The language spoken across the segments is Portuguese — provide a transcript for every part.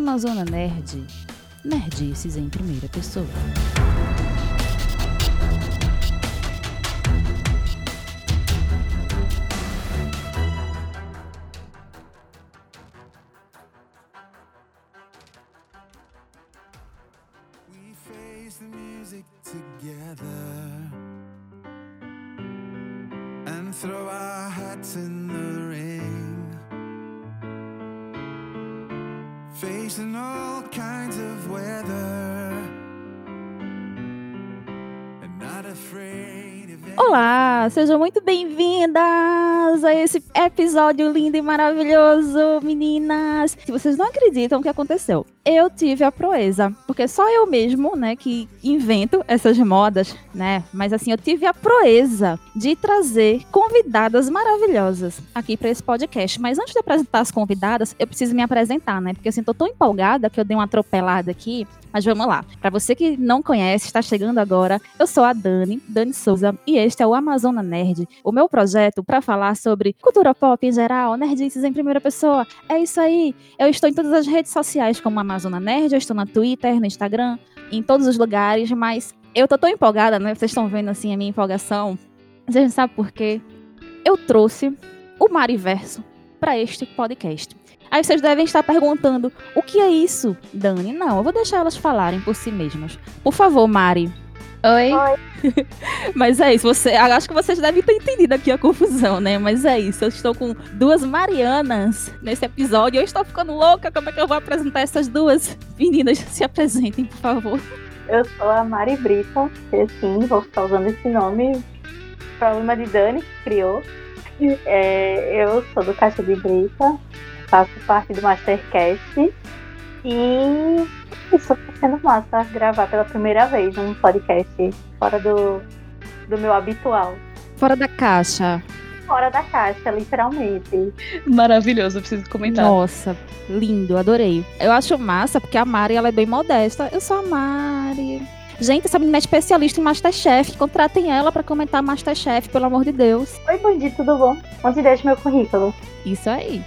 Amazona Nerd, nerdices em primeira pessoa. Olá, sejam muito bem-vindas a esse episódio lindo e maravilhoso, meninas. Se vocês não acreditam o que aconteceu, eu tive a proeza, porque só eu mesmo, né, que invento essas modas, né? Mas assim, eu tive a proeza de trazer convidadas maravilhosas aqui para esse podcast. Mas antes de apresentar as convidadas, eu preciso me apresentar, né? Porque assim, tô tão empolgada que eu dei uma atropelada aqui. Mas vamos lá. Para você que não conhece, está chegando agora, eu sou a Dani, Dani Souza, e este é o Amazona Nerd, o meu projeto para falar sobre cultura pop em geral, nerdices em primeira pessoa. É isso aí. Eu estou em todas as redes sociais como Amazona Nerd, eu estou no Twitter, no Instagram, em todos os lugares, mas eu tô tão empolgada, né? Vocês estão vendo assim a minha empolgação. Mas a gente sabe por quê? Eu trouxe o Mariverso para este podcast. Aí vocês devem estar perguntando: o que é isso, Dani? Não, eu vou deixar elas falarem por si mesmas. Por favor, Mari. Oi. Mas é isso, você, acho que vocês devem ter entendido aqui a confusão, né? Mas é isso, eu estou com duas Marianas nesse episódio. Eu estou ficando louca, como é que eu vou apresentar essas duas meninas? Se apresentem, por favor. Eu sou a Mari Brita, sim, vou ficar usando esse nome. Problema de Dani, que criou. É, eu sou do Caixa de Brita, faço parte do Mastercast. E isso tá sendo massa gravar pela primeira vez um podcast fora do, do meu habitual. Fora da caixa. Fora da caixa, literalmente. Maravilhoso, eu preciso comentar. Nossa, lindo, adorei. Eu acho massa porque a Mari ela é bem modesta. Eu sou a Mari. Gente, essa menina é especialista em Masterchef. Contratem ela pra comentar Masterchef, pelo amor de Deus. Oi, Bandi, tudo bom? Onde deixa meu currículo? Isso aí.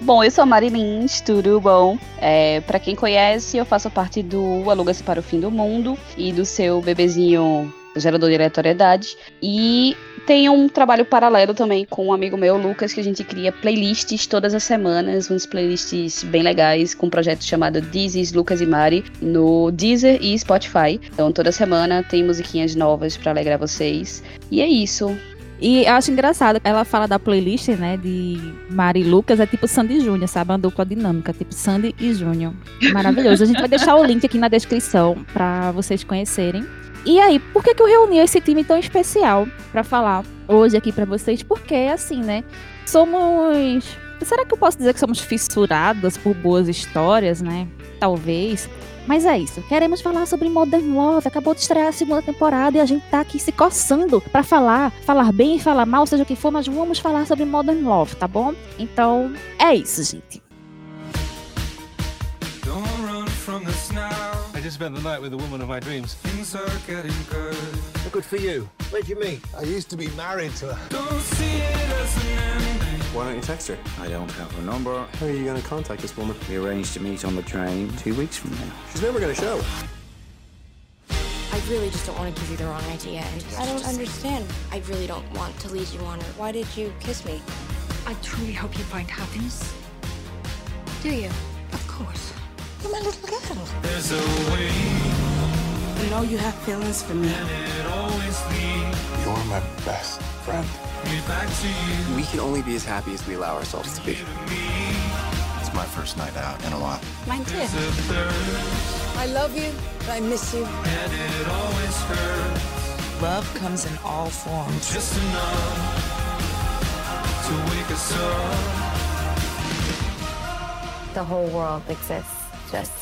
Bom, eu sou a Mari Lins, tudo bom? É, para quem conhece, eu faço parte do Aluga-se para o Fim do Mundo e do seu bebezinho gerador de aleatoriedade. E tenho um trabalho paralelo também com um amigo meu, Lucas, que a gente cria playlists todas as semanas, uns playlists bem legais, com um projeto chamado Dizes, Lucas e Mari, no Deezer e Spotify. Então toda semana tem musiquinhas novas para alegrar vocês. E é isso. E eu acho engraçado, ela fala da playlist, né, de Mari Lucas, é tipo Sandy e Júnior, sabe? Uma dupla dinâmica, tipo Sandy e Júnior. Maravilhoso. A gente vai deixar o link aqui na descrição para vocês conhecerem. E aí, por que, que eu reuni esse time tão especial para falar hoje aqui para vocês? Porque, assim, né, somos... Será que eu posso dizer que somos fissuradas por boas histórias, né? Talvez. Mas é isso. Queremos falar sobre Modern Love. Acabou de estrear a segunda temporada e a gente tá aqui se coçando pra falar, falar bem e falar mal, seja o que for, mas vamos falar sobre Modern Love, tá bom? Então, é isso, gente. Don't run from the snow. I just spent the night with the woman of my dreams. Things are getting good. Good for you. Where'd you meet? I used to be married to her. Don't see it as an ending. Why don't you text her? I don't have her number. How are you going to contact this woman? We arranged to meet on the train two weeks from now. She's never going to show. I really just don't want to give you the wrong idea. And I don't understand. I really don't want to lead you on. Or why did you kiss me? I truly hope you find happiness. Do you? Of course. You're my little girl. There's a way, You know you have feelings for me. and it always leads You're my best friend. me back to you. We can only be as happy as we allow ourselves to be. It's my first night out in a while. Mine too. There's I love you. But I miss you. and it always hurts. Love comes in all forms. Just enough to wake us up. The whole world exists just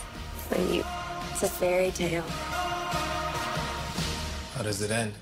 for you. It's a fairy tale. How does it end?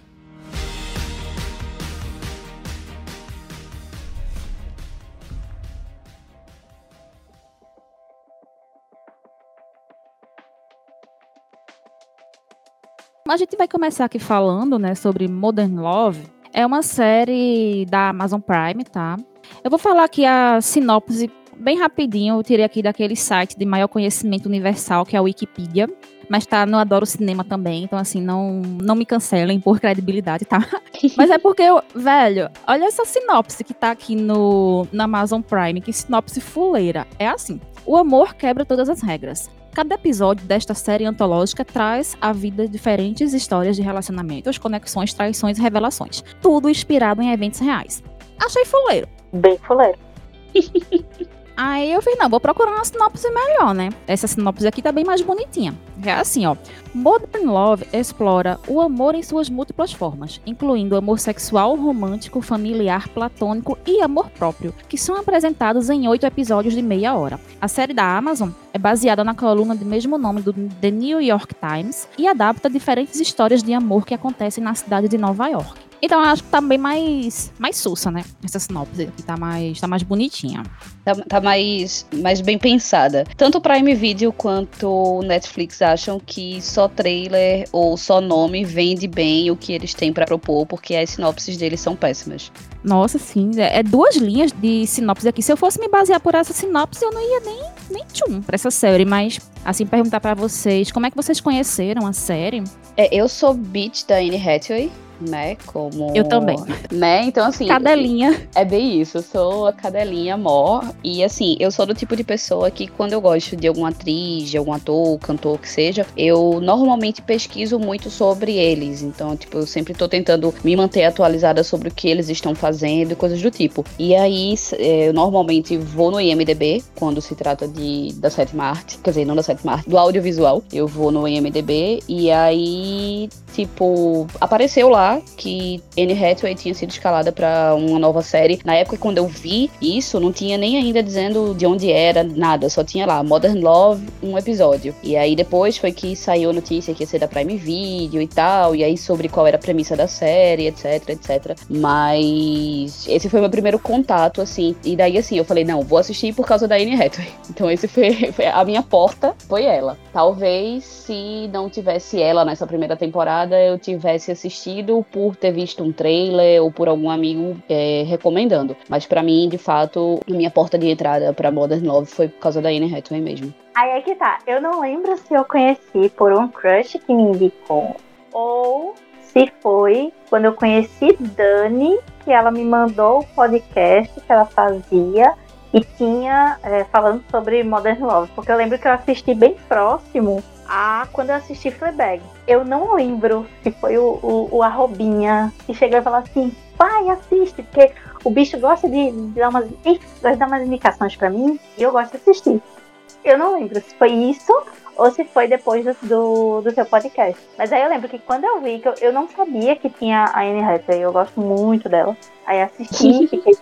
A gente vai começar aqui falando, né, sobre Modern Love. É uma série da Amazon Prime, tá? Eu vou falar aqui a sinopse bem rapidinho, eu tirei aqui daquele site de maior conhecimento universal, que é a Wikipedia. Mas tá no Adoro Cinema também, então assim, não, não me cancelem por credibilidade, tá? Mas é porque, eu, velho, olha essa sinopse que tá aqui no, no Amazon Prime, que sinopse fuleira. É assim, o amor quebra todas as regras. Cada episódio desta série antológica traz à vida diferentes histórias de relacionamentos, conexões, traições e revelações. Tudo inspirado em eventos reais. Achei fuleiro. Bem fuleiro. Aí eu fiz, não, vou procurar uma sinopse melhor, né? Essa sinopse aqui tá bem mais bonitinha. É assim, ó. Modern Love explora o amor em suas múltiplas formas, incluindo amor sexual, romântico, familiar, platônico e amor próprio, que são apresentados em oito episódios de meia hora. A série da Amazon é baseada na coluna de mesmo nome do The New York Times e adapta diferentes histórias de amor que acontecem na cidade de Nova York. Então eu acho que tá bem mais, mais sussa, né? Essa sinopse aqui tá mais, tá mais bonitinha. Tá, tá mais, mais bem pensada. Tanto o Prime Video quanto o Netflix acham que só trailer ou só nome vende bem o que eles têm para propor, porque as sinopses deles são péssimas. Nossa, sim. É, é duas linhas de sinopse aqui. Se eu fosse me basear por essa sinopse, eu não ia nem, nem tchum pra essa série. Mas, assim, perguntar para vocês, como é que vocês conheceram a série? É, eu sou beat da Anne Hathaway né? Como. Eu também. Né? Então, assim. Cadelinha. É bem isso. Eu sou a cadelinha mó. E, assim, eu sou do tipo de pessoa que, quando eu gosto de alguma atriz, de algum ator, cantor, que seja, eu normalmente pesquiso muito sobre eles. Então, tipo, eu sempre tô tentando me manter atualizada sobre o que eles estão fazendo e coisas do tipo. E aí, eu normalmente vou no IMDB, quando se trata de, da sétima arte. Quer dizer, não da sétima arte, do audiovisual. Eu vou no IMDB. E aí, tipo, apareceu lá que Anne Hathaway tinha sido escalada para uma nova série. Na época, quando eu vi isso, não tinha nem ainda dizendo de onde era, nada. Só tinha lá, Modern Love, um episódio. E aí depois foi que saiu a notícia que ia ser da Prime Video e tal. E aí sobre qual era a premissa da série, etc, etc. Mas esse foi meu primeiro contato, assim. E daí, assim, eu falei, não, vou assistir por causa da Anne Hathaway. Então esse foi, foi a minha porta, foi ela. Talvez se não tivesse ela nessa primeira temporada, eu tivesse assistido por ter visto um trailer ou por algum amigo é, recomendando. Mas para mim, de fato, minha porta de entrada para Modern Love foi por causa da Anne Hathaway mesmo. Aí é que tá. Eu não lembro se eu conheci por um crush que me indicou ou se foi quando eu conheci Dani, que ela me mandou o podcast que ela fazia e tinha é, falando sobre Modern Love. Porque eu lembro que eu assisti bem próximo a quando eu assisti Fleabag. Eu não lembro se foi o, o, o Arrobinha que chegou e falou assim: vai, assiste, porque o bicho gosta de, de dar umas, gosta de dar umas indicações para mim e eu gosto de assistir. Eu não lembro se foi isso ou se foi depois do, do, do, seu podcast. Mas aí eu lembro que quando eu vi, que eu, eu não sabia que tinha a Anne Hathaway, eu gosto muito dela. Aí assisti, fiquei,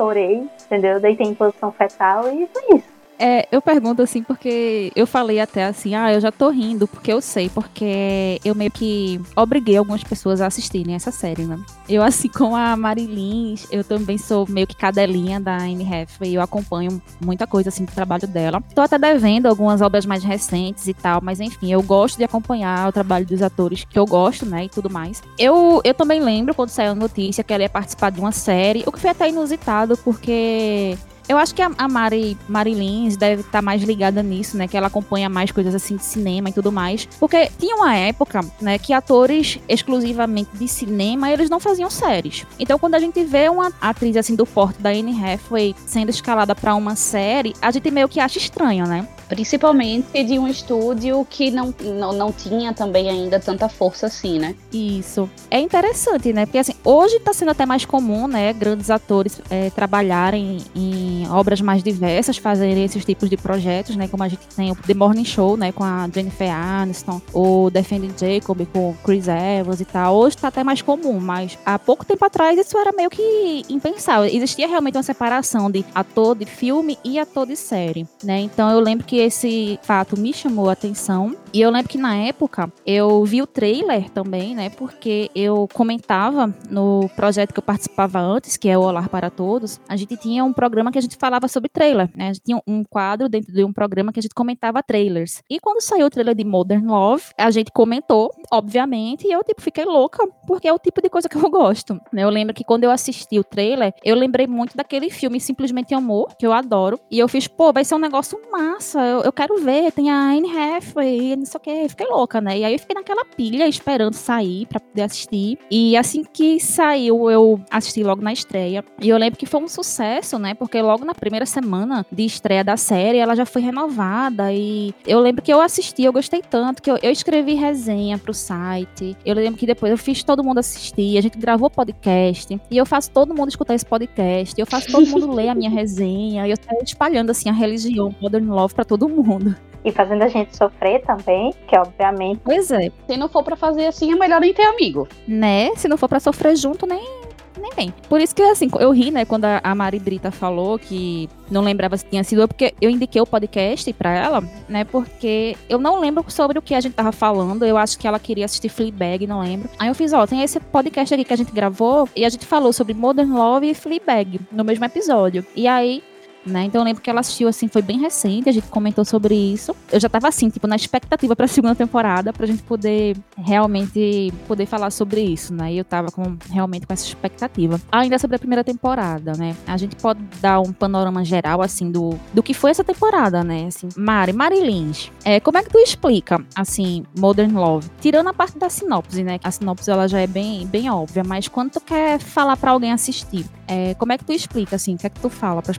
chorei, entendeu? Deitei em posição fetal e foi isso. É, eu pergunto assim porque eu falei até assim, ah, eu já tô rindo porque eu sei, porque eu meio que obriguei algumas pessoas a assistirem essa série, né? Eu, assim como a Marilyn, eu também sou meio que cadelinha da Anne Hathaway, eu acompanho muita coisa assim do trabalho dela. Tô até devendo algumas obras mais recentes e tal, mas enfim, eu gosto de acompanhar o trabalho dos atores que eu gosto, né, e tudo mais. Eu, eu também lembro quando saiu a notícia que ela ia participar de uma série, o que foi até inusitado, porque eu acho que a, a Mari, Mari Lins deve estar tá mais ligada nisso, né? Que ela acompanha mais coisas assim de cinema e tudo mais. Porque tinha uma época, né, que atores exclusivamente de cinema, eles não faziam séries. Então, quando a gente vê uma atriz assim do porte da Anne Hathaway sendo escalada para uma série, a gente meio que acha estranho, né? Principalmente de um estúdio que não, não, não tinha também ainda tanta força assim, né? Isso. É interessante, né? Porque assim, hoje tá sendo até mais comum, né? Grandes atores é, trabalharem em obras mais diversas, fazerem esses tipos de projetos, né? Como a gente tem o The Morning Show, né? Com a Jennifer Aniston, o Defending Jacob com Chris Evans e tal. Hoje tá até mais comum, mas há pouco tempo atrás isso era meio que impensável. Existia realmente uma separação de ator de filme e ator de série, né? Então eu lembro que esse fato me chamou a atenção. E eu lembro que na época eu vi o trailer também, né? Porque eu comentava no projeto que eu participava antes, que é o Olar para Todos, a gente tinha um programa que a gente falava sobre trailer, né? A gente tinha um quadro dentro de um programa que a gente comentava trailers. E quando saiu o trailer de Modern Love, a gente comentou, obviamente, e eu tipo fiquei louca, porque é o tipo de coisa que eu gosto. Né? Eu lembro que quando eu assisti o trailer, eu lembrei muito daquele filme Simplesmente Amor, que eu adoro, e eu fiz, pô, vai ser um negócio massa, eu, eu quero ver, tem a Anne Hathaway, não sei o que, fiquei louca, né? E aí eu fiquei naquela pilha esperando sair para poder assistir. E assim que saiu, eu assisti logo na estreia. E eu lembro que foi um sucesso, né? Porque logo na primeira semana de estreia da série, ela já foi renovada. E eu lembro que eu assisti, eu gostei tanto que eu, eu escrevi resenha pro site. Eu lembro que depois eu fiz todo mundo assistir, a gente gravou podcast. E eu faço todo mundo escutar esse podcast. Eu faço todo mundo ler a minha resenha. E eu saio espalhando assim a religião Modern Love para todo mundo e fazendo a gente sofrer também, que obviamente. Pois é. Se não for para fazer assim, é melhor nem ter amigo. Né? Se não for para sofrer junto, nem nem vem. Por isso que, assim, eu ri, né, quando a Mari Brita falou que não lembrava se tinha sido eu, porque eu indiquei o podcast pra ela, né, porque eu não lembro sobre o que a gente tava falando, eu acho que ela queria assistir Fleabag, não lembro. Aí eu fiz, ó, tem esse podcast aqui que a gente gravou, e a gente falou sobre Modern Love e Fleabag, no mesmo episódio. E aí, né? Então eu lembro que ela assistiu assim, foi bem recente, a gente comentou sobre isso. Eu já tava assim, tipo, na expectativa para a segunda temporada, pra gente poder realmente poder falar sobre isso, né? E eu tava com realmente com essa expectativa. Ainda sobre a primeira temporada, né? A gente pode dar um panorama geral assim do, do que foi essa temporada, né? Assim, Mari, Mari Lynch, é, como é que tu explica assim Modern Love? Tirando a parte da sinopse, né? A sinopse ela já é bem bem óbvia, mas quando tu quer falar para alguém assistir, é, como é que tu explica assim? O que é que tu fala para as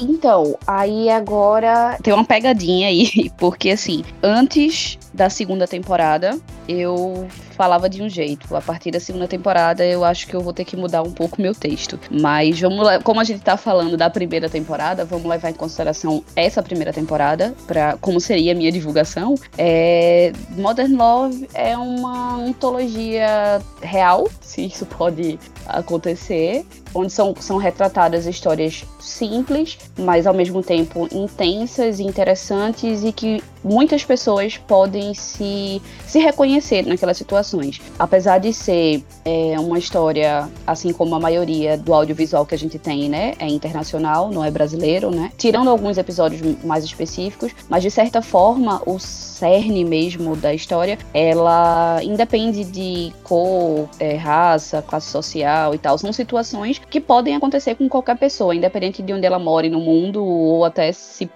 Então, aí agora tem uma pegadinha aí, porque assim, antes da segunda temporada, eu falava de um jeito. A partir da segunda temporada, eu acho que eu vou ter que mudar um pouco meu texto. Mas vamos como a gente tá falando da primeira temporada, vamos levar em consideração essa primeira temporada, para como seria a minha divulgação. É, Modern Love é uma antologia real, se isso pode acontecer, onde são, são retratadas histórias simples, mas ao mesmo tempo intensas interessantes e que muitas pessoas podem se, se reconhecer naquelas situações. Apesar de ser é, uma história, assim como a maioria do audiovisual que a gente tem, né, é internacional, não é brasileiro, né, tirando alguns episódios mais específicos, mas de certa forma o cerne mesmo da história, ela independe de cor, é, raça, classe social e tal, são situações que podem acontecer com qualquer pessoa, independente de onde ela more no mundo ou até se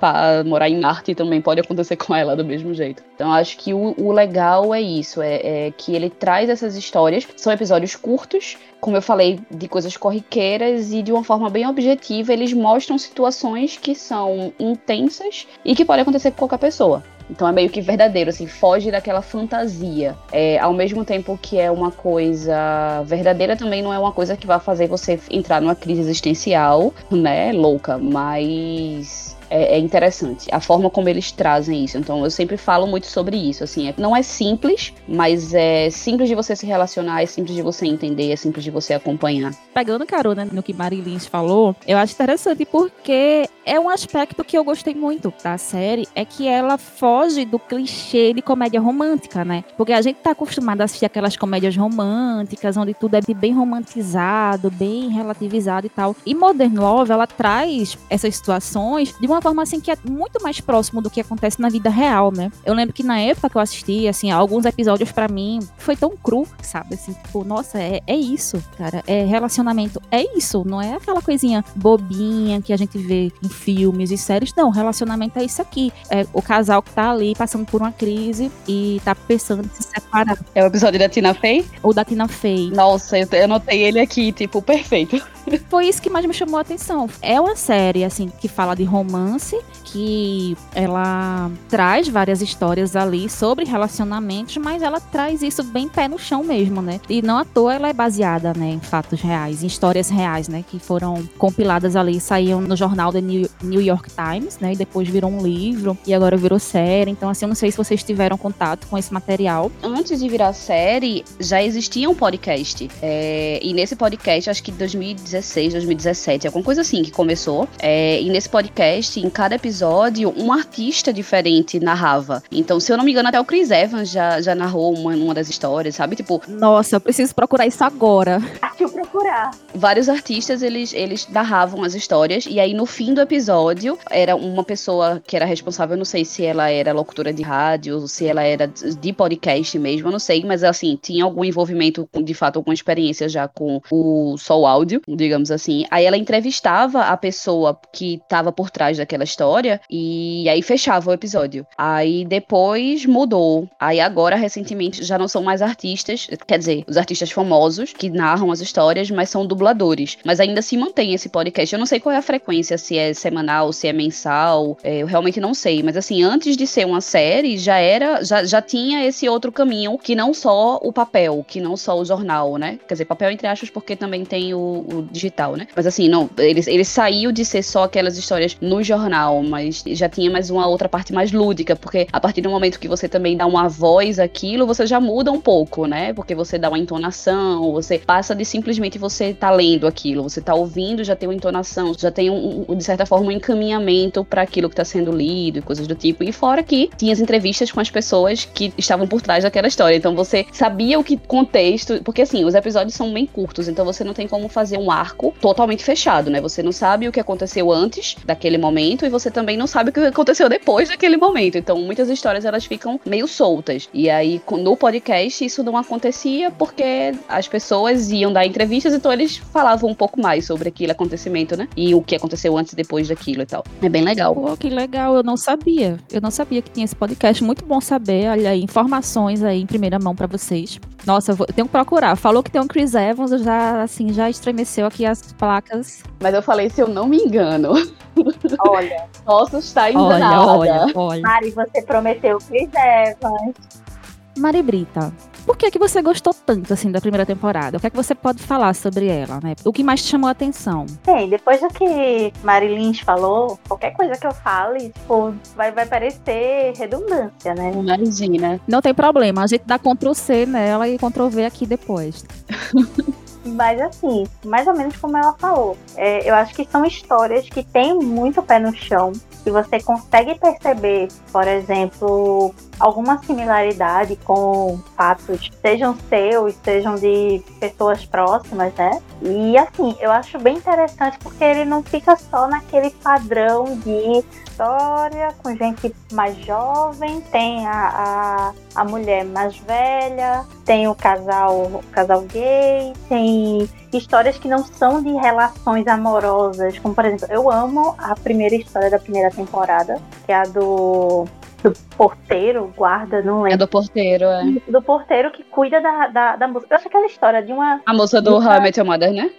morar em Marte também pode acontecer com ela do mesmo jeito. Então acho que o, o legal é isso, é, é, que ele traz essas histórias, são episódios curtos, como eu falei, de coisas corriqueiras e de uma forma bem objetiva, eles mostram situações que são intensas e que podem acontecer com qualquer pessoa. Então é meio que verdadeiro, assim, foge daquela fantasia. É, ao mesmo tempo que é uma coisa verdadeira, também não é uma coisa que vai fazer você entrar numa crise existencial, né, louca, mas é, é, interessante. A forma como eles trazem isso. Então eu sempre falo muito sobre isso. Assim, é, não é simples, mas é simples de você se relacionar, é simples de você entender, é simples de você acompanhar. Pegando carona no que Mari Lins falou, eu acho interessante porque é um aspecto que eu gostei muito da série, é que ela foge do clichê de comédia romântica, né? Porque a gente tá acostumado a assistir aquelas comédias românticas, onde tudo é bem romantizado, bem relativizado e tal. E Modern Love, ela traz essas situações de uma forma assim que é muito mais próximo do que acontece na vida real, né? Eu lembro que na época que eu assisti, assim, alguns episódios para mim foi tão cru, sabe? Assim, tipo, nossa, é, é isso, cara. É relacionamento, é isso, não é aquela coisinha bobinha que a gente vê em filmes e séries. Não, relacionamento é isso aqui. É o casal que tá ali passando por uma crise e tá pensando em se separar. É o episódio da Tina Fey? Ou da Tina Fey. Nossa, eu, eu notei ele aqui, tipo, perfeito. Foi isso que mais me chamou a atenção. É uma série, assim, que fala de romance, que ela traz várias histórias ali sobre relacionamentos, mas ela traz isso bem pé no chão mesmo, né? E não à toa ela é baseada, né, em fatos reais, em histórias reais, né, que foram compiladas ali, saíam no jornal da New, York Times, né, e depois virou um livro, e agora virou série. Então, assim, eu não sei se vocês tiveram contato com esse material. Antes de virar série, já existia um podcast. É, e nesse podcast, acho que 2019 2016, 2017, alguma coisa assim que começou. É, e nesse podcast, em cada episódio, um artista diferente narrava. Então, se eu não me engano, até o Chris Evans já, já narrou uma, uma das histórias, sabe? Tipo. Nossa, eu preciso procurar isso agora. Eu procurar. Vários artistas, eles, eles narravam as histórias. E aí, no fim do episódio, era uma pessoa que era responsável, eu não sei se ela era locutora de rádio, se ela era de podcast mesmo, eu não sei, mas assim, tinha algum envolvimento, de fato, alguma experiência já com o só áudio, digamos assim. Aí ela entrevistava a pessoa que estava por trás daquela história e aí fechava o episódio. Aí depois mudou. Aí agora, recentemente, já não são mais artistas, quer dizer, os artistas famosos que narram as histórias, mas são dubladores. Mas ainda se mantém esse podcast. Eu não sei qual é a frequência, se é semanal, se é mensal, é, eu realmente não sei. Mas assim, antes de ser uma série, já era, já, já tinha esse outro caminho que não só o papel, que não só o jornal, né? Quer dizer, papel entre aspas, porque também tem o, o digital, né? Mas assim, não, ele, ele saiu de ser só aquelas histórias no jornal, mas já tinha mais uma outra parte mais lúdica, porque a partir do momento que você também dá uma voz àquilo, você já muda um pouco, né? Porque você dá uma entonação, você passa de simplesmente você tá lendo aquilo, você tá ouvindo, já tem uma entonação, já tem um, um de certa forma um encaminhamento para aquilo que tá sendo lido e coisas do tipo. E fora que tinha as entrevistas com as pessoas que estavam por trás daquela história. Então você sabia o que contexto, porque assim, os episódios são bem curtos, então você não tem como fazer um arco totalmente fechado, né? Você não sabe o que aconteceu antes daquele momento e você também não sabe o que aconteceu depois daquele momento. Então muitas histórias elas ficam meio soltas. E aí no podcast isso não acontecia porque as pessoas iam dar entrevistas, então eles falavam um pouco mais sobre aquele acontecimento, né? E o que aconteceu antes e depois daquilo e tal. É bem legal. Pô, que legal, eu não sabia. Eu não sabia que tinha esse podcast. Muito bom saber. Olha aí, informações aí em primeira mão para vocês. Nossa, eu, vou, eu tenho que procurar. Falou que tem um Chris Evans, eu já, assim, já estremeceu aqui as placas. Mas eu falei, se eu não me engano. Olha. Posso estar Olha, enganada. olha, olha. Mari, você prometeu Chris Evans. Mari Brita, por que, que você gostou tanto assim da primeira temporada? O que é que você pode falar sobre ela, né? O que mais te chamou a atenção? Bem, depois do que Mari Lynch falou, qualquer coisa que eu fale, tipo, vai, vai parecer redundância, né? Imagina. Não tem problema, a gente dá Ctrl C nela e Ctrl V aqui depois. Mas assim, mais ou menos como ela falou, é, eu acho que são histórias que têm muito pé no chão, que você consegue perceber, por exemplo, alguma similaridade com fatos, sejam seus, sejam de pessoas próximas, né? E assim, eu acho bem interessante porque ele não fica só naquele padrão de história com gente mais jovem, tem a, a, a mulher mais velha, tem o casal, o casal gay, tem histórias que não são de relações amorosas, como por exemplo, eu amo a primeira história da primeira temporada, que é a do do porteiro, guarda, não lembro. É do porteiro, é. Do porteiro que cuida da, da, da moça. Eu acho aquela história de uma. A moça do Nunca- How I Met Your Mother, né?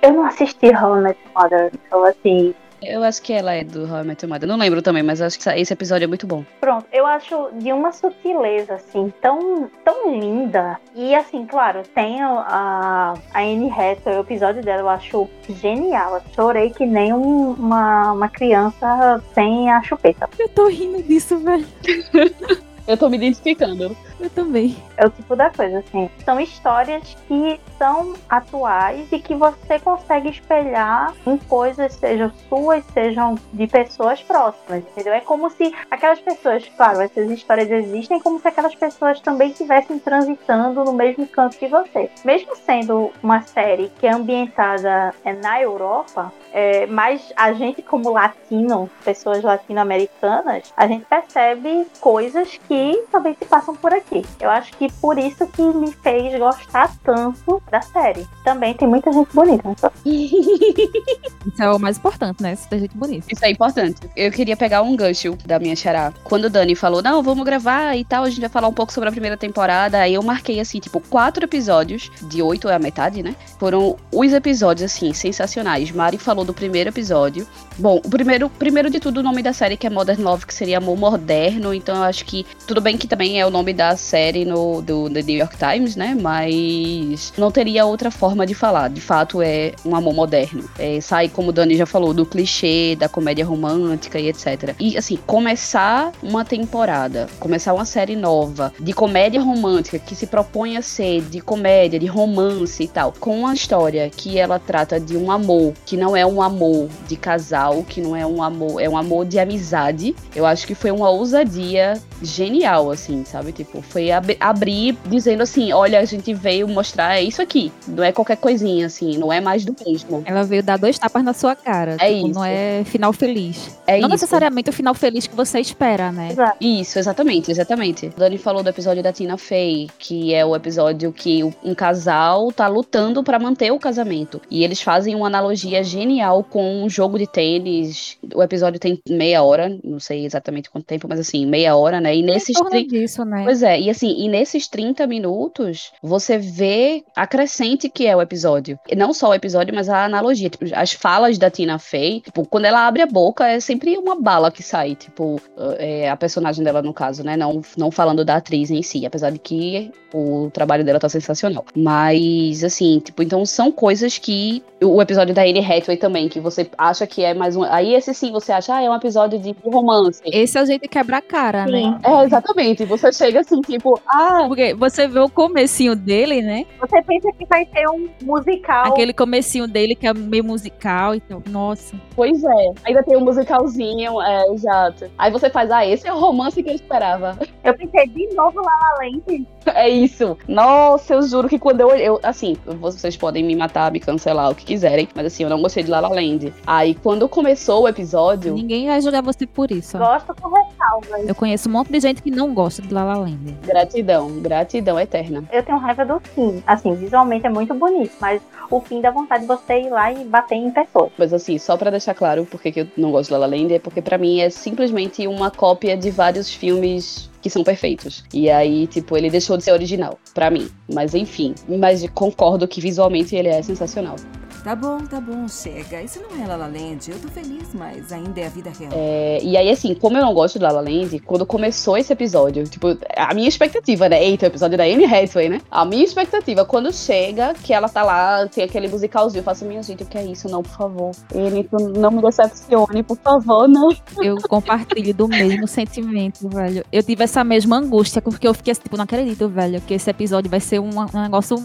Eu não assisti How I Met Your Mother, então assim. Eu acho que ela é do How I Met Your Mother. Não lembro também, mas acho que esse episódio é muito bom. Pronto, eu acho de uma sutileza, assim, tão, tão linda. E, assim, claro, tem a, a Anne Hathaway, o episódio dela eu acho genial. Eu chorei que nem um- uma, uma criança sem a chupeta. Eu tô rindo disso, velho. Eu tô me identificando. Eu também. É o tipo da coisa, assim. São histórias que são atuais e que você consegue espelhar em coisas, sejam suas, sejam de pessoas próximas, entendeu? É como se aquelas pessoas, claro, essas histórias existem, como se aquelas pessoas também estivessem transitando no mesmo canto que você. Mesmo sendo uma série que é ambientada é, na Europa, é, mas a gente, como latino, pessoas latino-americanas, a gente percebe coisas que também se passam por aqui. Eu acho que por isso que me fez gostar tanto da série. Também tem muita gente bonita, né? Isso é o mais importante, né? Se tem gente bonita. Isso é importante. Eu queria pegar um gancho da minha xará. Quando o Dani falou, não, vamos gravar e tal, a gente vai falar um pouco sobre a primeira temporada. Aí eu marquei, assim, tipo, quatro episódios, de oito é a metade, né? Foram os episódios, assim, sensacionais. Mari falou do primeiro episódio. Bom, o primeiro, primeiro de tudo, o nome da série que é Modern Love, que seria Amor Moderno. Então eu acho que Tudo bem que também é o nome da série no, do New York Times, né? Mas não teria outra forma de falar. De fato, é um amor moderno. É, sai, como o Dani já falou, do clichê, da comédia romântica e etc. E, assim, começar uma temporada, começar uma série nova de comédia romântica que se propõe a ser de comédia, de romance e tal, com uma história que ela trata de um amor, que não é um amor de casal, que não é um amor, é um amor de amizade. Eu acho que foi uma ousadia genial, assim, sabe? Tipo, foi ab abrir dizendo assim: olha, a gente veio mostrar isso aqui. Não é qualquer coisinha, assim, não é mais do mesmo. Ela veio dar dois tapas na sua cara. É tipo, isso. Não é final feliz. É não isso. necessariamente o final feliz que você espera, né? Exato. Isso, exatamente, exatamente. Dani falou do episódio da Tina Fey, que é o episódio que um casal tá lutando pra manter o casamento. E eles fazem uma analogia genial com um jogo de tênis. O episódio tem meia hora, não sei exatamente quanto tempo, mas assim, meia hora, né? E nesses Em torno tri- disso, né? Pois é, e assim, e nesses 30 minutos, você vê a crescente que é o episódio. E não só o episódio, mas a analogia. Tipo, as falas da Tina Fey, tipo, quando ela abre a boca, é sempre uma bala que sai. Tipo, é, a personagem dela, no caso, né? Não, não falando da atriz em si, apesar de que o trabalho dela tá sensacional. Mas, assim, tipo, então são coisas que. O episódio da Anne Hathaway também, que você acha que é mais um. Aí esse sim você acha, ah, é um episódio de romance. Esse é o jeito de quebrar a cara, né? Sim. É, exatamente. Você chega assim, tipo, ah, Porque você vê o comecinho dele, né? Você pensa que vai ter um musical. Aquele comecinho dele que é meio musical e tal. Nossa. Pois é. Ainda tem um musicalzinho, é, exato. Aí você faz, ah, esse é o romance que eu esperava. Eu pensei de novo lá La Land. É isso. Nossa, eu juro que quando eu olhei. eu- assim, vocês podem me matar, me cancelar, o que quiserem. Mas assim, eu não gostei de La La Land. Aí quando começou o episódio. Ninguém vai julgar você por isso. Gosto com ressalvas. Eu conheço um monte de gente que não gosta de La La Land. Gratidão, gratidão eterna. Eu tenho raiva do fim. Assim, visualmente é muito bonito, mas o fim dá vontade de você ir lá e bater em pessoas. Mas assim, só pra deixar claro porque que eu não gosto de La La Land, é porque pra mim é simplesmente uma cópia de vários filmes que são perfeitos. E aí, tipo, ele deixou de ser original, pra mim. Mas enfim, mas concordo que visualmente ele é sensacional. Tá bom, tá bom, chega. Isso não é La La Land. Eu tô feliz, mas ainda é a vida real. É, e aí, assim, como eu não gosto de La La Land, quando começou esse episódio, tipo, a minha expectativa, né? Eita, o episódio da Anne Hathaway, né? A minha expectativa, quando chega, que ela tá lá, tem aquele musicalzinho, eu faço, minha gente, o que é isso? Não, por favor. Ele tu não me decepcione, por favor, não. Eu compartilho do mesmo sentimento, velho. Eu tive essa mesma angústia, porque eu fiquei assim, tipo, não acredito, velho, que esse episódio vai ser um, um negócio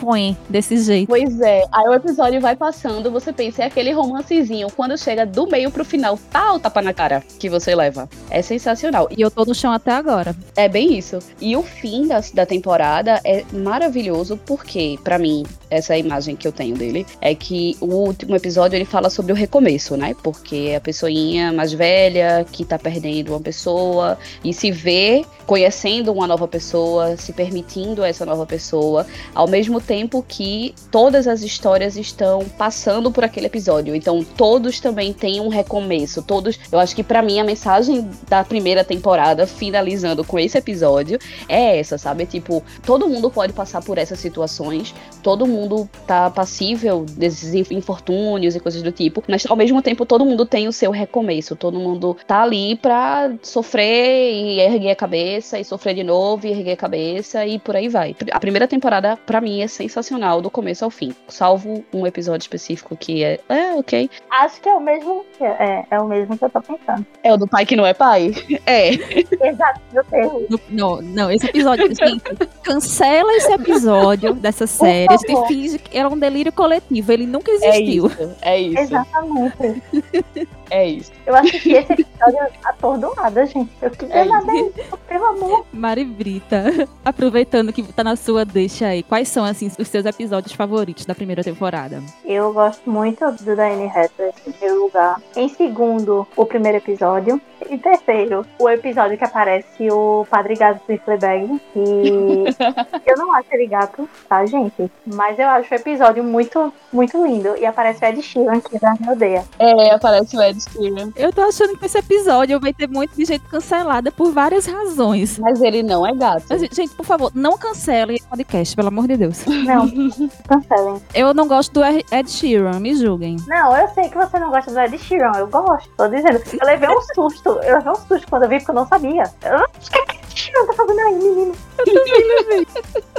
ruim desse jeito. Pois é, aí o episódio vai passando, você pensa, é aquele romancezinho, quando chega do meio pro final, tá o tapa na cara que você leva. É sensacional. E eu tô no chão até agora. É bem isso. E o fim da, da temporada é maravilhoso porque, pra mim, essa é a imagem que eu tenho dele, é que o último episódio ele fala sobre o recomeço, né? Porque a pessoinha mais velha que tá perdendo uma pessoa e se vê conhecendo uma nova pessoa, se permitindo essa nova pessoa, ao mesmo tempo que todas as histórias estão passando por aquele episódio. Então, todos também têm um recomeço. Todos, eu acho que pra mim a mensagem da primeira temporada, finalizando com esse episódio, é essa, sabe? Tipo, todo mundo pode passar por essas situações, todo mundo tá passível desses inf- infortúnios e coisas do tipo, mas ao mesmo tempo todo mundo tem o seu recomeço, todo mundo tá ali pra sofrer e erguer a cabeça e sofrer de novo e erguer a cabeça e por aí vai. A primeira temporada pra mim é sensacional do começo ao fim, salvo um episódio específico que é, é, OK. Acho que é o mesmo. que- É, é o mesmo que eu tô pensando. É o do pai que não é pai? É. Exato, meu Deus. Não, não, esse episódio, gente, cancela esse episódio dessa série. A gente finge que era um delírio coletivo, ele nunca É existiu. isso, é isso, Exatamente. é isso. Eu assisti esse episódio atordoada, gente. Eu queria É nada isso, pelo amor. Mari Brita, aproveitando que tá na sua deixa aí, quais são assim os seus episódios favoritos da primeira temporada? Eu gosto muito do Diane Hathaway em primeiro lugar. Em segundo, o primeiro episódio. Em terceiro, o episódio que aparece o Padre Gato do Fleabag. E eu não acho ele gato, tá, gente? Mas eu acho o episódio muito, muito lindo. E aparece o Ed Sheeran, que já me odeia. É, aparece o Ed Sheeran. Eu tô achando que esse episódio vai ter muito de gente cancelada por várias razões. Mas ele não é gato. Mas, gente, por favor, não cancelem esse podcast, pelo amor de Deus. Não, cancelem. Eu não gosto do Ed Sheeran, me julguem. Não, eu sei que você não gosta do Ed Sheeran. Eu gosto, tô dizendo. Eu levei um susto. Eu levei um susto quando eu vi, porque eu não sabia. Eu não que é Ed Sheeran. fazendo aí, menino?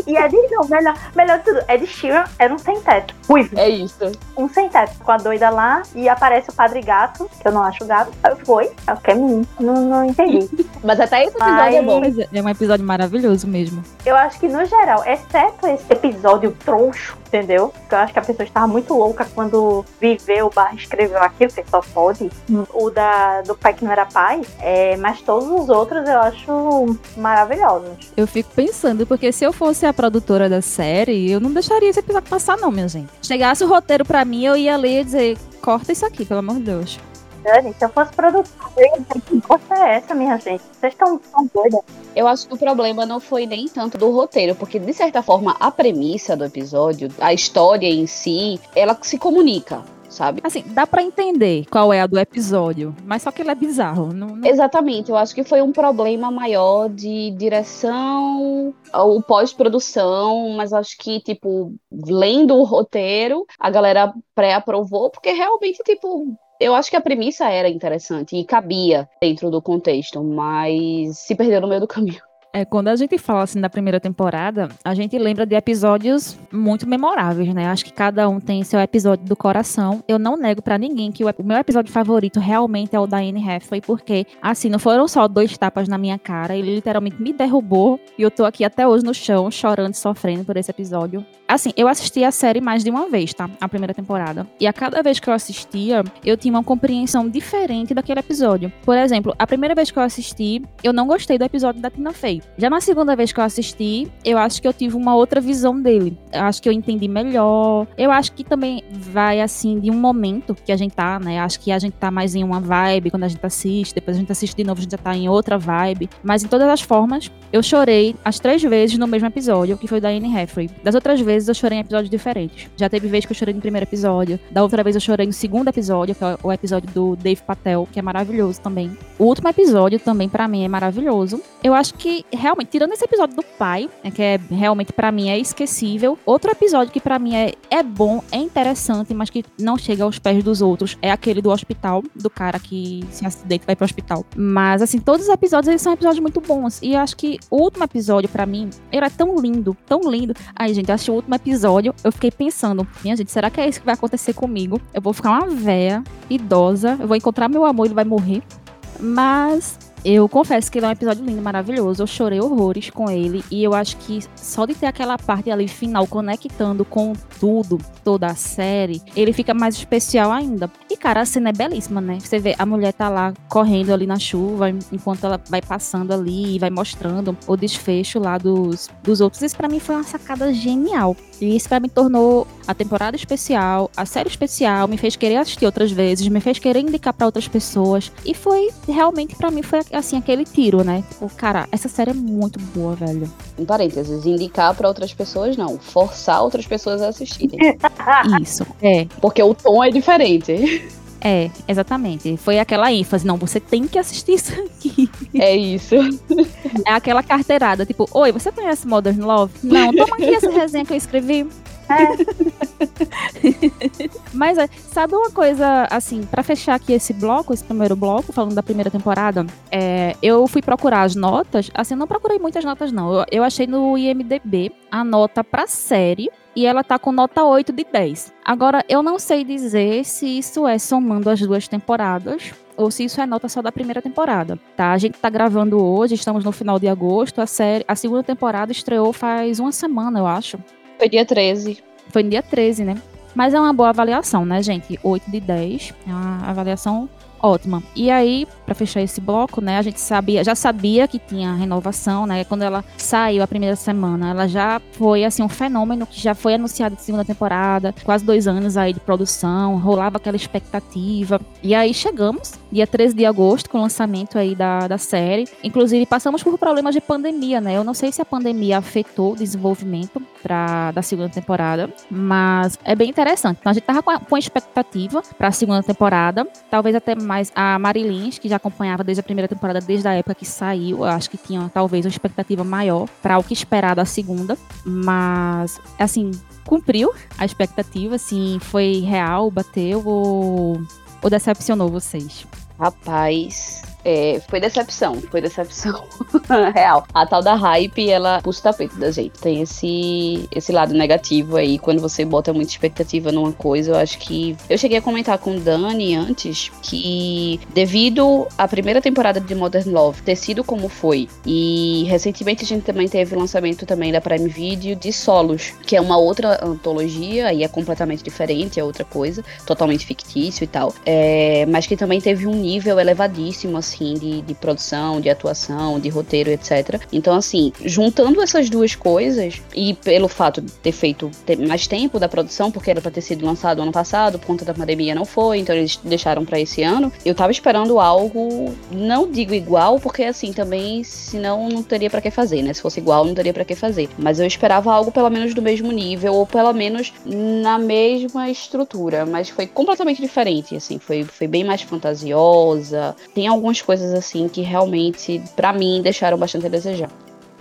E Ed, não, melhor, melhor tudo. Ed Sheeran era um sem teto. Ruivo. É isso. Um sem teto. Com a doida lá. E aparece o Padre Gato, que eu não acho gato. Eu fui. Eu que é menino. Não, não entendi. Mas até esse episódio é Mas- bom. Mas é é um episódio maravilhoso mesmo. Eu acho que, no geral, exceto esse episódio troncho, entendeu? Que eu acho que a pessoa estava muito louca quando viveu barra escreveu aquilo, que só pode. O da, do pai que não era pai. É, mas todos os outros eu acho maravilhosos. Eu fico pensando, porque se eu fosse a produtora da série, eu não deixaria esse episódio passar, não, minha gente. Chegasse o roteiro pra mim, eu ia ler e dizer: corta isso aqui, pelo amor de Deus. Dani, se eu fosse produtora, eu ia dizer que bosta é essa, minha gente? Vocês estão tão doidas. Eu acho que o problema não foi nem tanto do roteiro, porque de certa forma a premissa do episódio, a história em si, ela se comunica, sabe? Assim, dá pra entender qual é a do episódio, mas só que ele é bizarro. Não, não- Exatamente, eu acho que foi um problema maior de direção ou pós-produção, mas acho que, tipo, lendo o roteiro, a galera pré-aprovou, porque realmente, tipo, eu acho que a premissa era interessante e cabia dentro do contexto, mas se perdeu no meio do caminho. É, quando a gente fala assim da primeira temporada, a gente lembra de episódios muito memoráveis, né? Acho que cada um tem seu episódio do coração. Eu não nego pra ninguém que o, o meu episódio favorito realmente é o da Anne Hathaway, porque, assim, não foram só dois tapas na minha cara, ele literalmente me derrubou e eu tô aqui até hoje no chão, chorando e sofrendo por esse episódio. Assim, eu assisti a série mais de uma vez, tá? A primeira temporada. E a cada vez que eu assistia, eu tinha uma compreensão diferente daquele episódio. Por exemplo, a primeira vez que eu assisti, eu não gostei do episódio da Tina Fey. Já na segunda vez que eu assisti, eu acho que eu tive uma outra visão dele. Eu acho que eu entendi melhor. Eu acho que também vai assim de um momento que a gente tá, né? Acho que a gente tá mais em uma vibe quando a gente assiste, depois a gente assiste de novo, a gente já tá em outra vibe. Mas em todas as formas, eu chorei as três vezes no mesmo episódio, que foi da Anne Hathaway. Das outras vezes eu chorei em episódios diferentes. Já teve vez que eu chorei no primeiro episódio, da outra vez eu chorei no segundo episódio, que é o episódio do Dave Patel, que é maravilhoso também. O último episódio também pra mim é maravilhoso. Eu acho que realmente tirando esse episódio do pai, né, que é realmente pra mim é esquecível. Outro episódio que pra mim é, é bom, é interessante, mas que não chega aos pés dos outros, é aquele do hospital, do cara que se acidenta e vai pro hospital. Mas assim, todos os episódios eles são episódios muito bons. E eu acho que o último episódio pra mim, ele é tão lindo, tão lindo. Aí, gente, eu assisti o último episódio, eu fiquei pensando, minha gente, será que é isso que vai acontecer comigo? Eu vou ficar uma véia, idosa, eu vou encontrar meu amor, ele vai morrer. Mas eu confesso que ele é um episódio lindo, maravilhoso. Eu chorei horrores com ele. E eu acho que só de ter aquela parte ali final conectando com tudo, toda a série, ele fica mais especial ainda. E, cara, a cena é belíssima, né? Você vê a mulher tá lá correndo ali na chuva, enquanto ela vai passando ali e vai mostrando o desfecho lá dos, dos outros. Isso pra mim foi uma sacada genial. E isso pra mim tornou a temporada especial, a série especial, me fez querer assistir outras vezes, me fez querer indicar pra outras pessoas. E foi, realmente, pra mim, foi assim, aquele tiro, né? Tipo, cara, essa série é muito boa, velho. Em parênteses, indicar pra outras pessoas não, forçar outras pessoas a assistirem. Isso, é. Porque o tom é diferente. É, exatamente. Foi aquela ênfase, não, você tem que assistir isso aqui. É isso. É aquela carteirada, tipo, oi, você conhece Modern Love? Não, toma aqui essa resenha que eu escrevi. Mas é, sabe uma coisa, assim, pra fechar aqui esse bloco, esse primeiro bloco, falando da primeira temporada, é, eu fui procurar as notas, assim, não procurei muitas notas, não. Eu, eu achei no IMDB a nota pra série e ela tá com nota 8 de 10. Agora, eu não sei dizer se isso é somando as duas temporadas ou se isso é nota só da primeira temporada, tá? A gente tá gravando hoje, estamos no final de agosto, a série, a segunda temporada estreou faz uma semana, eu acho. Foi dia 13. Foi no dia 13, né? Mas é uma boa avaliação, né, gente? 8 de 10 é uma avaliação ótima. E aí, para fechar esse bloco, né, a gente sabia, já sabia que tinha renovação, né? Quando ela saiu a primeira semana, ela já foi assim um fenômeno que já foi anunciado de segunda temporada, quase dois anos aí de produção, rolava aquela expectativa. E aí chegamos, dia 13 de agosto, com o lançamento aí da, da série. Inclusive, passamos por problemas de pandemia, né? Eu não sei se a pandemia afetou o desenvolvimento pra, da segunda temporada, mas é bem interessante. Então a gente tava com a, com a expectativa pra segunda temporada, talvez até mais a Marilins, que já acompanhava desde a primeira temporada, desde a época que saiu, eu acho que tinha talvez uma expectativa maior para o que esperar da segunda, mas assim, cumpriu a expectativa, assim, foi real, bateu ou, ou decepcionou vocês? Rapaz, É, foi decepção, foi decepção real. A tal da hype, ela puxa o tapete da gente. Tem esse, esse lado negativo aí, quando você bota muita expectativa numa coisa, eu acho que. Eu cheguei a comentar com o Dani antes que, devido à primeira temporada de Modern Love ter sido como foi, e recentemente a gente também teve o lançamento também da Prime Video de Solos, que é uma outra antologia, e é completamente diferente, é outra coisa, totalmente fictício e tal. É, mas que também teve um nível elevadíssimo, assim, de, de produção, de atuação, de roteiro, etc. Então, assim, juntando essas duas coisas, e pelo fato de ter feito mais tempo da produção, porque era pra ter sido lançado ano passado, por conta da pandemia não foi, então eles deixaram para esse ano. Eu tava esperando algo, não digo igual, porque assim, também, senão não teria para que fazer, né? Se fosse igual, não teria para que fazer. Mas eu esperava algo pelo menos do mesmo nível, ou pelo menos na mesma estrutura. Mas foi completamente diferente, assim, foi, foi bem mais fantasiosa. Tem algumas coisas assim que realmente, para mim, deixaram bastante a desejar.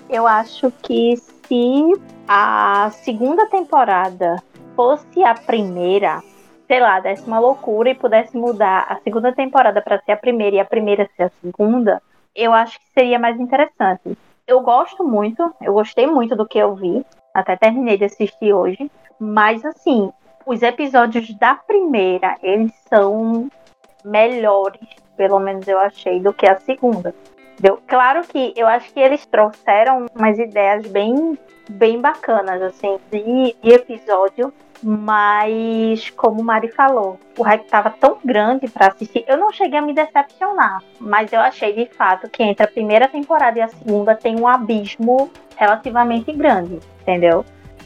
Eu acho que se a segunda temporada fosse a primeira, sei lá, desse uma loucura e pudesse mudar a segunda temporada para ser a primeira e a primeira ser a segunda, eu acho que seria mais interessante. Eu gosto muito, eu gostei muito do que eu vi, até terminei de assistir hoje, mas assim, os episódios da primeira, eles são melhores, pelo menos eu achei, do que a segunda. Entendeu? Claro que eu acho que eles trouxeram umas ideias bem, bem bacanas, assim, de, de episódio, mas como o Mari falou, o hype tava tão grande para assistir, eu não cheguei a me decepcionar, mas eu achei de fato que entre a primeira temporada e a segunda tem um abismo relativamente grande, entendeu?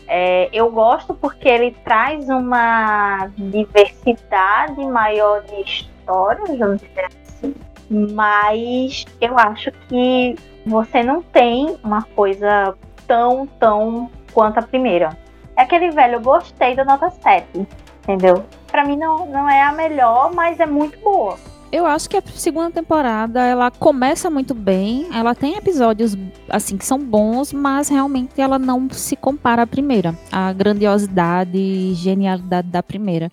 É, eu gosto porque ele traz uma diversidade maior de vamos dizer assim, mas eu acho que você não tem uma coisa tão, tão quanto a primeira. É aquele velho, eu gostei da nota 7, entendeu? Pra mim não, não é a melhor, mas é muito boa. Eu acho que a segunda temporada ela começa muito bem, ela tem episódios assim que são bons, mas realmente ela não se compara à primeira, a grandiosidade e genialidade da primeira.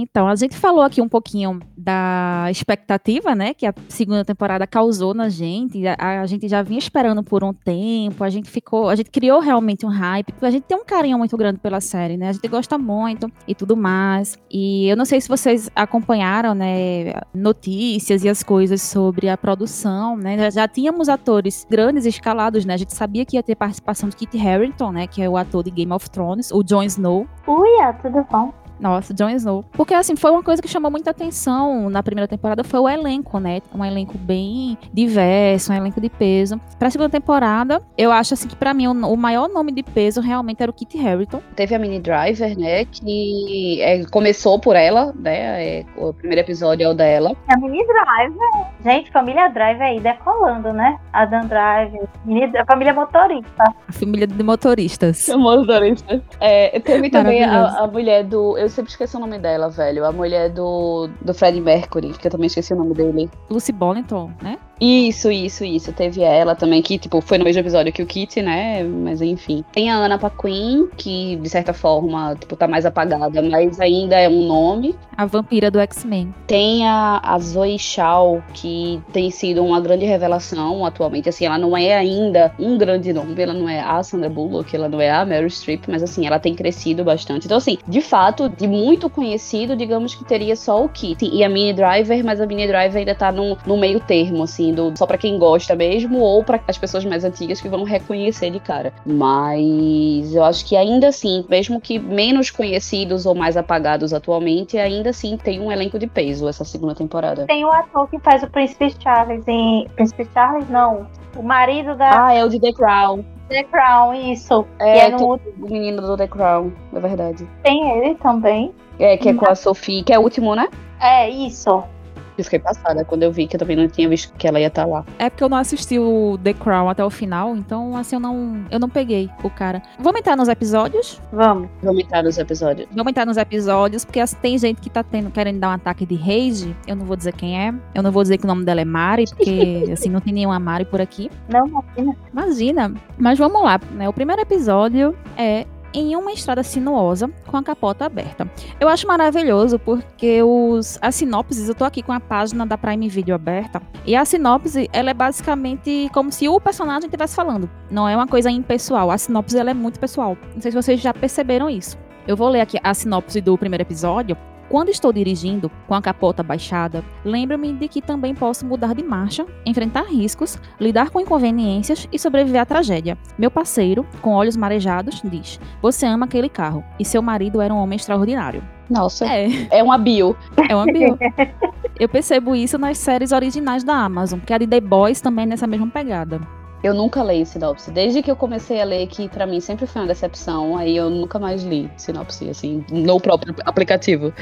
Então, a gente falou aqui um pouquinho da expectativa, né, que a segunda temporada causou na gente. A, a, gente já vinha esperando por um tempo, a gente ficou, a gente criou realmente um hype, a gente tem um carinho muito grande pela série, né? A gente gosta muito e tudo mais. E eu não sei se vocês acompanharam, né, notícias e as coisas sobre a produção, né? Já, já tínhamos atores grandes escalados, né? A gente sabia que ia ter participação do Kit Harington, né, que é o ator de Game of Thrones, o Jon Snow. Uia, tudo bom? Nossa, Jon Snow. Porque, assim, foi uma coisa que chamou muita atenção na primeira temporada, foi o elenco, né? Um elenco bem diverso, um elenco de peso. Pra segunda temporada, eu acho, assim, que pra mim o, maior nome de peso realmente era o Kit Harington. Teve a Mini Driver, né? Que é, começou por ela, né? É, o primeiro episódio é o dela. A Mini Driver. Gente, família Driver aí decolando, né? Adam Driver. A família motorista. A família de motoristas. Motoristas. É, teve também a, a mulher do. Eu sempre esqueci o nome dela, velho. A mulher do, do Fred Mercury, que eu também esqueci o nome dele. Lucy Bollington, né? Isso, isso, isso. Teve ela também, que, tipo, foi no mesmo episódio que o Kit, né? Mas enfim. Tem a Ana Paquin, que, de certa forma, tipo, tá mais apagada, mas ainda é um nome. A vampira do X-Men. Tem a, a Zoe Shaw, que tem sido uma grande revelação atualmente. Assim, ela não é ainda um grande nome, ela não é a Sandra Bullock, ela não é a Meryl Streep, mas assim, ela tem crescido bastante. Então, assim, de fato, de muito conhecido, digamos que teria só o Kit e a Mini Driver, mas a Mini Driver ainda tá no, no meio termo, assim só para quem gosta mesmo ou para as pessoas mais antigas que vão reconhecer de cara. Mas eu acho que ainda assim, mesmo que menos conhecidos ou mais apagados atualmente, ainda assim tem um elenco de peso essa segunda temporada. Tem o ator que faz o Príncipe Charles em Príncipe Charles não, o marido da Ah, é o de The Crown. The Crown, isso. É, é no... o menino do The Crown, é verdade. Tem ele também. É, que é com a Sophie, que é o último, né? É, isso. Eu fiquei passada quando eu vi que eu também não tinha visto que ela ia estar lá. É porque eu não assisti o The Crown até o final, então assim eu não, eu não peguei o cara. Vamos entrar nos episódios? Vamos. Vamos entrar nos episódios. Vamos entrar nos episódios, porque assim, tem gente que tá tendo, querendo dar um ataque de rage. Eu não vou dizer quem é. Eu não vou dizer que o nome dela é Mari, porque assim, não tem nenhuma Mari por aqui. Não, imagina. Imagina. Mas vamos lá, né? O primeiro episódio é em uma estrada sinuosa com a capota aberta. Eu acho maravilhoso porque os, as sinopses, eu tô aqui com a página da Prime Video aberta, e a sinopse, ela é basicamente como se o personagem estivesse falando. Não é uma coisa impessoal. A sinopse, ela é muito pessoal. Não sei se vocês já perceberam isso. Eu vou ler aqui a sinopse do primeiro episódio. Quando estou dirigindo com a capota baixada, lembro-me de que também posso mudar de marcha, enfrentar riscos, lidar com inconveniências e sobreviver à tragédia. Meu parceiro, com olhos marejados, diz: Você ama aquele carro e seu marido era um homem extraordinário. Nossa, É, é uma bio. é uma bio. Eu percebo isso nas séries originais da Amazon, porque a de The Boys também é nessa mesma pegada. Eu nunca leio sinopse. Desde que eu comecei a ler, que pra mim sempre foi uma decepção, aí eu nunca mais li sinopse, assim, no próprio aplicativo.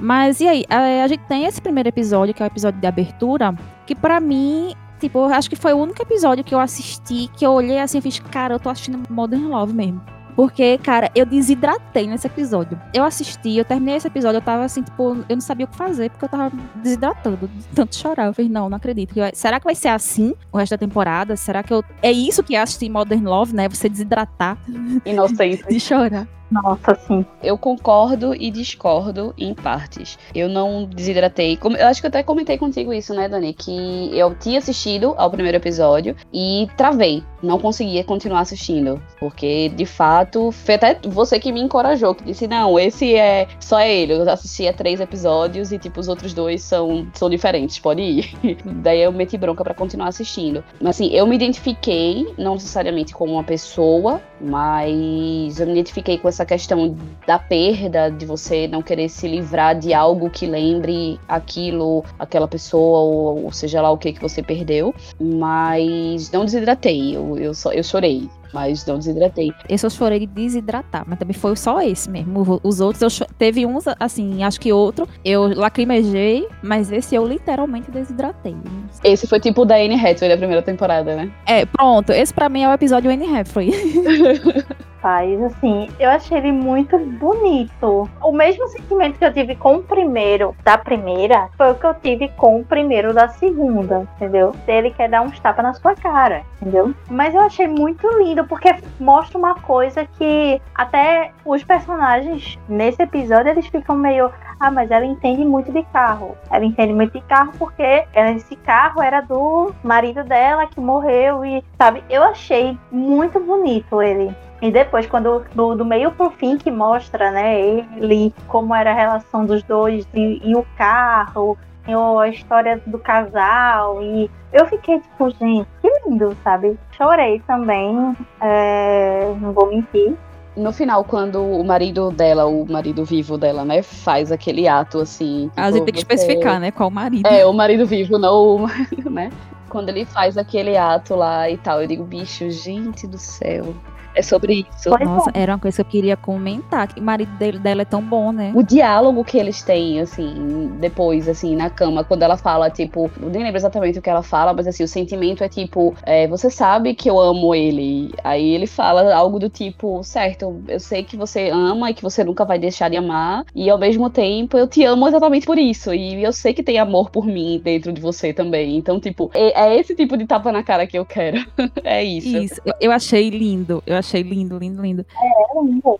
Mas e aí, a, a gente tem esse primeiro episódio, que é o episódio de abertura, que pra mim, tipo, acho que foi o único episódio que eu assisti, que eu olhei assim e fiz, cara, eu tô assistindo Modern Love mesmo. Porque, cara, eu desidratei nesse episódio. Eu assisti, eu terminei esse episódio, eu tava assim, tipo, eu não sabia o que fazer, porque eu tava desidratando, de tanto chorar. Eu falei, não, não acredito. Será que vai ser assim o resto da temporada? Será que eu. É isso que é assistir Modern Love, né? Você desidratar Inocente. de chorar. Nossa, sim. Eu concordo e discordo em partes. Eu não desidratei. Eu acho que eu até comentei contigo isso, né, Dani? Que eu tinha assistido ao primeiro episódio e travei. Não conseguia continuar assistindo. Porque, de fato, foi até você que me encorajou, que disse: não, esse é só ele. Eu assisti a três episódios e, tipo, os outros dois são, são diferentes, pode ir. Daí eu meti bronca pra continuar assistindo. Mas assim, eu me identifiquei, não necessariamente como uma pessoa, mas eu me identifiquei com essa questão da perda, de você não querer se livrar de algo que lembre aquilo, aquela pessoa, ou, ou seja lá o que que você perdeu. Mas não desidratei, eu, eu, só, eu chorei, mas não desidratei. Esse eu chorei de desidratar, mas também foi só esse mesmo. Os outros, eu teve uns, assim, acho que outro, eu lacrimejei, mas esse eu literalmente desidratei. Esse foi tipo o da Anne Hathaway da primeira temporada, né? É, pronto, esse pra mim é o episódio Anne Hathaway. Faz assim, eu achei ele muito bonito. O mesmo sentimento que eu tive com o primeiro da primeira foi o que eu tive com o primeiro da segunda, entendeu? Ele quer dar uns tapas na sua cara, entendeu? Mas eu achei muito lindo porque mostra uma coisa que até os personagens nesse episódio eles ficam meio ah, mas ela entende muito de carro. Ela entende muito de carro porque esse carro era do marido dela que morreu e, sabe, eu achei muito bonito ele. E depois, quando do, do meio pro fim que mostra, né, ele, como era a relação dos dois e, e o carro, e o- a história do casal, e eu fiquei tipo, gente, que lindo, sabe? Chorei também, é, não vou mentir. No final, quando o marido dela, o marido vivo dela, né, faz aquele ato assim. A tipo, gente tem que você- especificar, né, qual marido. É, o marido vivo, não o marido, né? Quando ele faz aquele ato lá e tal, eu digo, bicho, gente do céu. É sobre isso. Nossa, é. era uma coisa que eu queria comentar. Que o marido dele, dela é tão bom, né? O diálogo que eles têm, assim, depois, assim, na cama, quando ela fala, tipo, eu nem lembro exatamente o que ela fala, mas assim, o sentimento é tipo, é, você sabe que eu amo ele. Aí ele fala algo do tipo, certo, eu sei que você ama e que você nunca vai deixar de amar, e ao mesmo tempo eu te amo exatamente por isso. E eu sei que tem amor por mim dentro de você também. Então, tipo, é, é esse tipo de tapa na cara que eu quero. é isso. Isso, eu, eu achei lindo. Eu achei lindo, lindo, lindo.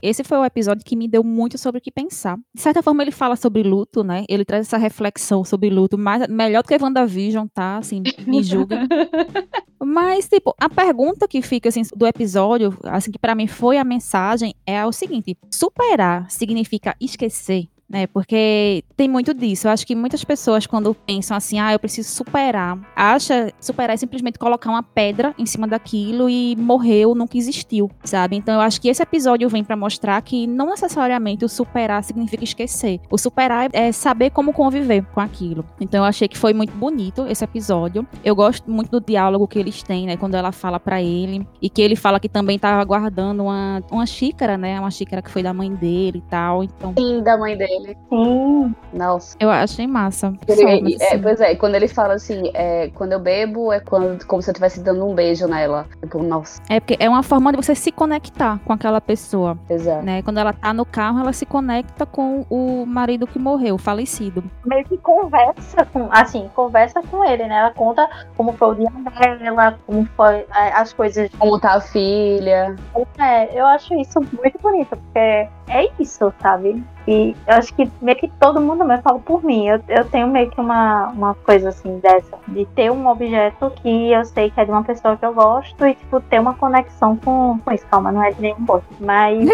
Esse foi o episódio que me deu muito sobre o que pensar. De certa forma, ele fala sobre luto, né? Ele traz essa reflexão sobre luto, mais, melhor do que WandaVision, tá? Assim, me julga. Mas, tipo, a pergunta que fica, assim, do episódio, assim, que pra mim foi a mensagem, é o seguinte: superar significa esquecer? Né, porque tem muito disso. Eu acho que muitas pessoas, quando pensam assim, ah, eu preciso superar, acha superar é simplesmente colocar uma pedra em cima daquilo e morreu, nunca existiu, sabe? Então eu acho que esse episódio vem pra mostrar que não necessariamente o superar significa esquecer. O superar é saber como conviver com aquilo. Então eu achei que foi muito bonito esse episódio. Eu gosto muito do diálogo que eles têm, né? Quando ela fala pra ele e que ele fala que também tava guardando uma, uma xícara, né? Uma xícara que foi da mãe dele e tal. Então Sim, da mãe dele. Ele. Sim. Nossa. Eu achei massa. Ele- é, assim. pois é, quando ele fala assim, é, quando eu bebo é quando, como se eu estivesse dando um beijo nela. Tipo, nossa, É porque é uma forma de você se conectar com aquela pessoa, exato. né? Quando ela tá no carro, ela se conecta com o marido que morreu, o falecido. meio que conversa com, assim, conversa com ele, né? Ela conta como foi o dia dela, como foi é, as coisas. Como tá a filha. É, eu acho isso muito bonito, porque é isso, sabe? E eu acho que meio que todo mundo, eu falo por mim, eu, eu tenho meio que uma, uma coisa assim dessa, de ter um objeto que eu sei que é de uma pessoa que eu gosto e, tipo, ter uma conexão com, com isso. Calma, não é de nenhum gosto, mas.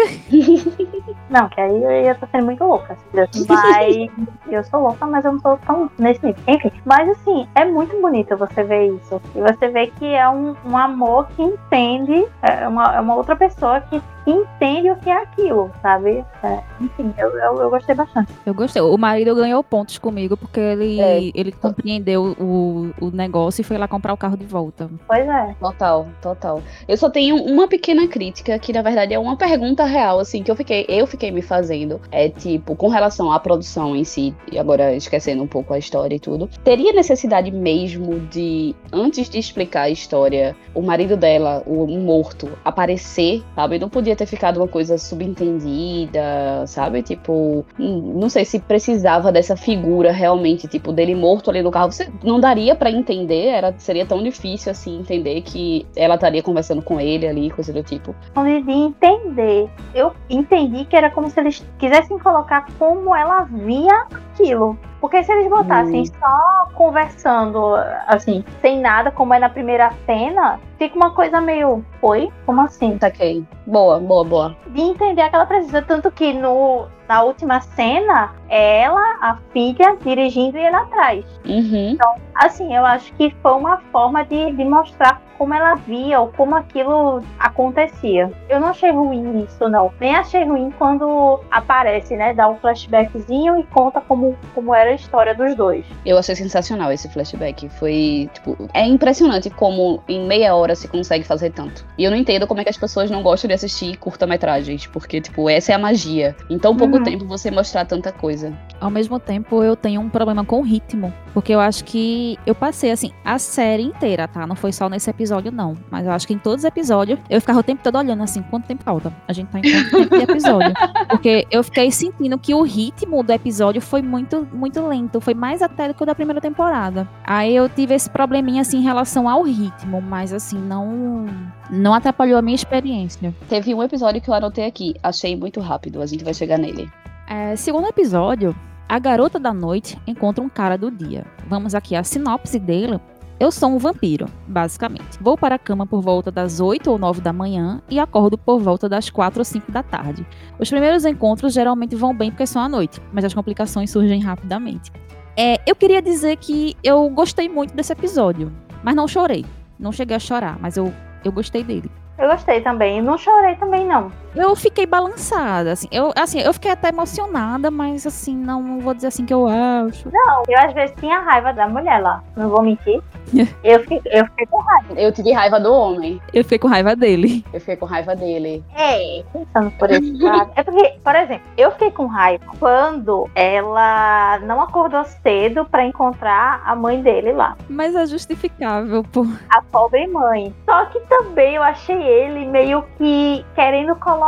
não, que aí eu ia estar sendo muito louca, assim, mas eu sou louca, mas eu não sou tão nesse nível. Enfim, mas assim, é muito bonito você ver isso. E você vê que é um, um amor que entende, é uma, é uma outra pessoa que entende o que é aquilo, sabe? É, enfim, eu, eu, eu gostei bastante. Eu gostei. O marido ganhou pontos comigo porque ele, É. ele compreendeu o, o negócio e foi lá comprar o carro de volta. Pois é. Total, total. Eu só tenho uma pequena crítica, que na verdade é uma pergunta real, assim, que eu fiquei, eu fiquei me fazendo. É tipo, com relação à produção em si, e agora esquecendo um pouco a história e tudo, teria necessidade mesmo de, antes de explicar a história, o marido dela, o morto, aparecer, sabe? Não podia ter ficado uma coisa subentendida, sabe? Tipo, hum, não sei se precisava dessa figura realmente, tipo, dele morto ali no carro. Você não daria pra entender, era, seria tão difícil assim entender que ela estaria conversando com ele ali, coisa do tipo. Quando de entender, eu entendi que era como se eles quisessem colocar como ela via aquilo. Porque se eles botassem Hum. só conversando, assim, sem nada, como é na primeira cena, fica uma coisa meio. Oi? Como assim? Saquei. Boa, boa, boa. de entender que ela precisa. Tanto que no, na última cena, é ela, a filha, dirigindo e ele atrás. Uhum. Assim, eu acho que foi uma forma de, de mostrar como ela via ou como aquilo acontecia. Eu não achei ruim isso, não. Nem achei ruim quando aparece, né? Dá um flashbackzinho e conta como, como era a história dos dois. Eu achei sensacional esse flashback. Foi, tipo, é impressionante como em meia hora se consegue fazer tanto. E eu não entendo como é que as pessoas não gostam de assistir curta-metragens, porque, tipo, essa é a magia. Em tão pouco Uhum. tempo você mostrar tanta coisa. Ao mesmo tempo, eu tenho um problema com o ritmo. Porque eu acho que eu passei, assim, a série inteira, tá? Não foi só nesse episódio, não. Mas eu acho que em todos os episódios, eu ficava o tempo todo olhando, assim, quanto tempo falta? A gente tá em quanto tempo de episódio? Porque eu fiquei sentindo que o ritmo do episódio foi muito, muito lento. Foi mais até do que o da primeira temporada. Aí eu tive esse probleminha, assim, em relação ao ritmo. Mas, assim, não... Não atrapalhou a minha experiência. Teve um episódio que eu anotei aqui. Achei muito rápido, a gente vai chegar nele. É, segundo episódio, a garota da noite encontra um cara do dia. Vamos aqui à sinopse dele. Eu sou um vampiro, basicamente. Vou para a cama por volta das 8 ou 9 da manhã e acordo por volta das 4 ou 5 da tarde. Os primeiros encontros geralmente vão bem porque são à noite, mas as complicações surgem rapidamente. É, eu queria dizer que eu gostei muito desse episódio, mas não chorei. Não cheguei a chorar, mas eu, eu gostei dele. Eu gostei também. Não chorei também, não. Eu fiquei balançada, assim. Eu, assim, eu fiquei até emocionada, mas assim, não vou dizer assim que eu acho. Não, eu às vezes tinha raiva da mulher lá. Não vou mentir. Eu fiquei, eu fiquei com raiva. Eu tive raiva do homem. Eu fiquei com raiva dele. Eu fiquei com raiva dele. É, pensando por esse lado. É porque, por exemplo, eu fiquei com raiva quando ela não acordou cedo pra encontrar a mãe dele lá. Mas é justificável, pô. A pobre mãe. Só que também eu achei ele meio que querendo colocar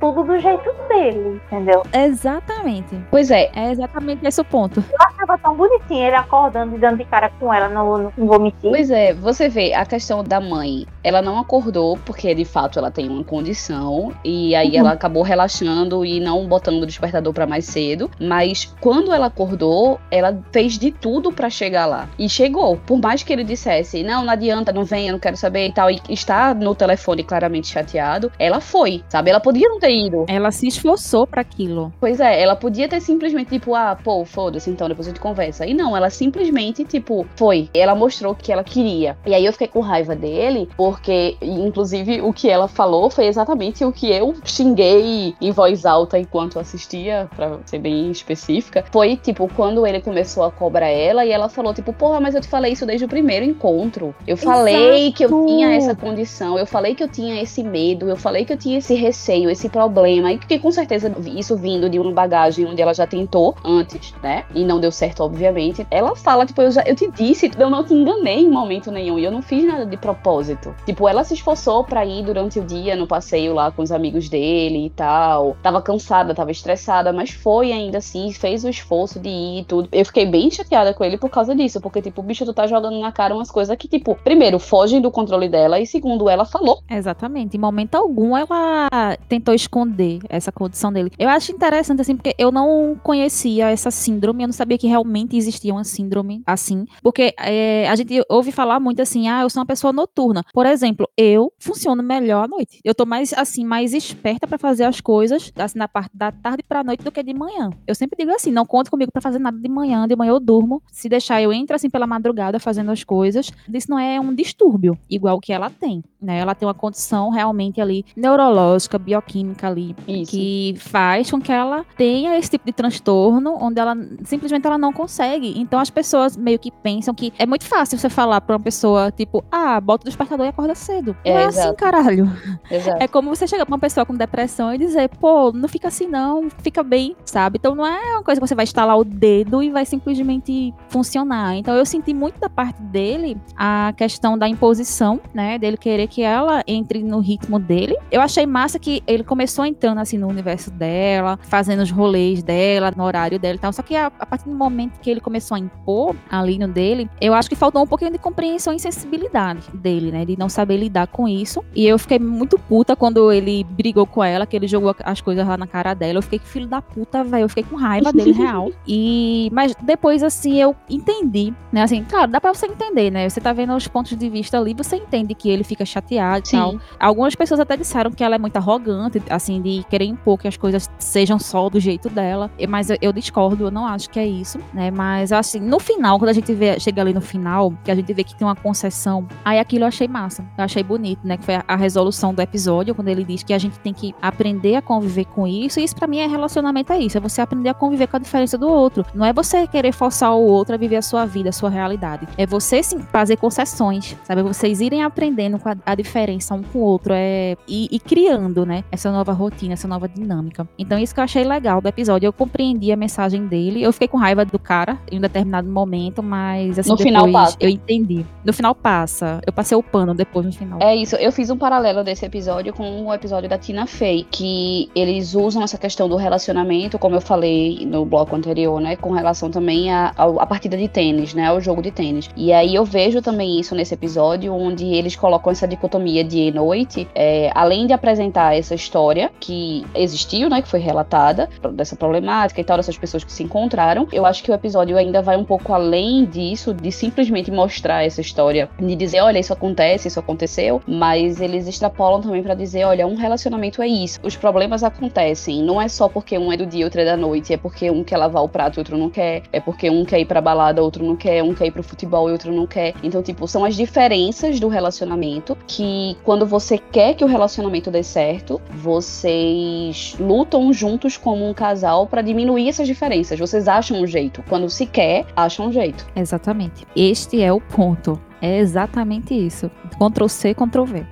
tudo do jeito dele, entendeu? Exatamente. Pois é, É exatamente esse o ponto. Eu achava tão bonitinho ele acordando e dando de cara com ela, não, não, não vou mentir. Pois é, você vê a questão da mãe. Ela não acordou porque de fato ela tem uma condição e aí Uhum. ela acabou relaxando e não botando o despertador pra mais cedo. Mas quando ela acordou, ela fez de tudo pra chegar lá e chegou. Por mais que ele dissesse não, não adianta, não venha, não quero saber e tal, e está no telefone claramente chateado, ela foi, sabe? Ela podia não ter ido. Ela se esforçou pra aquilo. Pois é, ela podia ter simplesmente, tipo, ah, pô, foda-se, então depois a gente conversa. E não, ela simplesmente, tipo, foi. Ela mostrou o que ela queria. E aí eu fiquei com raiva dele, porque, inclusive, o que ela falou foi exatamente o que eu xinguei em voz alta enquanto assistia, pra ser bem específica. Foi, tipo, quando ele começou a cobrar ela e ela falou, tipo, porra, mas eu te falei isso desde o primeiro encontro. Eu falei Exato. que eu tinha essa condição, eu falei que eu tinha esse medo, eu falei que eu tinha esse receio, esse problema, e que com certeza isso vindo de uma bagagem onde ela já tentou antes, né? E não deu certo, obviamente. Ela fala, tipo, eu, já, eu te disse, eu não te enganei em momento nenhum, e eu não fiz nada de propósito. Tipo, ela se esforçou pra ir durante o dia no passeio lá com os amigos dele e tal. Tava cansada, tava estressada, mas foi ainda assim, fez o esforço de ir e tudo. Eu fiquei bem chateada com ele por causa disso, porque, tipo, bicho, tu tá jogando na cara umas coisas que, tipo, primeiro, fogem do controle dela, e segundo, ela falou. Exatamente. Em momento algum ela tentou esconder essa condição dele. Eu acho interessante, assim, porque eu não conhecia essa síndrome, eu não sabia que realmente existia uma síndrome assim. Porque é, a gente ouve falar muito assim, ah, eu sou uma pessoa noturna. Por exemplo, eu funciono melhor à noite. Eu tô mais, assim, mais esperta pra fazer as coisas, assim, na parte da tarde pra noite do que de manhã. Eu sempre digo assim, não conto comigo pra fazer nada de manhã, de manhã eu durmo. Se deixar, eu entro, assim, pela madrugada fazendo as coisas. Isso não é um distúrbio, igual que ela tem, né? Ela tem uma condição realmente ali neurológica, bioquímica ali, Isso. que faz com que ela tenha esse tipo de transtorno, onde ela simplesmente ela não consegue. Então as pessoas meio que pensam que é muito fácil você falar pra uma pessoa, tipo, ah, bota o despertador e acorda cedo. É, não é assim, caralho. Exato. É como você chegar pra uma pessoa com depressão e dizer, pô, não fica assim não, fica bem, sabe? Então não é uma coisa que você vai estalar o dedo e vai simplesmente funcionar. Então eu senti muito da parte dele a questão da imposição, né? Dele querer que ela entre no ritmo dele. Eu achei massa que ele começou entrando assim no universo dela, fazendo os rolês dela, no horário dela e tal. Só que a, a partir do momento que ele começou a impor ali no dele, eu acho que faltou um pouquinho de compreensão e sensibilidade dele, né? De não saber lidar com isso. E eu fiquei muito puta quando ele brigou com ela, que ele jogou as coisas lá na cara dela. Eu fiquei que filho da puta, velho. Eu fiquei com raiva dele real. E mas depois assim eu entendi, né? Assim, claro, dá pra você entender, né? Você tá vendo os pontos de vista ali, você entende que ele fica chateado e tal. Algumas pessoas até disseram que ela é muito arrogante, assim, de querer impor que as coisas sejam só do jeito dela. Mas eu, discordo, eu não acho que é isso, né? Mas assim, no final, quando a gente vê, chega ali no final, que a gente vê que tem uma concessão, aí aquilo eu achei massa. Eu achei bonito, né? Que foi a, a resolução do episódio, quando ele diz que a gente tem que aprender a conviver com isso. E isso pra mim é relacionamento, é isso. É você aprender a conviver com a diferença do outro. Não é você querer forçar o outro a viver a sua vida, a sua realidade. É você sim fazer concessões, sabe? Vocês irem aprendendo a, a diferença um com o outro é e, e criando, né? Essa nova rotina, essa nova dinâmica. Então isso que eu achei legal do episódio. Eu compreendi a mensagem dele. Eu fiquei com raiva do cara em um determinado momento, mas assim No final passa. eu entendi. No final passa. Eu passei o pano depois no final. É isso, eu fiz um paralelo desse episódio com o episódio da Tina Fey, que eles usam essa questão do relacionamento, como eu falei no bloco anterior, né, com relação também à à partida de tênis, né, ao jogo de tênis. E aí eu vejo também isso nesse episódio, onde eles colocam essa dicotomia dia e noite, é, além de apresentar essa história que existiu, né, que foi relatada, dessa problemática e tal, dessas pessoas que se encontraram, eu acho que o episódio ainda vai um pouco além disso, de simplesmente mostrar essa história, de dizer, olha, isso acontece, isso aconteceu, mas eles extrapolam também pra dizer, olha, um relacionamento é isso. Os problemas acontecem, não é só porque um é do dia e outro é da noite, é porque um quer lavar o prato e outro não quer, é porque um quer ir pra balada, outro não quer, um quer ir pro futebol e outro não quer. Então, tipo, são as diferenças do relacionamento que quando você quer que o relacionamento dê certo, vocês lutam juntos como um casal pra diminuir essas diferenças. Vocês acham um jeito. Quando se quer, acham um jeito. Exatamente. Este é o ponto. É exatamente isso. Ctrl C, Ctrl V.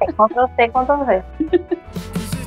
É Ctrl C, Ctrl V.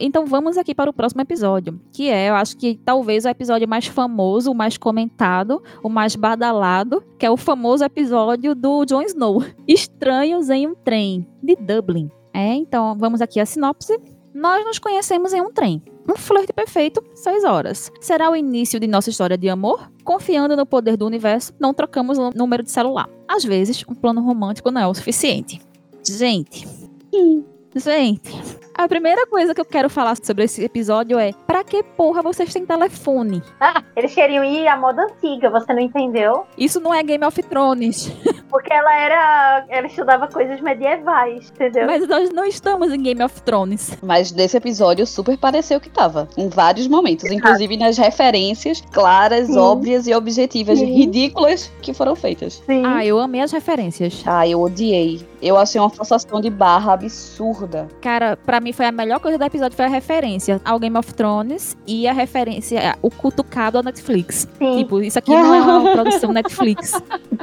Então vamos aqui para o próximo episódio, que é, eu acho que talvez o episódio mais famoso, o mais comentado, o mais badalado, que é o famoso episódio do Jon Snow, Estranhos em um Trem, de Dublin. É, então vamos aqui a sinopse. Nós nos conhecemos em um trem. Um flerte perfeito, seis horas. Será o início de nossa história de amor? Confiando no poder do universo, não trocamos o número de celular. Às vezes, um plano romântico não é o suficiente. Gente. Gente. A primeira coisa que eu quero falar sobre esse episódio é: pra que porra vocês têm telefone? Ah, eles queriam ir à moda antiga, você não entendeu? Isso não é Game of Thrones. Porque ela era. Ela estudava coisas medievais, entendeu? Mas nós não estamos em Game of Thrones. Mas nesse episódio super pareceu que tava. Em vários momentos. Inclusive nas referências claras, Sim. óbvias e objetivas, Sim. ridículas que foram feitas. Sim. Ah, eu amei as referências. Ah, eu odiei. Eu achei uma forçação de barra absurda. Cara, pra mim foi a melhor coisa do episódio foi a referência ao Game of Thrones e a referência, o cutucado ao Netflix. Sim. Tipo, isso aqui não é uma produção Netflix.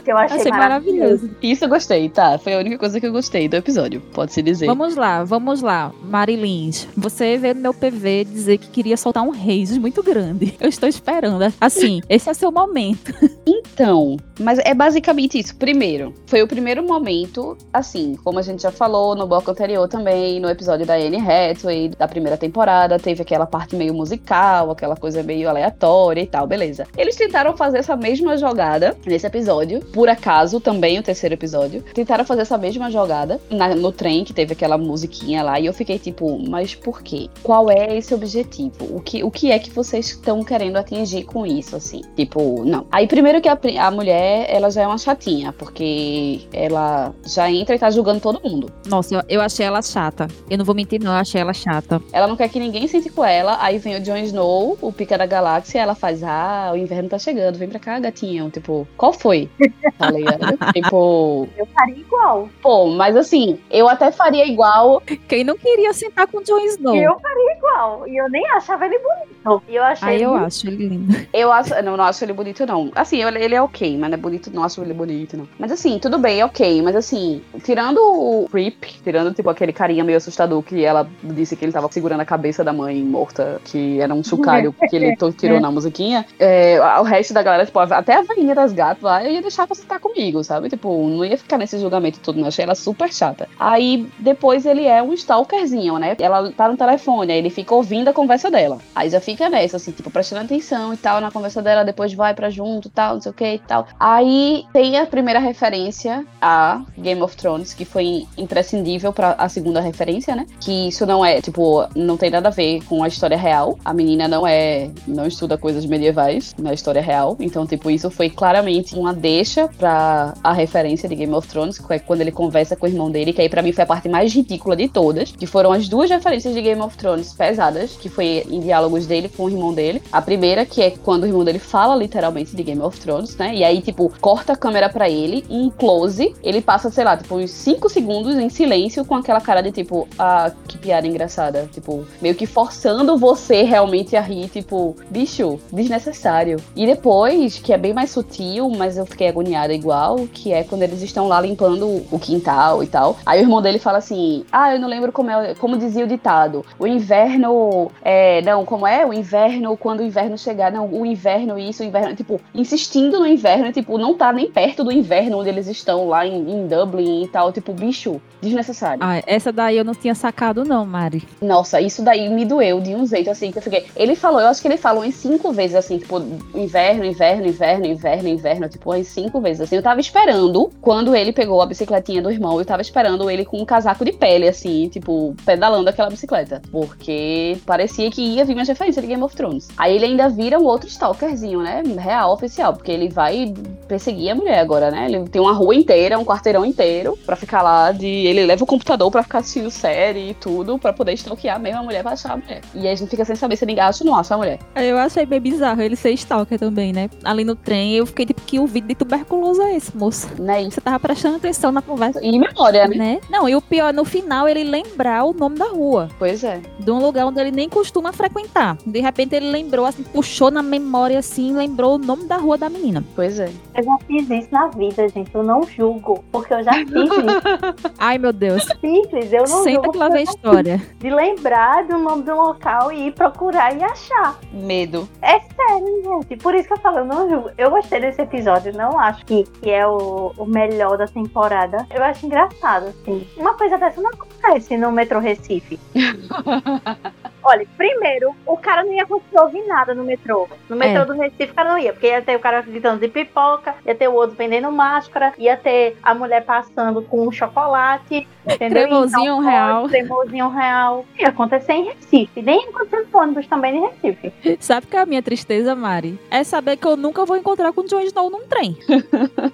que eu achei, Achei maravilhoso. Isso eu gostei, tá? Foi a única coisa que eu gostei do episódio, pode-se dizer. Vamos lá, vamos lá. Marilins, você veio no meu PV dizer que queria soltar um reis muito grande. Eu estou esperando. Assim, esse é seu momento. Então, mas é basicamente isso. Primeiro, foi o primeiro momento, assim, como a gente já falou no bloco anterior também, no episódio da Anne Hathaway, da primeira temporada, teve aquela parte meio musical, aquela coisa meio aleatória e tal, beleza. Eles tentaram fazer essa mesma jogada nesse episódio, por acaso, também o terceiro episódio. Tentaram fazer essa mesma jogada na- no trem, que teve aquela musiquinha lá, e eu fiquei tipo, mas por quê? Qual é esse objetivo? O que, o que é que vocês estão querendo atingir com isso, assim? Tipo, não. Aí, primeiro que a, a mulher, ela já é uma chatinha, porque ela já entra e tá julgando todo mundo. Nossa, eu, eu achei ela chata. Eu não vou mentir, não, eu achei ela chata. Ela não quer que ninguém sente com ela. Aí vem o Jon Snow, o pica da galáxia, ela faz, ah, o inverno tá chegando, vem pra cá, gatinho. Tipo, qual foi? Tá ligado? tipo, Eu faria igual. pô, mas assim, eu até faria igual. Quem não queria sentar com o Jon Snow? Eu faria igual. E eu nem achava ele bonito. E eu achei Aí eu acho ele lindo. Eu acho, não, não acho ele bonito, não. Assim, ele, ele é ok, mas não é bonito, não acho ele bonito, não. Mas assim, tudo bem, é ok. Mas assim, tirando o Creep, tirando, tipo, aquele carinha meio assustador que ela disse que ele tava segurando a cabeça da mãe morta, que era um chocalho que ele to- tirou na musiquinha, é, o resto da galera, tipo, até a varinha das gatas lá, eu ia deixar pra sentar comigo, sabe? Tipo, não ia ficar nesse julgamento todo, não. Achei ela super chata. Aí, depois ele é um stalkerzinho, né? Ela tá no telefone, aí ele fica ouvindo a conversa dela. Aí já fica nessa, assim, tipo, prestando atenção e tal na conversa dela, depois vai pra junto e tal, não sei o que e tal. Aí tem a primeira referência a Game of Thrones, que foi imprescindível pra a segunda referência, né? Que isso não é, tipo, não tem nada a ver com a história real. A menina não é, não estuda coisas medievais na história real. Então, tipo, isso foi claramente uma deixa pra a referência de Game of Thrones, que é quando ele conversa com o irmão dele, que aí pra mim foi a parte mais ridícula de todas, que foram as duas referências de Game of Thrones pesadas, que foi em diálogos dele com o irmão dele. A primeira, que é quando o irmão dele fala literalmente de Game of Thrones, né? E aí, tipo, corta a câmera pra ele, em close, ele passa, sei lá, tipo, uns 5 segundos em silêncio com aquela cara de tipo, ah, que piada engraçada. Tipo, meio que forçando você realmente a rir, tipo, bicho, desnecessário. E depois, que é bem mais sutil, mas eu fiquei agoniada igual, que é quando eles estão lá limpando o quintal e tal. Aí o irmão dele fala assim: Ah, eu não lembro como, é, como dizia o ditado. O inverno. É, não, como é? O inverno, quando o inverno chegar. Não, o inverno, isso, o inverno. Tipo, insistindo no inverno, tipo, não tá nem perto do inverno onde eles estão lá em, em Dublin e tal. Tipo, bicho, desnecessário. Ah, essa daí eu não tinha sacado, não, Mari. Nossa, isso daí me doeu de um jeito assim que eu fiquei. Ele falou, eu acho que ele falou em cinco vezes assim, tipo, inverno, inverno, inverno, inverno, inverno, tipo, em cinco vezes assim. Eu tava esperando quando ele pegou a bicicletinha do irmão, eu tava esperando ele com um casaco de pele, assim, tipo, pedalando aquela bicicleta. Porque parecia que ia vir uma referência de Game of Thrones. Aí ele ainda vira um outro stalkerzinho, né? Real, oficial, porque ele vai perseguir a mulher agora, né? Ele tem uma rua inteira, um quarteirão inteiro pra ficar lá de. Ele leva o computador pra ficar assistindo série e tudo, pra poder stalkear mesmo a mulher pra achar a mulher. E aí a gente fica sem saber se ele acha ou não acha a mulher. Eu achei bem bizarro ele ser stalker também, né? Ali no trem, eu fiquei tipo, que ouvido de tuberculoso é esse, moça? Né? Você tava prestando atenção na conversa. E memória, né? Né? Não, e o pior, no final, ele lembrar o nome da rua. Pois é. De um lugar onde ele nem costuma frequentar. De repente ele lembrou, assim, puxou na memória, assim, lembrou o nome da rua da menina. Pois é. Eu já fiz isso na vida, gente. Eu não julgo, porque eu já fiz Ai, meu Deus. Simples, eu não Senta que lá vem a história. De lembrar do nome do local e ir procurar e achar. Medo. É sério, gente. Por isso que eu falo, eu não julgo. Eu gostei desse episódio, não acho que, que é o, o melhor da temporada. Eu acho engraçado, assim. Uma coisa dessa não acontece no Metro Recife. Olha, primeiro, o cara não ia conseguir ouvir nada no metrô. No metrô É. do Recife, o cara não ia, porque ia ter o cara gritando de pipoca, ia ter o outro vendendo máscara, ia ter a mulher passando com um chocolate, entendeu? Cremosinho Então, real. Cremosinho real. Ia acontecer em Recife. Nem ia acontecer no ônibus também em Recife. Sabe que a minha tristeza, Mari? É saber que eu nunca vou encontrar com o Jon Snow num trem.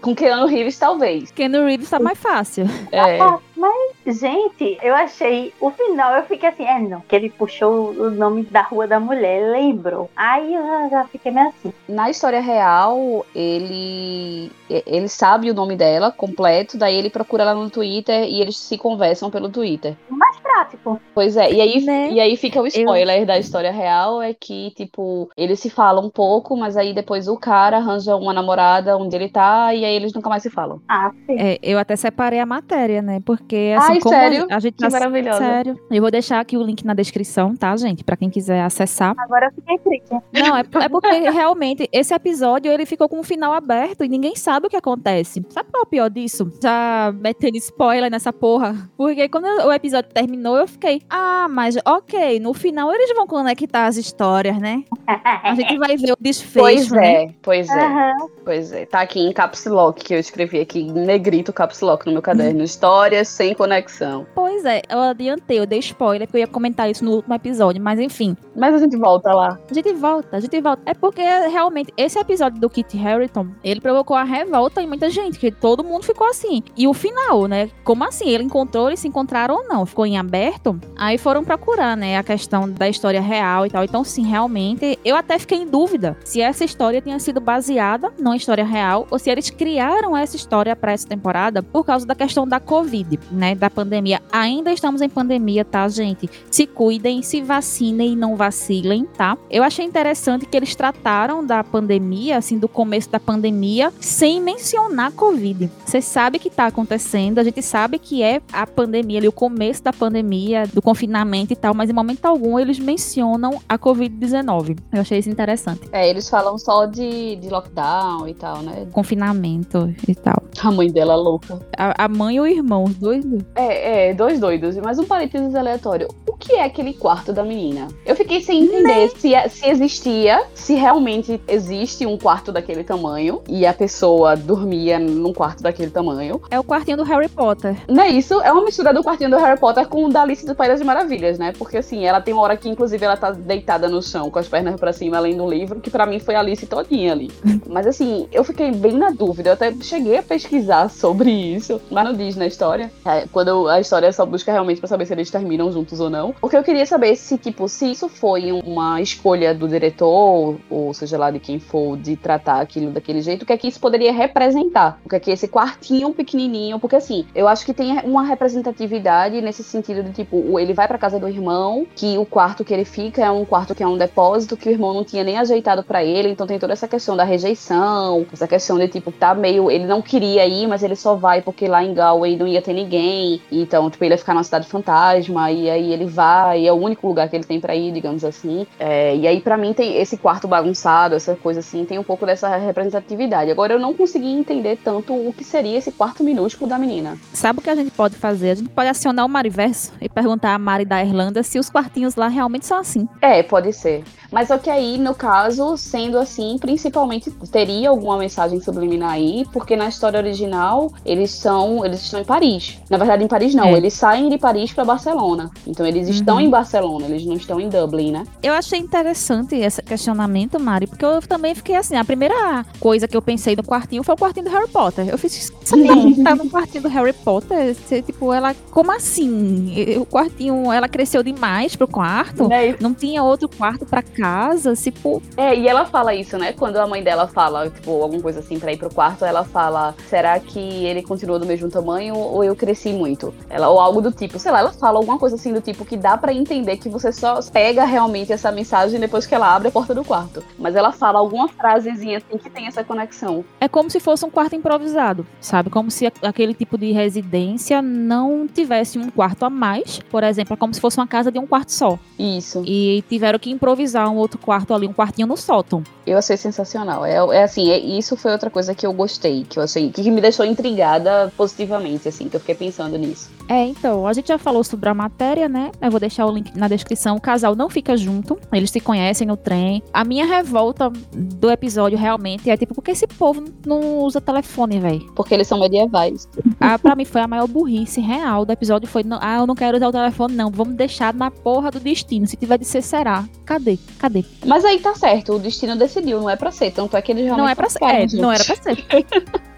Com Keanu Reeves, talvez. Keanu Reeves tá mais fácil. É. Mas, gente, eu achei. O final, eu fiquei assim, é não, que ele puxou o nome da Rua da Mulher, lembrou. Aí eu já fiquei meio assim. Na história real, ele ele sabe o nome dela completo, daí ele procura ela no Twitter e eles se conversam pelo Twitter. Mais prático. Pois é, e aí, Né? e aí fica o spoiler da história real, é que, tipo, eles se falam um pouco, mas aí depois o cara arranja uma namorada onde ele tá, e aí eles nunca mais se falam. Ah, sim. É, eu até separei a matéria, né? Porque assim, Ai, como sério? a gente Que maravilhosa. Sério. Eu vou deixar aqui o link na descrição, tá, gente? Pra quem quiser acessar. Agora eu fiquei triste. Não, é, é porque realmente esse episódio ele ficou com o final aberto e ninguém sabe o que acontece. Sabe qual é o pior disso? Já metendo spoiler nessa porra. Porque quando o episódio terminou, eu fiquei, ah, mas ok, no final eles vão conectar as histórias, né? A gente vai ver o desfecho, Pois né? é, pois é, Aham. pois é. Tá aqui em caps lock, que eu escrevi aqui em negrito caps lock no meu caderno. Histórias sem conexão. Pois é, eu adiantei, eu dei spoiler, porque eu ia comentar isso no último episódio, mas enfim. Mas a gente volta lá. A gente volta, a gente volta. É porque realmente esse episódio do Kit Harington, ele provocou a revolta em muita gente, que todo mundo ficou assim. E o final, né? Como assim? Ele encontrou, eles se encontraram ou não? Ficou em aberto? Aí foram procurar, né, a questão da história real e tal. Então, sim, realmente, eu até fiquei em dúvida se essa história tinha sido baseada numa história real ou se eles criaram essa história para essa temporada por causa da questão da Covid, né, da pandemia. Ainda estamos em pandemia, tá, gente? Se cuidem, se vacinem e não vacilem, tá? Eu achei interessante que eles trataram da pandemia, assim, do começo da pandemia, sem mencionar a Covid. Você sabe que tá acontecendo, a gente sabe que é a pandemia ali, o começo da pandemia, do confinamento e tal, mas em momento algum eles mencionam a Covid-19. Eu achei isso interessante. É, eles falam só de, de lockdown e tal, né? Confinamento e tal. A mãe dela louca. A, a mãe e o irmão, os dois. É, é, dois doidos. Mas um parênteses aleatório. O que é aquele quarto da menina? Eu fiquei sem entender se, é- se existia, se realmente existe um quarto daquele tamanho e a pessoa dormia num quarto daquele tamanho. É o quartinho do Harry Potter. Não é isso? É uma mistura do quartinho do Harry Potter com o da Alice do País das Maravilhas, né? Porque assim, ela tem uma hora que, inclusive, ela tá deitada no chão com as pernas pra cima, lendo um livro, que pra mim foi a Alice todinha ali. Mas assim, eu fiquei bem na dúvida. Eu até cheguei a pesquisar sobre isso, mas não diz na história. É, quando a história só busca realmente pra saber se eles terminam juntos ou não. Porque eu queria saber se, tipo, se isso foi uma escolha do diretor, ou seja lá de quem for, de tratar aquilo daquele jeito, o que é que isso poderia representar? O que é que esse quartinho pequenininho, porque assim, eu acho que tem uma representatividade nesse sentido de tipo, o- ele vai pra casa do irmão, que o quarto que ele fica é um quarto que é um depósito que o irmão não tinha nem ajeitado pra ele, então tem toda essa questão da rejeição, essa questão de tipo, tá meio, ele não queria ir, mas ele só vai porque lá em Galway não ia ter ninguém, então tipo, ele ia ficar numa cidade fantasma, e aí ele vai, é o único lugar que ele tem pra ir, digamos assim. É, e aí pra mim tem esse quarto bagunçado, essa coisa assim, tem um pouco dessa representatividade. Agora eu não consegui entender tanto o que seria esse quarto minúsculo da menina. Sabe o que a gente pode fazer? A gente pode acionar o Mariverso e perguntar a Mari da Irlanda se os quartinhos lá realmente são assim. É, pode ser. Mas só que aí, no caso, sendo assim, principalmente teria alguma mensagem subliminar aí, porque na história original eles são, eles estão em Paris. Na verdade, em Paris não, É. eles saem de Paris pra Barcelona. Então eles estão Uhum. em Barcelona, eles não estão em Dublin, né? Eu achei interessante esse questionamento, Mari, porque eu também fiquei assim, a primeira coisa que eu pensei no quartinho foi o quartinho do Harry Potter. Eu fiz, sabe, tá no quartinho do Harry Potter, você, tipo, ela, como assim? O quartinho, ela cresceu demais pro quarto? Né? Não tinha outro quarto pra casa, tipo, É, e ela fala isso, né? Quando a mãe dela fala, tipo, alguma coisa assim pra ir pro quarto, ela fala: será que ele continua do mesmo tamanho ou eu cresci muito? Ela, ou algo do tipo, sei lá, ela fala alguma coisa assim do tipo que dá pra entender que você só pega realmente essa mensagem depois que ela abre a porta do quarto. Mas ela fala alguma frasezinha assim que tem essa conexão. é como se fosse um quarto improvisado, sabe? Como se aquele tipo de residência não tivesse um quarto a mais. Por exemplo, é como se fosse uma casa de um quarto só. Isso. E tiveram que improvisar um outro quarto ali, um quartinho no sótão. Eu achei sensacional. É, é assim, é- isso foi outra coisa que eu gostei, que eu achei, que me deixou intrigada positivamente, assim, que eu fiquei pensando nisso. É, então, a gente já falou sobre a matéria, né? Eu vou deixar o link na descrição. O casal não fica junto, eles se conhecem no trem. A minha revolta do episódio realmente é tipo, por que esse povo não usa telefone, velho? Porque eles são medievais. Ah, pra mim foi a maior burrice real do episódio. Foi, não, ah, eu não quero usar o telefone, não. Vamos deixar na porra do destino. Se tiver de ser, será. Cadê? Cadê? Mas aí tá certo, o destino decidiu, não é pra ser. Tanto é que eles realmente Não é pra ser. É, não era pra ser.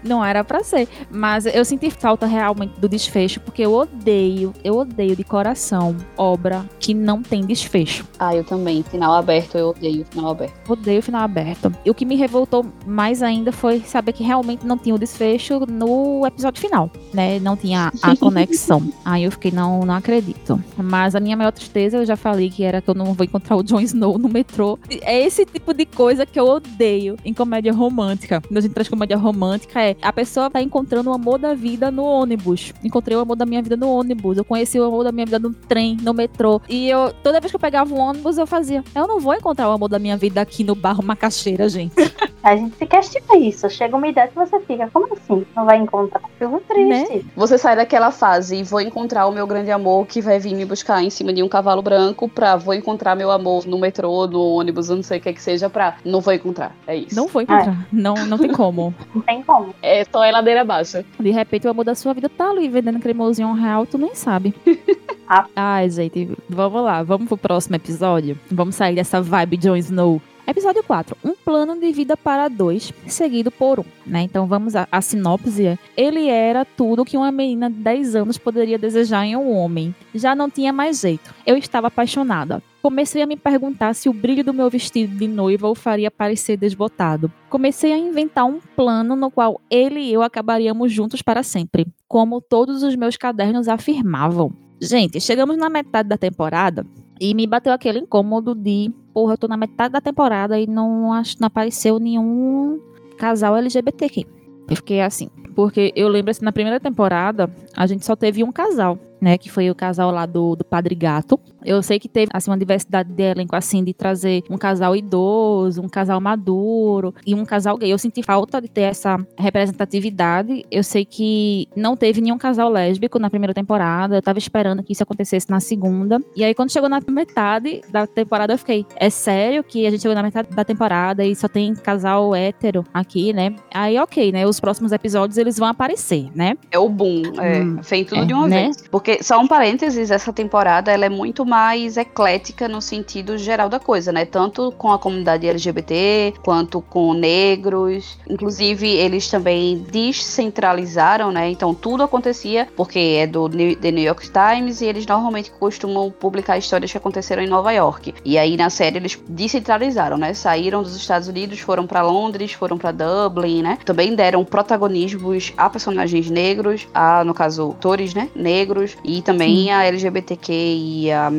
Não era pra ser. Mas eu senti falta realmente do desfecho, porque eu odeio, eu odeio de coração obra que não tem desfecho. Ah, eu também. Final aberto, eu odeio final aberto. Odeio o final aberto. E o que me revoltou mais ainda foi saber que realmente não tinha o desfecho no episódio final, né? Não tinha a conexão. Aí eu fiquei, não, não acredito. Mas a minha maior tristeza, eu já falei que era que eu não vou encontrar o Jon Snow no metrô. É esse tipo de coisa que eu odeio em comédia romântica. Quando a gente traz comédia romântica, é a pessoa tá encontrando o amor da vida no ônibus. Encontrei o amor da minha vida no ônibus. Eu conheci o amor da minha vida no trem, no metrô. E eu, toda vez que eu pegava um ônibus, eu fazia. Eu não vou encontrar o amor da minha vida aqui no barro Macaxeira, gente. A gente se questiona isso. Chega uma idade que você fica, como assim? Não vai encontrar? Fico triste. Você sai daquela fase e vou encontrar o meu grande amor que vai vir me buscar em cima de um cavalo branco pra vou encontrar meu amor no metrô, no ônibus, não sei o que que seja pra não vou encontrar. É isso. Não vou encontrar. Não, não tem como. Não tem como. É só é ladeira baixa. De repente o amor da sua vida tá ali vendendo cremosinho real, tu nem sabe. Ai, gente, vamos lá, vamos pro próximo episódio. Vamos sair dessa vibe Jon Snow. Episódio 4. Um plano de vida para dois, seguido por um. Né? Então vamos à, à sinopse. Ele era tudo que uma menina de 10 anos poderia desejar em um homem. Já não tinha mais jeito. Eu estava apaixonada. Comecei a me perguntar se o brilho do meu vestido de noiva o faria parecer desbotado. Comecei a inventar um plano no qual ele e eu acabaríamos juntos para sempre, como todos os meus cadernos afirmavam. Gente, chegamos na metade da temporada e me bateu aquele incômodo de, porra, eu tô na metade da temporada e não, acho, não apareceu nenhum casal LGBT aqui. Eu fiquei assim, porque eu lembro assim, na primeira temporada, a gente só teve um casal, né, que foi o casal lá do, do Padre Gato. Eu sei que teve, assim, uma diversidade de elenco, assim, de trazer um casal idoso, um casal maduro e um casal gay. Eu senti falta de ter essa representatividade. Eu sei que não teve nenhum casal lésbico na primeira temporada. Eu tava esperando que isso acontecesse na segunda. E aí, quando chegou na metade da temporada, eu fiquei, é sério que a gente chegou na metade da temporada e só tem casal hétero aqui, né? Aí, ok, né? Os próximos episódios, eles vão aparecer, né? É o boom, é. Hum, tudo é, de uma né? vez. Porque, só um parênteses, essa temporada ela é muito mais eclética no sentido geral da coisa, né? Tanto com a comunidade LGBT, quanto com negros. Inclusive, eles também descentralizaram, né? Então, tudo acontecia, porque é do The New York Times, e eles normalmente costumam publicar histórias que aconteceram em Nova York. E aí, na série, eles descentralizaram, né? Saíram dos Estados Unidos, foram pra Londres, foram pra Dublin, né? Também deram protagonismos a personagens negros, a, no caso, atores, né? Negros, e também a LGBTQIA+,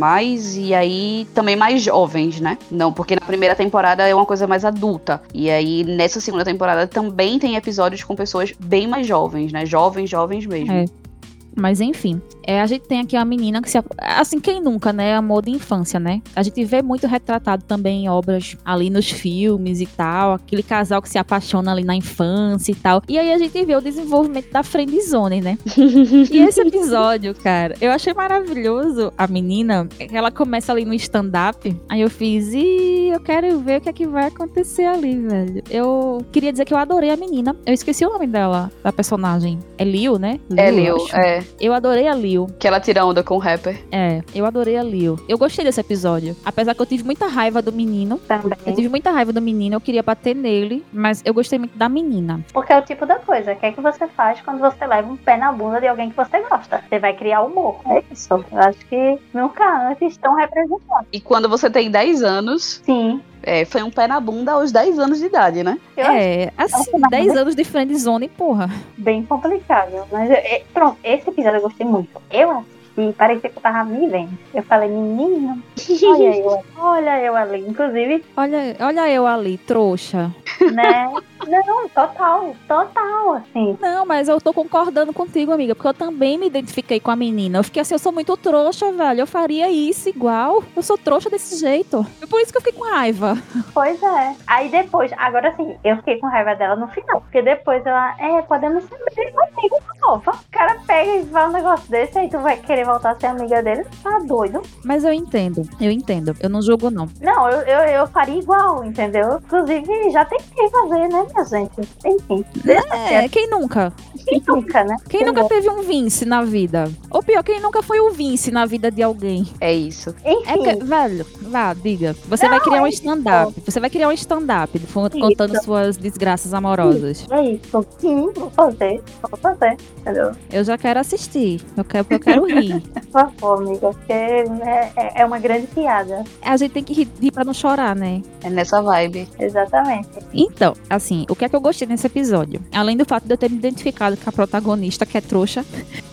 e aí também mais jovens, né? Não, porque na primeira temporada é uma coisa mais adulta. E aí, nessa segunda temporada, também tem episódios com pessoas bem mais jovens, né? Jovens, jovens mesmo. É. Mas enfim, é, a gente tem aqui uma menina que se. Assim, quem nunca, né? Amor de infância, né? A gente vê muito retratado também em obras ali nos filmes e tal. Aquele casal que se apaixona ali na infância e tal. E aí a gente vê o desenvolvimento da friendzone, né? e esse episódio, cara, eu achei maravilhoso a menina. Ela começa ali no stand-up. Aí eu fiz, e eu quero ver o que é que vai acontecer ali, velho. Eu queria dizer que eu adorei a menina. Eu esqueci o nome dela, da personagem. É Liu, né? É eu Liu, é. Eu adorei a Liu. Que ela tira onda com o rapper. É, eu adorei a Liu. Eu gostei desse episódio. Apesar que eu tive muita raiva do menino. Também. Eu tive muita raiva do menino, eu queria bater nele, mas eu gostei muito da menina. Porque é o tipo da coisa. O que é que você faz quando você leva um pé na bunda de alguém que você gosta? Você vai criar humor. É isso. Eu acho que nunca antes tão representado. E quando você tem 10 anos, Sim. É, foi um pé na bunda aos 10 anos de idade, né? Eu acho É, assim, Nossa, 10 mas- anos de friendzone, porra. bem complicado. Mas é, pronto, esse episódio eu gostei muito. Eu assisti, parecia que eu tava me vendo. Eu falei, menino, olha eu, ali, olha eu ali. Inclusive, Olha, olha eu ali, trouxa. né? Não, total, total, assim. Não, mas eu tô concordando contigo, amiga, porque eu também me identifiquei com a menina. Eu fiquei assim, eu sou muito trouxa, velho. Eu faria isso igual. Eu sou trouxa desse jeito. É por isso que eu fiquei com raiva. Pois é. Aí depois, agora sim, eu fiquei com raiva dela no final. Porque depois ela, é, podemos ser bem amigos nova. O cara pega e fala um negócio desse, aí tu vai querer voltar a ser amiga dele? Tá doido? Mas eu entendo, eu entendo. Eu não julgo, não. Não, eu, eu, eu faria igual, entendeu? Inclusive, já tentei fazer, né, minha gente? Enfim. É, quem nunca? Quem nunca, né? Quem nunca teve um Vince na vida? Ou pior, quem nunca foi o Vince na vida de alguém? É isso. Enfim. É que, velho, vá, diga. Você vai criar um stand-up. Você vai criar um stand-up contando suas desgraças amorosas. É isso. Sim, vou fazer. Vou fazer. Entendeu? Eu já quero assistir. Eu quero, eu quero rir. Por favor, amiga. Porque é, é- é uma grande piada. A gente tem que rir, rir pra não chorar, né? É nessa vibe. Exatamente. Então, assim, o que é que eu gostei nesse episódio? Além do fato de eu ter me identificado com a protagonista, que é trouxa,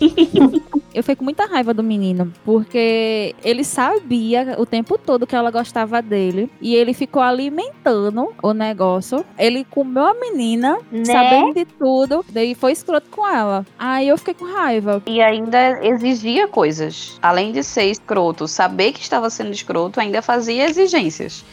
eu fiquei com muita raiva do menino, porque ele sabia o tempo todo que ela gostava dele, e ele ficou alimentando o negócio. Ele comeu a menina, Né? sabendo de tudo, daí foi escroto com ela. Aí eu fiquei com raiva. E ainda exigia coisas. Além de ser escroto, saber que estava sendo escroto, ainda fazia exigências.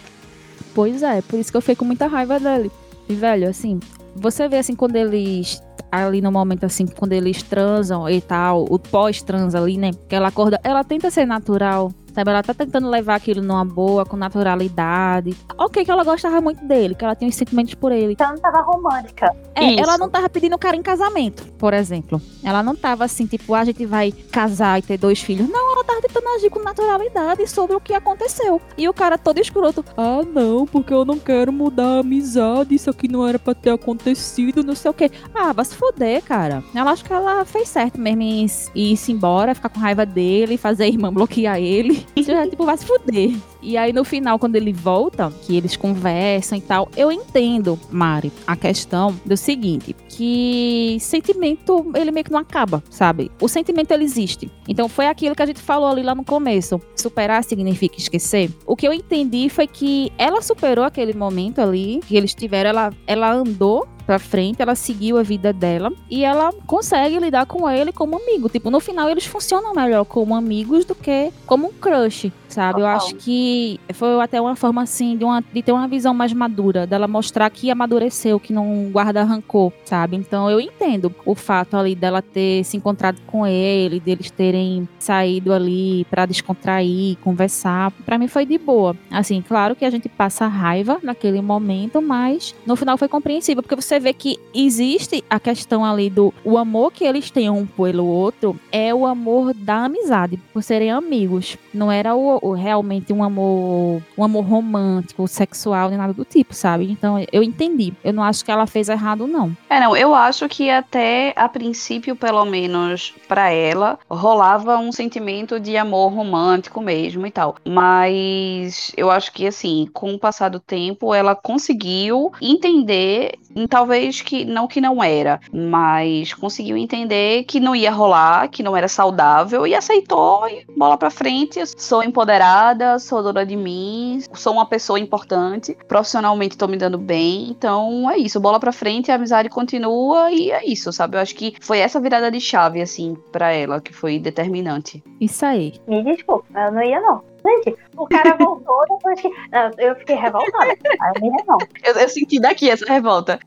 Pois é, por isso que eu fiquei com muita raiva dele. E, velho, assim, você vê assim quando eles. Ali no momento, assim, quando eles transam e tal, o pós-trans ali, né? Que ela acorda. Ela tenta ser natural. Sabe, ela tá tentando levar aquilo numa boa, com naturalidade. Ok, que ela gostava muito dele, que ela tinha os sentimentos por ele. Então não tava romântica. É, Isso. ela não tava pedindo o cara em casamento, por exemplo. Ela não tava assim, tipo, "Ah, a gente vai casar e ter dois filhos. Não, ela tava tentando agir com naturalidade sobre o que aconteceu. E o cara todo escroto. Ah, não, porque eu não quero mudar a amizade. Isso aqui não era pra ter acontecido, não sei o quê. Ah, vai se foder, cara. Ela acho que ela fez certo mesmo em ir-se embora, ficar com raiva dele, fazer a irmã bloquear ele. Isso já, tipo, vai se fuder. E aí, no final, quando ele volta, que eles conversam e tal, eu entendo, Mari, a questão do seguinte: que sentimento, ele meio que não acaba, sabe? O sentimento, ele existe. Então, foi aquilo que a gente falou ali lá no começo. Superar significa esquecer. O que eu entendi foi que ela superou aquele momento ali, que eles tiveram, ela, ela andou pra frente, ela seguiu a vida dela e ela consegue lidar com ele como amigo. Tipo, no final eles funcionam melhor como amigos do que como um crush, sabe? Eu Total. acho que foi até uma forma assim de, uma, de ter uma visão mais madura, dela mostrar que amadureceu, que não guarda rancor, sabe? Então eu entendo o fato ali dela ter se encontrado com ele, deles terem saído ali pra descontrair, conversar. Pra mim foi de boa. Assim, claro que a gente passa raiva naquele momento, mas no final foi compreensível, porque você vê que existe a questão ali do o amor que eles têm um pelo outro é o amor da amizade, por serem amigos. Não era o, o- realmente um amor, um amor romântico, sexual, nem nada do tipo, sabe? Então eu entendi. Eu não acho que ela fez errado, não. É, não, eu acho que até a princípio, pelo menos pra ela, rolava um sentimento de amor romântico mesmo e tal. Mas eu acho que, assim, com o passar do tempo, ela conseguiu entender, em talvez que não que não era, mas conseguiu entender que não ia rolar, que não era saudável e aceitou e bola pra frente. Sou empoderada, sou dona de mim, sou uma pessoa importante, profissionalmente tô me dando bem, então é isso, bola pra frente, a amizade continua e é isso, sabe? Eu acho que foi essa virada de chave, assim, pra ela, que foi determinante. Isso aí. Me desculpa, eu não ia não. Gente, o cara voltou depois que. Não, Eu fiquei revoltada. Aí eu. Eu, eu senti daqui essa revolta.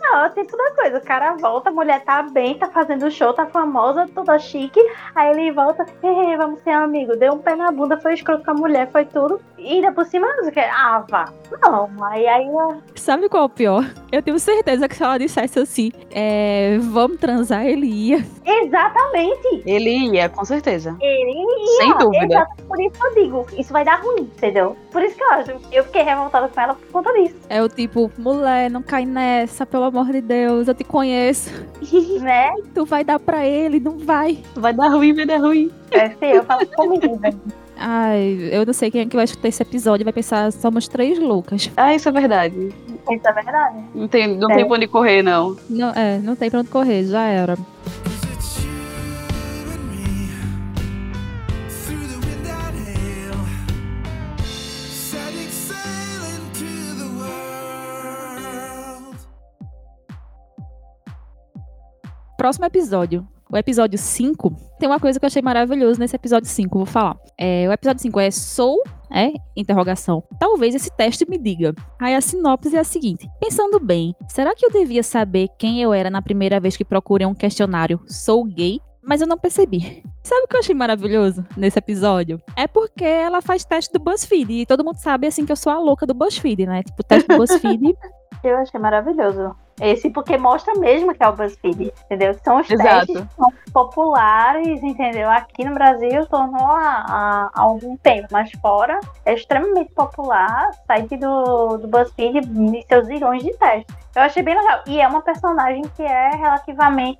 Não, é o tipo da coisa. O cara volta, a mulher tá bem, tá fazendo show, tá famosa, toda chique. Aí ele volta, "Hehe, vamos ser amigo. Deu um pé na bunda, foi escroto com a mulher, foi tudo. E ainda por cima, ah, vá. Não, aí aí. eu- Sabe qual é o pior? Eu tenho certeza que se ela dissesse assim, é, vamos transar, ele ia. Exatamente. Ele ia, com certeza. Ele ia. Sem dúvida. Exato, por isso que eu digo, isso vai dar ruim, entendeu? Por isso que eu acho. Eu fiquei revoltada com ela por conta disso. É o tipo, mulher, não cai nessa, pelo amor de Deus, eu te conheço. né? Tu vai dar pra ele, não vai. Vai dar ruim, vai dar ruim. É ser eu falo comigo. Ai, eu não sei quem é que vai escutar esse episódio e vai pensar, somos três loucas. Ah, isso é verdade. Isso é verdade. Não tem, não É. tem pra onde correr, não. Não, é, não tem pra onde correr, já era. Próximo episódio o episódio 5, tem uma coisa que eu achei maravilhoso nesse episódio 5, vou falar. É, o episódio 5 é Sou, é? Interrogação. Talvez esse teste me diga. Aí a sinopse é a seguinte: Pensando bem, será que eu devia saber quem eu era na primeira vez que procurei um questionário Sou gay? Mas eu não percebi. Sabe o que eu achei maravilhoso nesse episódio? É porque ela faz teste do BuzzFeed. E todo mundo sabe, assim, que eu sou a louca do BuzzFeed, né? Tipo, teste do BuzzFeed. Eu achei maravilhoso. Esse porque mostra mesmo que é o BuzzFeed, entendeu? São os Exato. testes que são populares, entendeu? Aqui no Brasil tornou há, há- há algum tempo, mas fora é extremamente popular. Site do, do BuzzFeed e seus zilhões de testes. Eu achei bem legal. E é uma personagem que é relativamente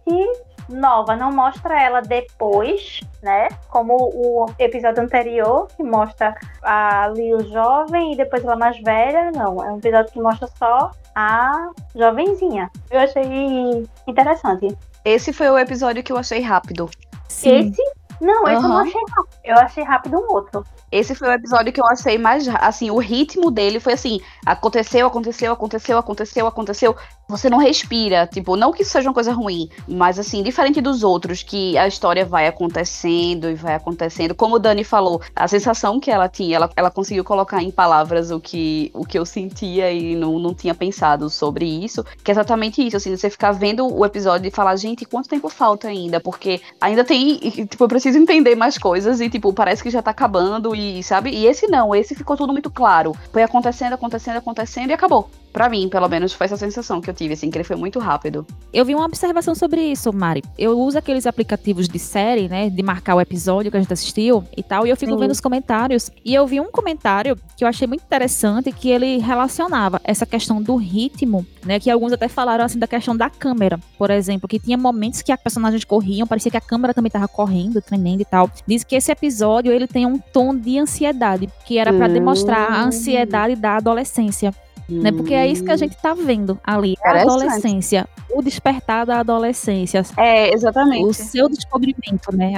nova, não mostra ela depois, né? Como o episódio anterior, que mostra a Lil jovem e depois ela mais velha. Não, é um episódio que mostra só a jovenzinha. Eu achei interessante. Esse foi o episódio que eu achei rápido. Sim. Esse? Não, esse eu não achei rápido. Eu achei rápido um outro. Esse foi o episódio que eu achei mais. Assim, o ritmo dele foi assim: aconteceu, aconteceu, aconteceu, aconteceu, aconteceu. Você não respira. Tipo, não que isso seja uma coisa ruim, mas assim, diferente dos outros, que a história vai acontecendo e vai acontecendo. Como o Dani falou, a sensação que ela tinha, ela, ela conseguiu colocar em palavras o que, o que eu sentia e não, não tinha pensado sobre isso. Que é exatamente isso, assim, você ficar vendo o episódio e falar, gente, quanto tempo falta ainda? Porque ainda tem. Tipo, eu preciso entender mais coisas e, tipo, parece que já tá acabando e, sabe? E esse não, esse ficou tudo muito claro. Foi acontecendo, acontecendo, acontecendo e acabou. Pra mim, pelo menos, foi essa sensação que eu tive, assim, que ele foi muito rápido. Eu vi uma observação sobre isso, Mari. Eu uso aqueles aplicativos de série, né? De marcar o episódio que a gente assistiu e tal. E eu fico Sim. vendo os comentários. E eu vi um comentário que eu achei muito interessante, que ele relacionava essa questão do ritmo, né? Que alguns até falaram assim da questão da câmera, por exemplo, que tinha momentos que as personagens corriam, parecia que a câmera também tava correndo, tremendo e tal. Diz que esse episódio ele tem um tom de ansiedade, que era pra Hum. demonstrar a ansiedade da adolescência né? Porque é isso que a gente tá vendo ali, a adolescência, o despertar da adolescência, É, exatamente. o seu descobrimento, né?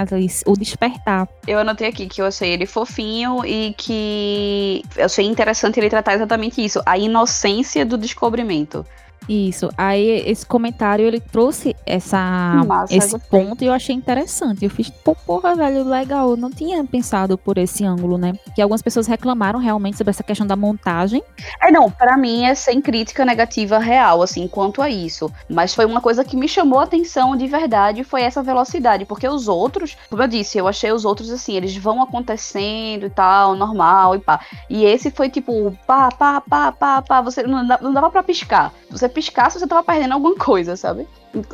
O despertar. Eu anotei aqui que eu achei ele fofinho e que eu achei interessante ele tratar exatamente isso, a inocência do descobrimento. Isso. Aí esse comentário ele trouxe essa esse ponto e eu achei interessante. Eu fiz, pô, porra, velho, legal. Eu não tinha pensado por esse ângulo, né? Que algumas pessoas reclamaram realmente sobre essa questão da montagem. É, não, pra mim é sem crítica negativa real, assim, quanto a isso. Mas foi uma coisa que me chamou a atenção de verdade, foi essa velocidade. Porque os outros, como eu disse, eu achei os outros assim, eles vão acontecendo e tal, normal e pá. E esse foi tipo, pá, pá, pá, pá, pá, você não, não dava pra piscar. Você piscasse, você tava perdendo alguma coisa, sabe?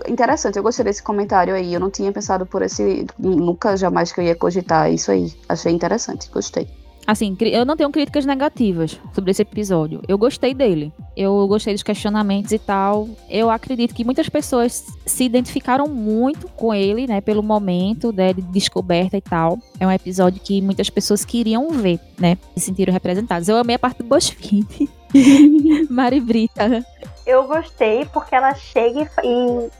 Interessante, eu gostei desse comentário aí. Eu não tinha pensado por esse. Nunca jamais que eu ia cogitar isso aí. Achei interessante, gostei. Assim, eu não tenho críticas negativas sobre esse episódio. Eu gostei dele. Eu gostei dos questionamentos e tal. Eu acredito que muitas pessoas se identificaram muito com ele, né? Pelo momento né, de descoberta e tal. É um episódio que muitas pessoas queriam ver, né? Se sentiram representadas. Eu amei a parte do BuzzFeed. Mari Brita. Eu gostei porque ela chega e fa-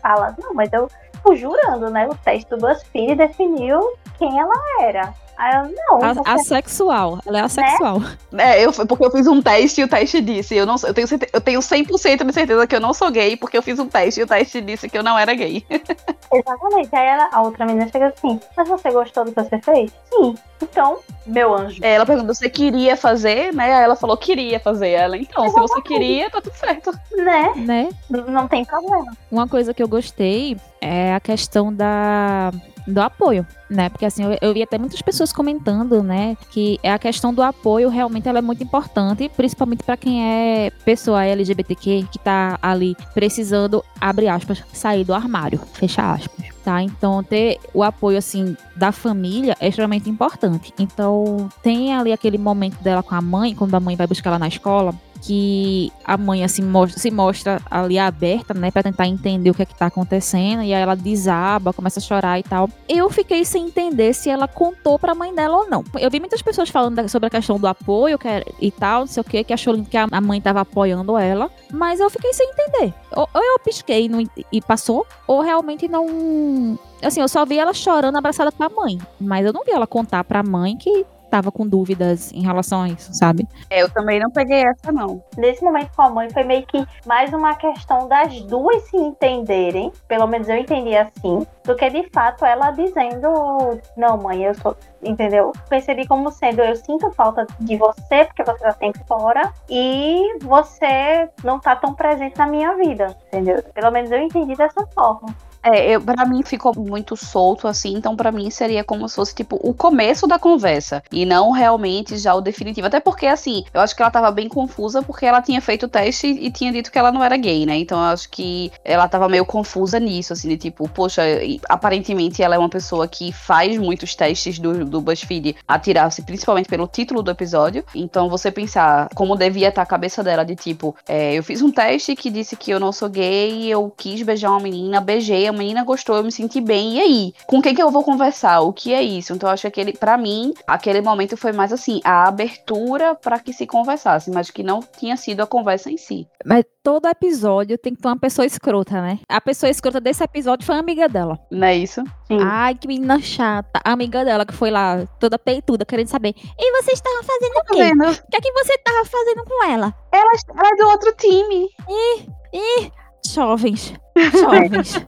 fala, não, mas eu tô jurando, né? O teste do BuzzFeed definiu quem ela era. Aí eu, não, A- Assexual. Ela é assexual. É, eu, porque eu fiz um teste e o teste disse. Eu, não, eu, tenho, eu tenho 100% de certeza que eu não sou gay, porque eu fiz um teste e o teste disse que eu não era gay. Exatamente. Aí ela- a outra menina chega assim, mas você gostou do que você fez? Sim. Então, meu anjo. É, Ela perguntou se você queria fazer, né? Aí ela falou queria fazer. Ela, então, se você queria, tá tudo certo. Né? Né? Não tem problema. Uma coisa que eu gostei é a questão da do apoio, né? Porque assim, eu, eu vi até muitas pessoas comentando, né, que a questão do apoio realmente ela é muito importante, principalmente para quem é pessoa LGBTQ que tá ali precisando, abre aspas, sair do armário, fecha aspas, tá? Então ter o apoio assim da família é extremamente importante. Então tem ali aquele momento dela com a mãe, quando a mãe vai buscar ela na escola, que a mãe assim se mostra ali aberta, né, Pra tentar entender o que é que tá acontecendo, e aí ela desaba, começa a chorar e tal. Eu fiquei sem entender se ela contou pra mãe dela ou não. Eu vi muitas pessoas falando sobre a questão do apoio era- e tal, não sei o que, que achou que a a mãe tava apoiando ela, mas eu fiquei sem entender. Ou, eu pisquei e passou, ou realmente não. Assim, eu só vi ela chorando abraçada com a mãe, mas eu não vi ela contar pra mãe que tava com dúvidas em relação a isso, sabe? É, eu também não peguei essa, não. Nesse momento com a mãe foi meio que mais uma questão das duas se entenderem, pelo menos eu entendi assim, do que de fato ela dizendo, não, mãe, eu sou. Entendeu? Percebi como sendo, eu sinto falta de você, porque você já tem fora, e você não tá tão presente na minha vida, entendeu? Pelo menos eu entendi dessa forma. É, eu, pra mim ficou muito solto, assim, então pra mim seria como se fosse, tipo, o começo da conversa. E não realmente já o definitivo. Até porque, assim, eu acho que ela tava bem confusa porque ela tinha feito o teste e tinha dito que ela não era gay, né? Então eu acho que ela tava meio confusa nisso, assim, de tipo, poxa, aparentemente ela é uma pessoa que faz muitos testes do, do BuzzFeed a tirar-se, principalmente pelo título do episódio. Então você pensar como devia estar a cabeça dela, de tipo, é, eu fiz um teste que disse que eu não sou gay, eu quis beijar uma menina, beijei menina gostou, eu me senti bem. E aí? Com quem que eu vou conversar? O que é isso? Então eu acho que aquele, para mim, aquele momento foi mais assim, a abertura para que se conversasse, mas que não tinha sido a conversa em si. Mas todo episódio tem que ter uma pessoa escrota, né? A pessoa escrota desse episódio foi a amiga dela. Não é isso? Sim. Ai, que menina chata. A amiga dela que foi lá, toda peituda, querendo saber. E você estava fazendo o Tá quê? O que é que você estava fazendo com ela? Ela, ela é do outro time. Ih, jovens. Jovens.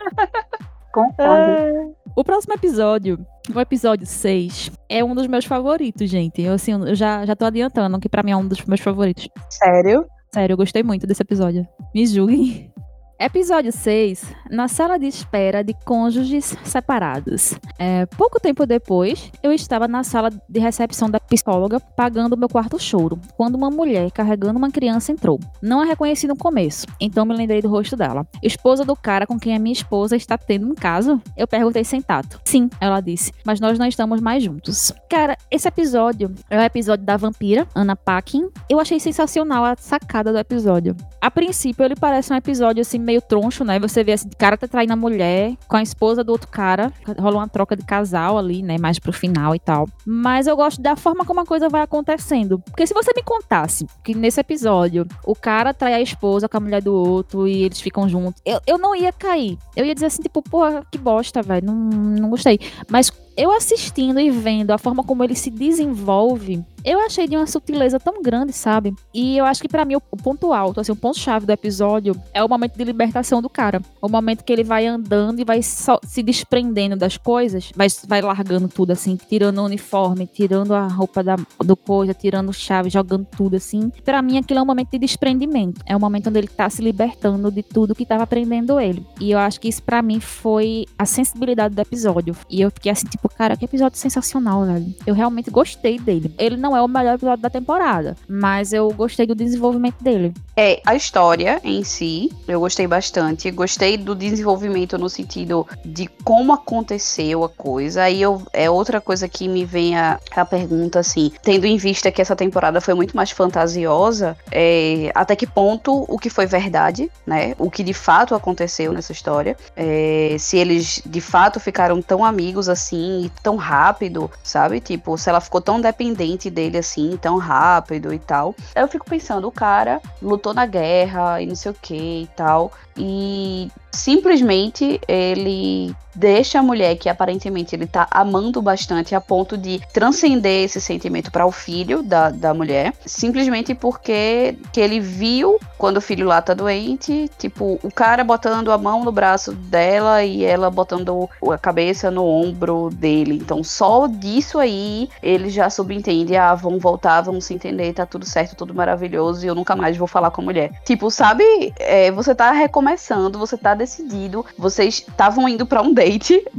Concordo. O próximo episódio, o episódio 6, é um dos meus favoritos, gente. Eu, assim, eu já, já tô adiantando que pra mim é um dos meus favoritos. Sério? Sério, eu gostei muito desse episódio. Me julguem. Episódio 6, na sala de espera de cônjuges separados. É, pouco tempo depois, eu estava na sala de recepção da psicóloga pagando meu quarto choro, quando uma mulher carregando uma criança entrou. Não a reconheci no começo, então me lembrei do rosto dela. Esposa do cara com quem a minha esposa está tendo um caso? Eu perguntei sem tato. Sim, ela disse, mas nós não estamos mais juntos. Cara, esse episódio é o episódio da vampira, Anna Paquin. Eu achei sensacional a sacada do episódio. A princípio, ele parece um episódio assim meio troncho, né? Você vê assim, o cara tá traindo a mulher com a esposa do outro cara. Rola uma troca de casal ali, né? Mais pro final e tal. Mas eu gosto da forma como a coisa vai acontecendo. Porque se você me contasse que nesse episódio o cara trai a esposa com a mulher do outro e eles ficam juntos, eu, eu não ia cair. Eu ia dizer assim, tipo, porra, que bosta, velho. Não, não gostei. Mas eu assistindo e vendo a forma como ele se desenvolve, eu achei de uma sutileza tão grande, sabe? E eu acho que pra mim o ponto alto, assim, o ponto chave do episódio é o momento de libertação do cara. O momento que ele vai andando e vai se desprendendo das coisas, vai, vai largando tudo assim, tirando o uniforme, tirando a roupa da, do coisa, tirando chave, jogando tudo assim. Pra mim aquilo é um momento de desprendimento. É um momento onde ele tá se libertando de tudo que tava prendendo ele. E eu acho que isso pra mim foi a sensibilidade do episódio. E eu fiquei assim, tipo, cara, que episódio sensacional, velho. Eu realmente gostei dele. Ele não é o melhor episódio da temporada, mas eu gostei do desenvolvimento dele. É, a história em si, eu gostei bastante. Gostei do desenvolvimento no sentido de como aconteceu a coisa. Aí eu, é outra coisa que me vem a, a pergunta, assim, tendo em vista que essa temporada foi muito mais fantasiosa, é, até que ponto o que foi verdade, né? O que de fato aconteceu nessa história. É, se eles de fato ficaram tão amigos assim, tão rápido, sabe? Tipo, se ela ficou tão dependente dele assim, tão rápido e tal. Eu fico pensando, o cara lutou na guerra e não sei o que e tal. E simplesmente ele deixa a mulher que aparentemente ele tá amando bastante a ponto de transcender esse sentimento para o filho da, da mulher, simplesmente porque que ele viu quando o filho lá tá doente, tipo, o cara botando a mão no braço dela e ela botando a cabeça no ombro dele. Então, só disso aí ele já subentende, ah, vão voltar, vão se entender, tá tudo certo, tudo maravilhoso e eu nunca mais vou falar com a mulher. Tipo, sabe, é, você tá recomeçando, você tá decidido, vocês estavam indo para um date,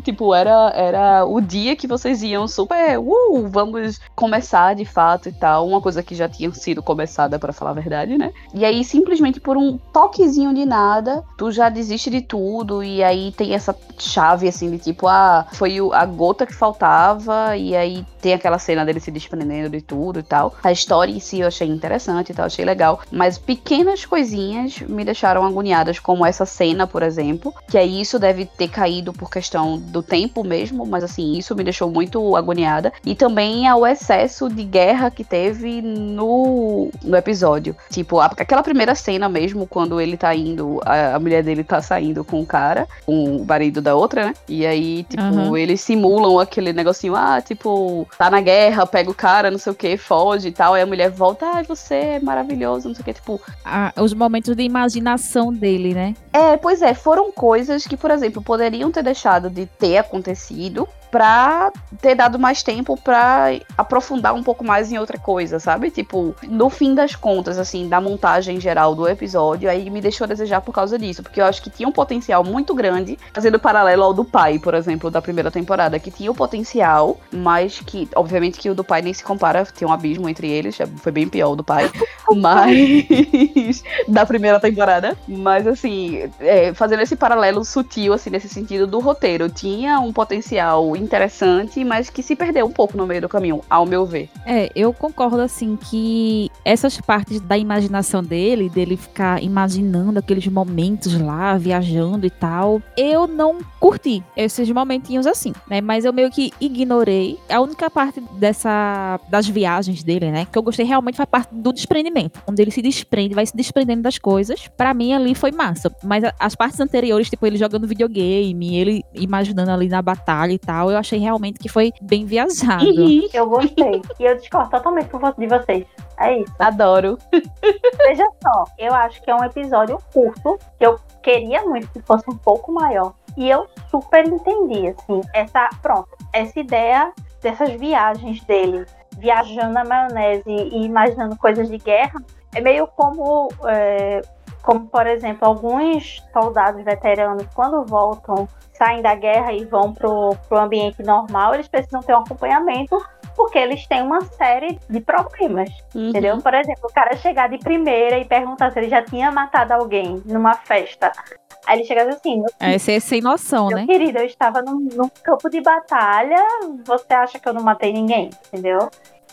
tipo, era, era o dia que vocês iam super, uh, vamos começar de fato e tal, uma coisa que já tinha sido começada, para falar a verdade, né? E aí, simplesmente por um toquezinho de nada, tu já desiste de tudo, e aí tem essa chave, assim, de tipo, ah, foi a gota que faltava, e aí tem aquela cena dele se desprendendo de tudo e tal. A história em si eu achei interessante e tal, achei legal, mas pequenas coisinhas me deixaram agoniadas, como essa cena, por exemplo, que aí isso deve ter caído por questão do tempo mesmo, mas assim, isso me deixou muito agoniada. E também ao excesso de guerra que teve no, no episódio. Tipo, aquela primeira cena mesmo, quando ele tá indo, a, a mulher dele tá saindo com o cara, com o marido da outra, né? E aí, tipo, Aham. eles simulam aquele negocinho, ah, tipo, tá na guerra, pega o cara, não sei o que, foge e tal. Aí a mulher volta, ai, você é maravilhoso, não sei o que. Tipo, Ah, os momentos de imaginação dele, né? É, pois é, foram coisas que, por exemplo, poderiam ter deixado de ter acontecido pra ter dado mais tempo pra aprofundar um pouco mais em outra coisa, sabe? Tipo, no fim das contas, assim, da montagem geral do episódio, aí me deixou a desejar por causa disso, porque eu acho que tinha um potencial muito grande, fazendo paralelo ao do pai, por exemplo, da primeira temporada, que tinha o potencial, mas que, obviamente, que o do pai nem se compara, tem um abismo entre eles, foi bem pior o do pai, mas da primeira temporada. Mas assim, é, fazendo esse paralelo sutil, assim, nesse sentido do roteiro, tinha um potencial interessante, mas que se perdeu um pouco no meio do caminho, ao meu ver. É, eu concordo assim que essas partes da imaginação dele, dele ficar imaginando aqueles momentos lá, viajando e tal, eu não curti esses momentinhos assim, né? Mas eu meio que ignorei. A única parte dessa das viagens dele, né, que eu gostei realmente foi a parte do desprendimento, onde ele se desprende, vai se desprendendo das coisas. Pra mim ali foi massa, mas as partes anteriores, tipo ele jogando videogame, ele imaginando ali na batalha e tal, eu achei realmente que foi bem viajado. Eu gostei. e eu discordo totalmente de vocês. É isso. Adoro. Veja só, eu acho que é um episódio curto, que eu queria muito que fosse um pouco maior. E eu super entendi, assim, essa, pronto, essa ideia dessas viagens dele, viajando na maionese e imaginando coisas de guerra, é meio como, é, como por exemplo, alguns soldados veteranos, quando voltam, saem da guerra e vão pro, pro ambiente normal, eles precisam ter um acompanhamento porque eles têm uma série de problemas. Uhum. Entendeu? Por exemplo, o cara chegar de primeira e perguntar se ele já tinha matado alguém numa festa. Aí ele chega assim, meu, É, ser sem noção, meu né? querido, eu estava num, num campo de batalha, você acha que eu não matei ninguém? Entendeu?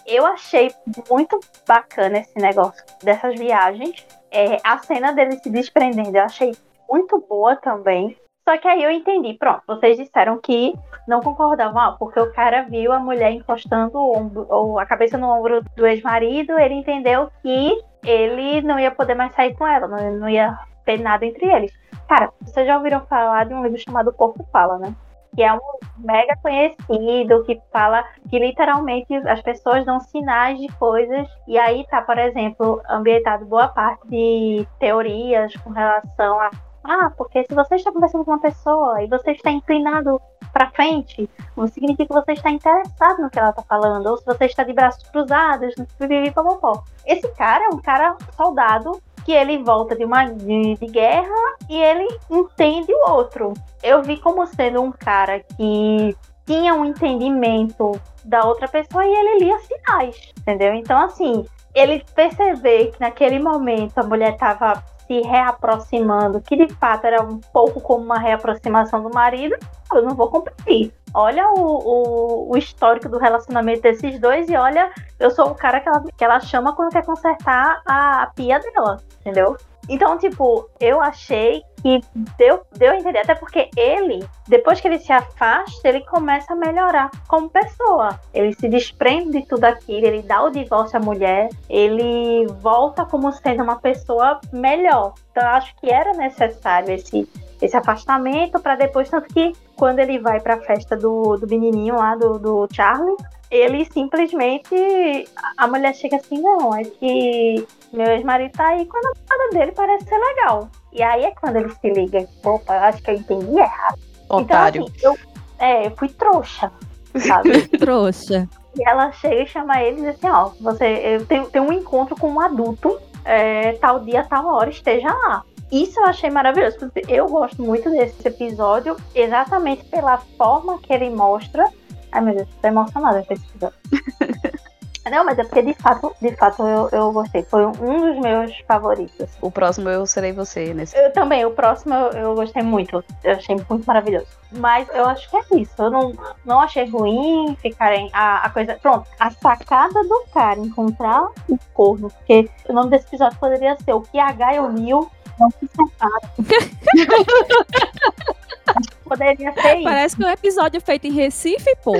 Eu achei muito bacana esse negócio dessas viagens. É, a cena dele se desprendendo, eu achei muito boa também. Só que aí eu entendi, pronto, vocês disseram que não concordavam, ah, porque o cara viu a mulher encostando o ombro, ou a cabeça no ombro do ex-marido, ele entendeu que ele não ia poder mais sair com ela, não, não ia ter nada entre eles. Cara, vocês já ouviram falar de um livro chamado O Corpo Fala, né? Que é um mega conhecido, que fala que literalmente as pessoas dão sinais de coisas. E aí tá, por exemplo, ambientado boa parte de teorias com relação a. Ah, porque se você está conversando com uma pessoa e você está inclinado para frente, significa que você está interessado no que ela está falando, ou se você está de braços cruzados, pipipi, popopó. Esse cara é um cara soldado que ele volta de uma de, de guerra e ele entende o outro. Eu vi como sendo um cara que tinha um entendimento da outra pessoa e ele lia sinais, entendeu? Então, assim, ele perceber que naquele momento a mulher estava se reaproximando, que de fato era um pouco como uma reaproximação do marido, eu não vou competir. Olha o, o, o histórico do relacionamento desses dois e olha, eu sou o cara que ela, que ela chama quando quer consertar a, a pia dela, entendeu? Então, tipo, eu achei que deu, deu a entender, até porque ele, depois que ele se afasta, ele começa a melhorar como pessoa. Ele se desprende de tudo aquilo, ele dá o divórcio à mulher, ele volta como sendo uma pessoa melhor. Então, eu acho que era necessário esse, esse afastamento para depois, tanto que quando ele vai para a festa do, do menininho lá, do, do Charlie, ele simplesmente. A mulher chega assim: não, é que meu ex-marido tá aí com a namorada dele, parece ser legal. E aí é quando ele se liga: opa, eu acho que eu entendi errado. Otário. Então, assim, eu, é, eu fui trouxa, sabe? Trouxa. E ela chega e chama ele e diz assim: ó, você eu tenho, tenho um encontro com um adulto, é, tal dia, tal hora, esteja lá. Isso eu achei maravilhoso. porque Eu gosto muito desse episódio, exatamente pela forma que ele mostra. Ai meu Deus, tô emocionada com esse episódio. Não, mas é porque de fato, de fato eu, eu gostei. Foi um dos meus favoritos. O próximo eu serei você nesse. Eu também, o próximo eu, eu gostei muito. Eu achei muito maravilhoso. Mas eu acho que é isso. Eu não, não achei ruim ficarem. A, a coisa. Pronto, a sacada do cara encontrar o corno. Porque o nome desse episódio poderia ser O que H e Neil não se poderia ser isso. Parece que é um episódio feito em Recife, pô.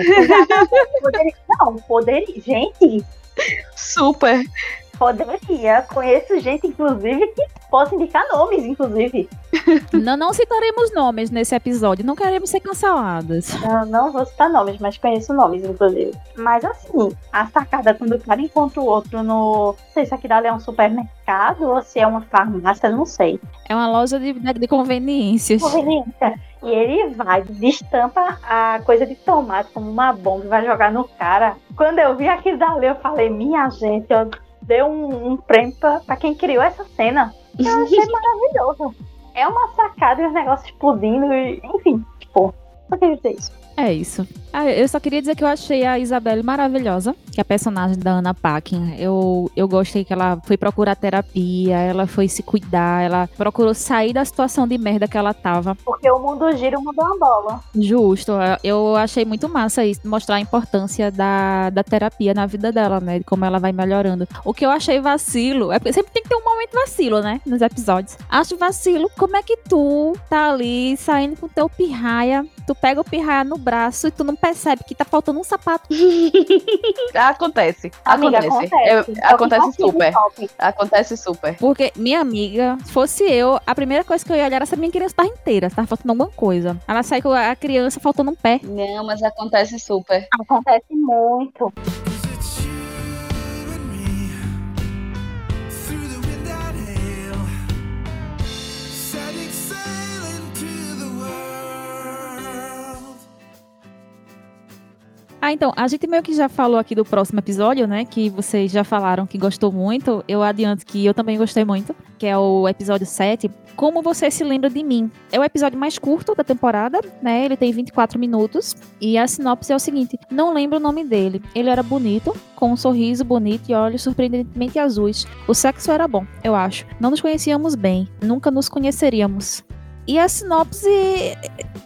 Poderia, não, poderia. Gente, Super. Poderia. Conheço gente, inclusive, que possa indicar nomes, inclusive. não, não citaremos nomes nesse episódio, não queremos ser canceladas. Não, não vou citar nomes, mas conheço nomes, inclusive. Mas assim, a sacada quando o cara encontra o outro no. Não sei se aqui dali é um supermercado ou se é uma farmácia, não sei. É uma loja de, de conveniências. Conveniência. E ele vai, destampa a coisa de tomate como uma bomba e vai jogar no cara. Quando eu vi aquilo dali, eu falei, minha gente, eu dei um, um prêmio pra, pra quem criou essa cena. Eu achei maravilhoso. É uma sacada e os negócios explodindo, e, enfim, tipo, só queria dizer isso. É isso. Ah, eu só queria dizer que eu achei a Isabelle maravilhosa, que é a personagem da Ana Paquin. Eu, eu gostei que ela foi procurar terapia, ela foi se cuidar, ela procurou sair da situação de merda que ela tava. Porque o mundo gira, o mundo é uma bola. Justo. Eu achei muito massa isso, mostrar a importância da, da terapia na vida dela, né? De como ela vai melhorando. O que eu achei vacilo, é porque sempre tem que ter um momento vacilo, né? Nos episódios. Acho vacilo como é que tu tá ali saindo com teu pirraia, tu pega o pirraia no braço e tu não percebe que tá faltando um sapato. acontece. Amiga, acontece. acontece. Eu- acontece super. Acontece super. Porque minha amiga, se fosse eu, a primeira coisa que eu ia olhar era se a minha criança tava inteira, se tava faltando alguma coisa. Ela sai com a criança faltando um pé. Não, mas acontece super. Acontece muito. Ah, então, a gente meio que já falou aqui do próximo episódio, né? Que vocês já falaram que gostou muito. Eu adianto que eu também gostei muito, que é o episódio 7. Como você se lembra de mim? É o episódio mais curto da temporada, né? Ele tem 24 minutos. E a sinopse é o seguinte: não lembro o nome dele. Ele era bonito, com um sorriso bonito e olhos surpreendentemente azuis. O sexo era bom, eu acho. Não nos conhecíamos bem, nunca nos conheceríamos. E a sinopse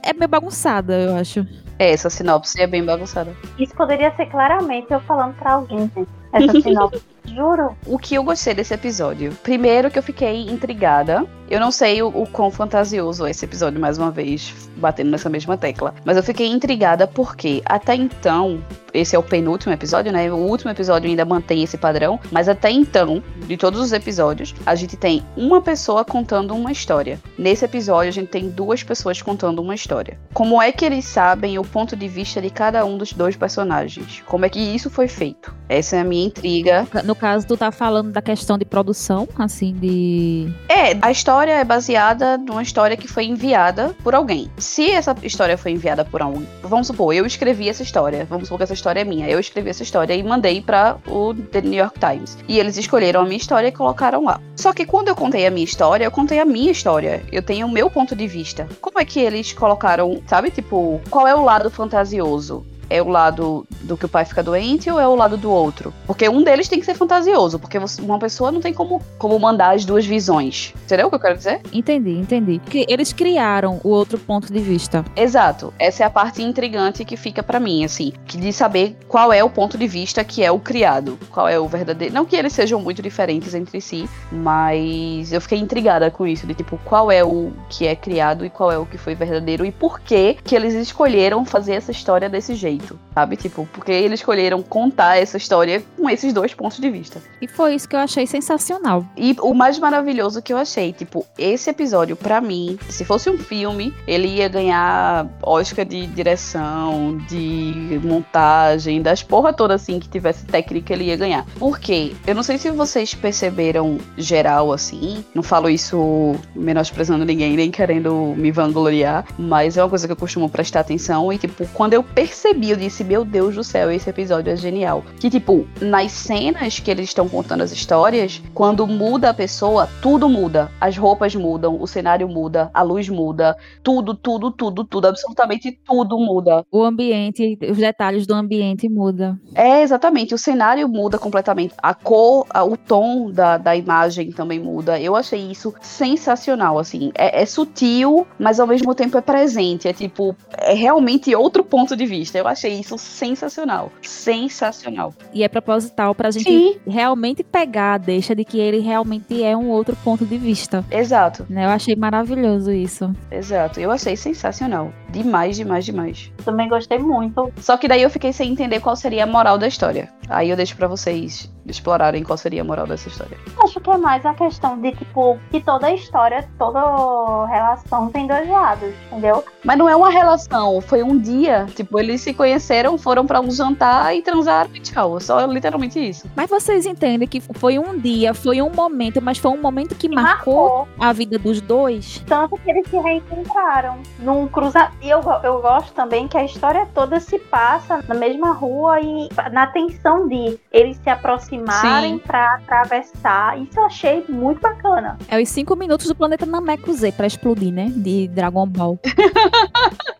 é meio bagunçada, eu acho. É, essa sinopse é bem bagunçada. Isso poderia ser claramente eu falando pra alguém, gente. Essa sinopse. Juro. O que eu gostei desse episódio? Primeiro que eu fiquei intrigada. Eu não sei o, o quão fantasioso é esse episódio, mais uma vez, batendo nessa mesma tecla. Mas eu fiquei intrigada porque até então, esse é o penúltimo episódio, né? O último episódio ainda mantém esse padrão. Mas até então, de todos os episódios, a gente tem uma pessoa contando uma história. Nesse episódio, a gente tem duas pessoas contando uma história. Como é que eles sabem o ponto de vista de cada um dos dois personagens? Como é que isso foi feito? Essa é a minha intriga. No caso, tu tá falando da questão de produção, assim, de. É, a história é baseada numa história que foi enviada por alguém. Se essa história foi enviada por alguém, vamos supor, eu escrevi essa história, vamos supor que essa história é minha, eu escrevi essa história e mandei para o The New York Times. E eles escolheram a minha história e colocaram lá. Só que quando eu contei a minha história, eu contei a minha história. Eu tenho o meu ponto de vista. Como é que eles colocaram, sabe, tipo, qual é o lado fantasioso? É o lado do que o pai fica doente ou é o lado do outro? Porque um deles tem que ser fantasioso, porque você- uma pessoa não tem como, como mandar as duas visões. Entendeu o que eu quero dizer? Entendi, entendi. Porque eles criaram o outro ponto de vista. Exato. Essa é a parte intrigante que fica pra mim, assim, que de saber qual é o ponto de vista que é o criado, qual é o verdadeiro. Não que eles sejam muito diferentes entre si, mas eu fiquei intrigada com isso, de tipo, qual é o que é criado e qual é o que foi verdadeiro e por que que eles escolheram fazer essa história desse jeito, sabe? Tipo, porque eles escolheram contar essa história com esses dois pontos de vista. E foi isso que eu achei sensacional. E o mais maravilhoso que eu achei, tipo, esse episódio, pra mim, se fosse um filme, ele ia ganhar Oscar de direção, de montagem, das porra toda assim que tivesse técnica, ele ia ganhar. Por quê? Eu não sei se vocês perceberam geral assim, não falo isso menosprezando ninguém, nem querendo me vangloriar, mas é uma coisa que eu costumo prestar atenção e, tipo, quando eu percebi, eu disse, meu Deus do céu, esse episódio é genial. Que, tipo, nas cenas que eles estão contando as histórias, quando muda a pessoa, tudo muda. As roupas mudam, o cenário muda, a luz muda, tudo, tudo, tudo, tudo, absolutamente tudo muda. O ambiente, os detalhes do ambiente muda. É, exatamente. O cenário muda completamente. A cor, o tom da, da imagem também muda. Eu achei isso sensacional, assim. É, é sutil, mas ao mesmo tempo é presente. É tipo, é realmente outro ponto de vista. Eu achei isso sensacional. Sensacional. E é proposital pra gente Sim. realmente pegar a deixa de que ele realmente é um outro ponto de vista. Exato. Né? Eu achei maravilhoso isso. Exato, eu achei sensacional. Demais, demais, demais. Também gostei muito. Só que daí eu fiquei sem entender qual seria a moral da história. Aí eu deixo pra vocês explorarem qual seria a moral dessa história. Acho que é mais a questão de, tipo, que toda história, toda relação tem dois lados, entendeu? Mas não é uma relação, foi um dia. Tipo, eles se conheceram, foram pra um jantar e transaram e tchau. Só literalmente isso. Mas vocês entendem que foi um dia, foi um momento, mas foi um momento que marcou, a vida dos dois? Tanto que eles se reencontraram num cruza. E eu, eu gosto também que a história toda se passa na mesma rua e na tensão de eles se aproximarem pra atravessar. Isso eu achei muito bacana. É os cinco minutos do planeta Nameku Z pra explodir, né? De Dragon Ball.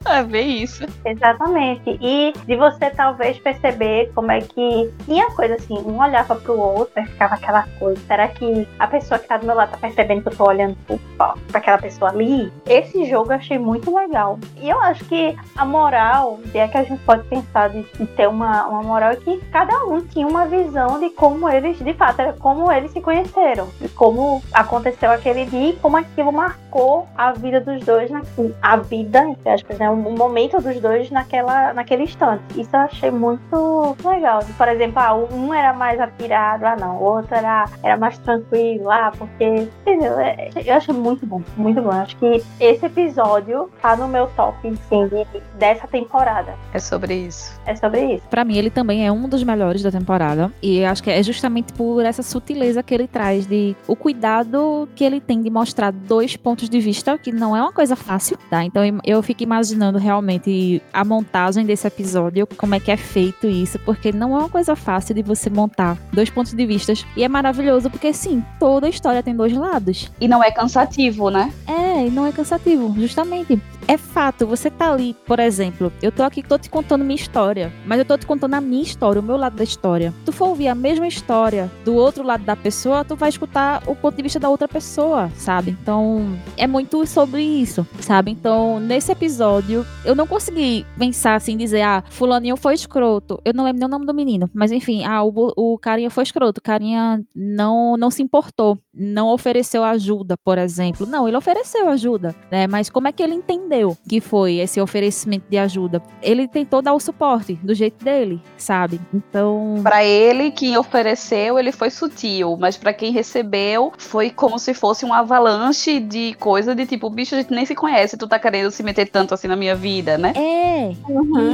É, vê isso. Exatamente. E de você talvez perceber como é que tinha coisa assim, um olhava pro outro e ficava aquela coisa. Será que a pessoa que tá do meu lado tá percebendo que eu tô olhando pro- pra aquela pessoa ali? Esse jogo eu achei muito legal. E eu acho que a moral, é que a gente pode pensar de, de ter uma, uma moral, é que cada um tinha uma visão de como eles, de fato, era como eles se conheceram. De como aconteceu aquele dia e como aquilo marcou a vida dos dois, na, a vida, entre aspas, né? O momento dos dois naquela, naquele instante. Isso eu achei muito legal. Por exemplo, ah, um era mais atirado, ah não, o outro era, era mais tranquilo, ah, porque. Entendeu? É- Eu achei muito bom, muito bom. Acho que esse episódio tá no meu top, sim, de- dessa temporada. É sobre isso. É sobre isso. Pra mim, ele também é um dos melhores da temporada. E acho que é justamente por essa sutileza que ele traz, de o cuidado que ele tem de mostrar dois pontos de vista, que não é uma coisa fácil, tá? Então eu- fico imaginando realmente a montagem desse episódio, como é que é feito isso, porque não é uma coisa fácil de você montar dois pontos de vistas. E é maravilhoso porque, sim, toda história tem dois lados. E não é cansativo, né? É, e não é cansativo, justamente. É fato, você tá ali, por exemplo, eu tô aqui, tô te contando minha história, mas eu tô te contando a minha história, o meu lado da história. Tu for ouvir a mesma história do outro lado da pessoa, tu vai escutar o ponto de vista da outra pessoa, sabe? Então, é muito sobre isso, sabe? Então, nesse episódio, eu não consegui pensar assim, dizer, ah, fulaninho foi escroto. Eu não lembro nem o nome do menino, mas enfim, ah, o, o carinha foi escroto, o carinha não, não se importou, não ofereceu ajuda, por exemplo. Não, ele ofereceu ajuda, né? Mas como é que ele entendeu que foi esse oferecimento de ajuda? Ele tentou dar o suporte do jeito dele, sabe? Então, Pra ele, quem ofereceu, ele foi sutil, mas pra quem recebeu, foi como se fosse um avalanche de coisa de tipo, bicho, a gente nem se conhece, tu tá querendo se meter tanto assim na minha vida, né? É,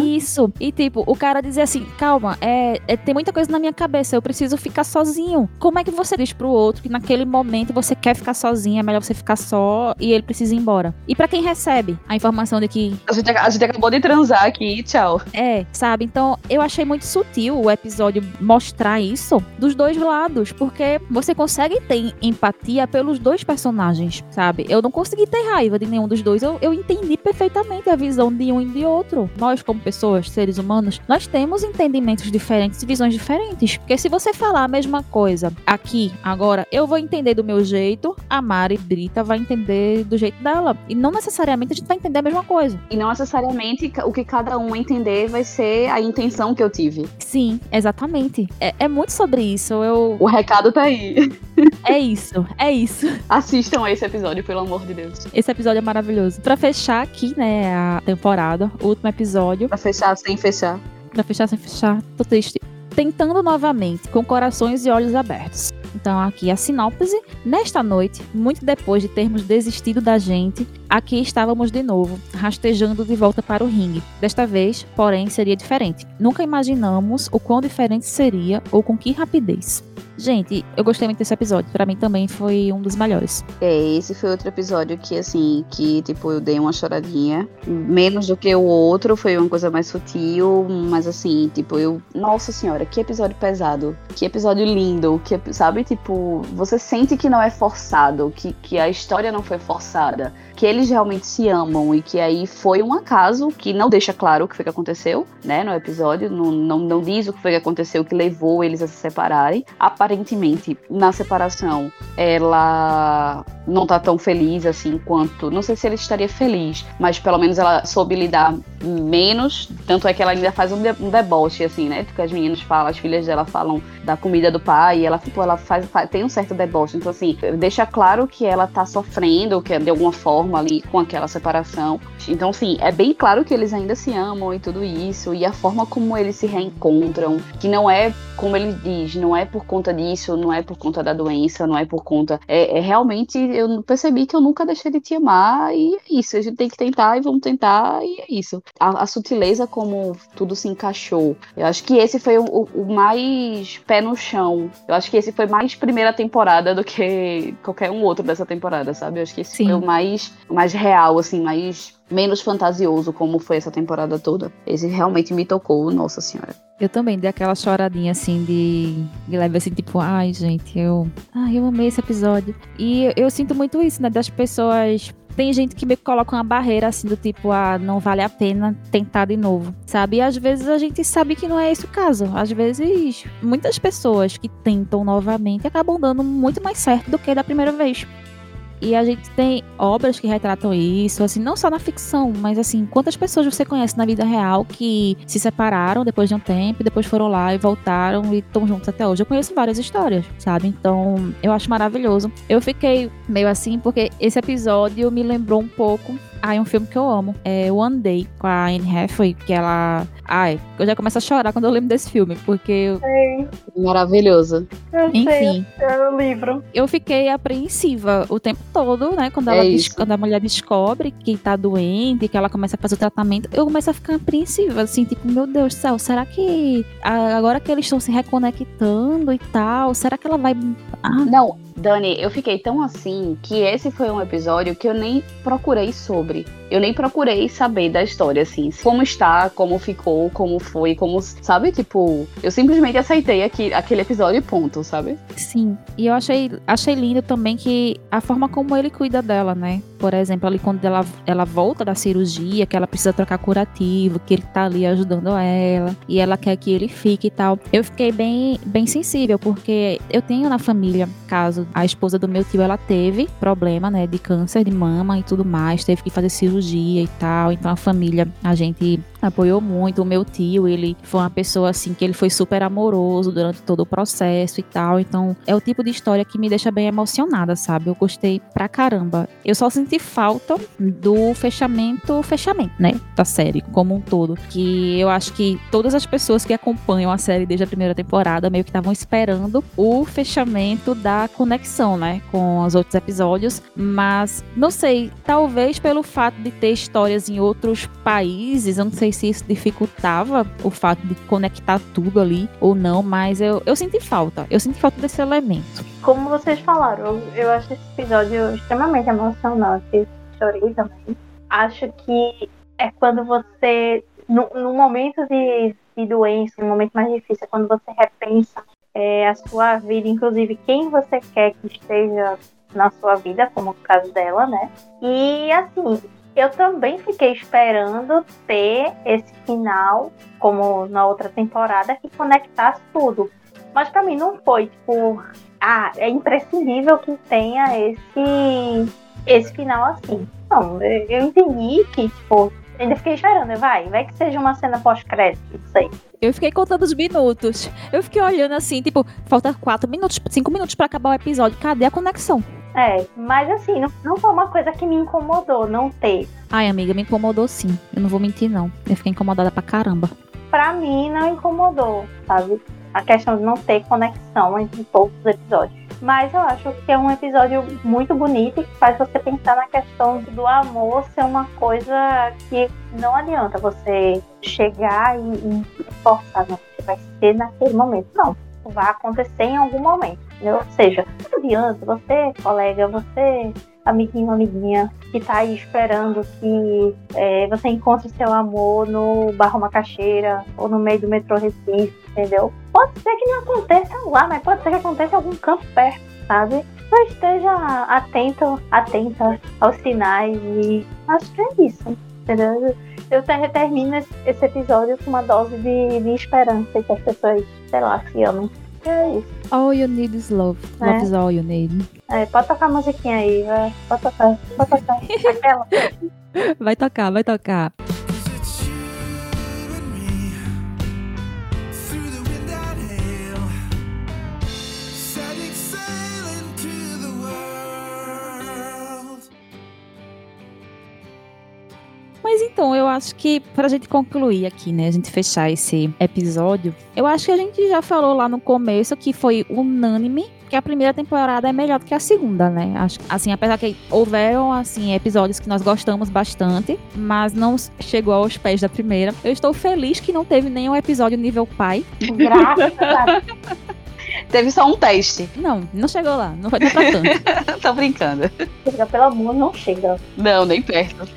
isso. E tipo, o cara dizer assim, calma, é, é- tem muita coisa na minha cabeça, eu preciso ficar sozinho. Como é que você diz pro outro que naquele momento você quer ficar sozinho, é melhor você ficar só e ele precisa ir embora? E pra quem recebe a informação de que A gente, a gente acabou de transar aqui, tchau. é, sabe? Então, eu achei muito sutil o episódio mostrar isso dos dois lados, porque você consegue ter empatia pelos dois personagens, sabe? Eu não consegui ter raiva de nenhum dos dois, eu, eu entendi perfeitamente a visão de um e de outro. Nós, como pessoas, seres humanos, nós temos entendimentos diferentes e visões diferentes. Porque se você falar a mesma coisa aqui, agora, eu vou entender do meu jeito, a Mari Brita vai entender do jeito dela. E não necessariamente a gente vai entender a mesma coisa. E não necessariamente o que cada um entender vai ser a intenção que eu tive. Sim, exatamente. É, é muito sobre isso. Eu. O recado tá aí. É isso, é isso. Assistam a esse episódio, pelo amor de Deus. Esse episódio é maravilhoso. Pra fechar aqui, né, a temporada, o último episódio. Pra fechar sem fechar. Pra fechar sem fechar, tô triste. Tentando novamente, com corações e olhos abertos. Então, aqui a sinopse. Nesta noite, muito depois de termos desistido da gente, aqui estávamos de novo, rastejando de volta para o ringue. Desta vez, porém, seria diferente. Nunca imaginamos o quão diferente seria ou com que rapidez. Gente, eu gostei muito desse episódio. Pra mim também foi um dos melhores. É, esse foi outro episódio que, assim, que, tipo, eu dei uma choradinha. Menos do que o outro, foi uma coisa mais sutil, mas, assim, tipo, eu. Nossa senhora, que episódio pesado. Que episódio lindo. Que, sabe, tipo, você sente que não é forçado, que, que a história não foi forçada, que eles realmente se amam e que aí foi um acaso, que não deixa claro o que foi que aconteceu, né, no episódio. Não, não, não diz o que foi que aconteceu que levou eles a se separarem. Aparentemente, na separação, ela não tá tão feliz assim quanto. Não sei se ele estaria feliz, mas pelo menos ela soube lidar menos. Tanto é que ela ainda faz um, de, um deboche, assim, né? Porque as meninas falam, as filhas dela falam da comida do pai, e ela, tipo, ela faz, faz, tem um certo deboche. Então, assim, deixa claro que ela tá sofrendo, que de alguma forma ali com aquela separação. Então, assim, é bem claro que eles ainda se amam e tudo isso, e a forma como eles se reencontram, que não é, como ele diz, não é por conta disso, não é por conta da doença, não é por conta. É, é realmente, eu percebi que eu nunca deixei de te amar, e é isso, a gente tem que tentar e vamos tentar, e é isso. A, a sutileza como tudo se encaixou. Eu acho que esse foi o, o, mais pé no chão. Eu acho que esse foi mais primeira temporada do que qualquer um outro dessa temporada, sabe? Eu acho que esse Sim. foi o mais, mais real, assim, mais menos fantasioso como foi essa temporada toda. Esse realmente me tocou, nossa senhora. Eu também dei aquela choradinha assim de, de leve assim, tipo, ai, gente, eu. Ai, eu amei esse episódio. E eu, eu sinto muito isso, né? Das pessoas. Tem gente que me coloca uma barreira assim do tipo, ah, não vale a pena tentar de novo, sabe? E às vezes a gente sabe que não é esse o caso. Às vezes, muitas pessoas que tentam novamente acabam dando muito mais certo do que da primeira vez. E a gente tem obras que retratam isso, assim, não só na ficção, mas assim, quantas pessoas você conhece na vida real que se separaram depois de um tempo, depois foram lá e voltaram e estão juntos até hoje. Eu conheço várias histórias, sabe? Então, eu acho maravilhoso. Eu fiquei meio assim porque esse episódio me lembrou um pouco ah, é um filme que eu amo. É One Day, com a Anne Hathaway, que ela... Ai, eu já começo a chorar quando eu lembro desse filme, porque... Eu... Sei, Maravilhoso. eu Enfim. sei, é o livro. Eu fiquei apreensiva o tempo todo, né? Quando, É ela isso. quando a mulher descobre que tá doente, que ela começa a fazer o tratamento, eu começo a ficar apreensiva, assim, tipo, meu Deus do céu, será que agora que eles estão se reconectando e tal, será que ela vai. Ah, Não, Dani, eu fiquei tão assim que esse foi um episódio que eu nem procurei sobre. Eu nem procurei saber da história, assim. Como está, como ficou, como foi, como. Sabe? Tipo, eu simplesmente aceitei aqui, aquele episódio e ponto, sabe? Sim. E eu achei, achei lindo também que a forma como ele cuida dela, né? Por exemplo, ali quando ela, ela volta da cirurgia, que ela precisa trocar curativo, que ele tá ali ajudando ela, e ela quer que ele fique e tal. Eu fiquei bem, bem sensível, porque eu tenho na família, caso a esposa do meu tio, ela teve problema, né, de câncer de mama e tudo mais, teve que fazer cirurgia e tal. Então a família, a gente apoiou muito. O meu tio, ele foi uma pessoa assim que ele foi super amoroso durante todo o processo e tal. Então é o tipo de história que me deixa bem emocionada, sabe? Eu gostei pra caramba. Eu só senti falta do fechamento, fechamento, né? Da série como um todo. Que eu acho que todas as pessoas que acompanham a série desde a primeira temporada meio que estavam esperando o fechamento da conexão, né? Com os outros episódios. Mas não sei, talvez pelo fato de ter histórias em outros países, eu não sei se isso dificultava o fato de conectar tudo ali ou não, mas eu, eu senti falta. Eu senti falta desse elemento. Como vocês falaram, eu, eu acho esse episódio extremamente emocionante. Chorei também. Acho que é quando você, no, no momento de, de doença, no momento mais difícil, é quando você repensa é, a sua vida, inclusive quem você quer que esteja na sua vida, como o caso dela, né? E assim, eu também fiquei esperando ter esse final, como na outra temporada, que conectasse tudo. Mas pra mim não foi, tipo, ah, é imprescindível que tenha esse, esse final assim. Não, eu entendi que, tipo, ainda fiquei esperando, vai, vai que seja uma cena pós-crédito, não sei. Eu fiquei contando os minutos. Eu fiquei olhando assim, tipo, falta quatro minutos, cinco minutos pra acabar o episódio. Cadê a conexão? É, mas assim, não, não foi uma coisa que me incomodou não ter. Ai, amiga, me incomodou sim. Eu não vou mentir, não. Eu fiquei incomodada pra caramba. Pra mim, não incomodou, sabe? A questão de não ter conexão entre todos os episódios. Mas eu acho que é um episódio muito bonito que faz você pensar na questão do amor ser uma coisa que não adianta você chegar e, e forçar, não, que vai ser naquele momento. Não, vai acontecer em algum momento. entendeu? Ou seja, não adianta você, colega, você, amiguinho, amiguinha, que tá aí esperando que é, você encontre seu amor no Barro Macaxeira ou no meio do metrô Recife, entendeu? Pode ser que não aconteça lá, mas pode ser que aconteça em algum campo perto, sabe? Só esteja atento, atenta aos sinais e acho que é isso, entendeu? Eu ter- termino esse, episódio com uma dose de, de esperança que as pessoas, sei lá, se amam. É isso. All you need is love. É. Love is all you need. É, pode tocar a musiquinha aí, vai. Pode tocar, pode tocar. Aquela. Vai tocar, vai tocar. Então, eu acho que pra gente concluir aqui, né, a gente fechar esse episódio, eu acho que a gente já falou lá no começo que foi unânime que a primeira temporada é melhor do que a segunda, né? Acho, assim, apesar que houveram assim episódios que nós gostamos bastante, mas não chegou aos pés da primeira. Eu estou feliz que não teve nenhum episódio nível pai. Graças a. Teve só um teste. Não, não chegou lá, não foi nem pra tanto. Tô brincando. Chega, Pelo amor, não chega. Não, nem perto.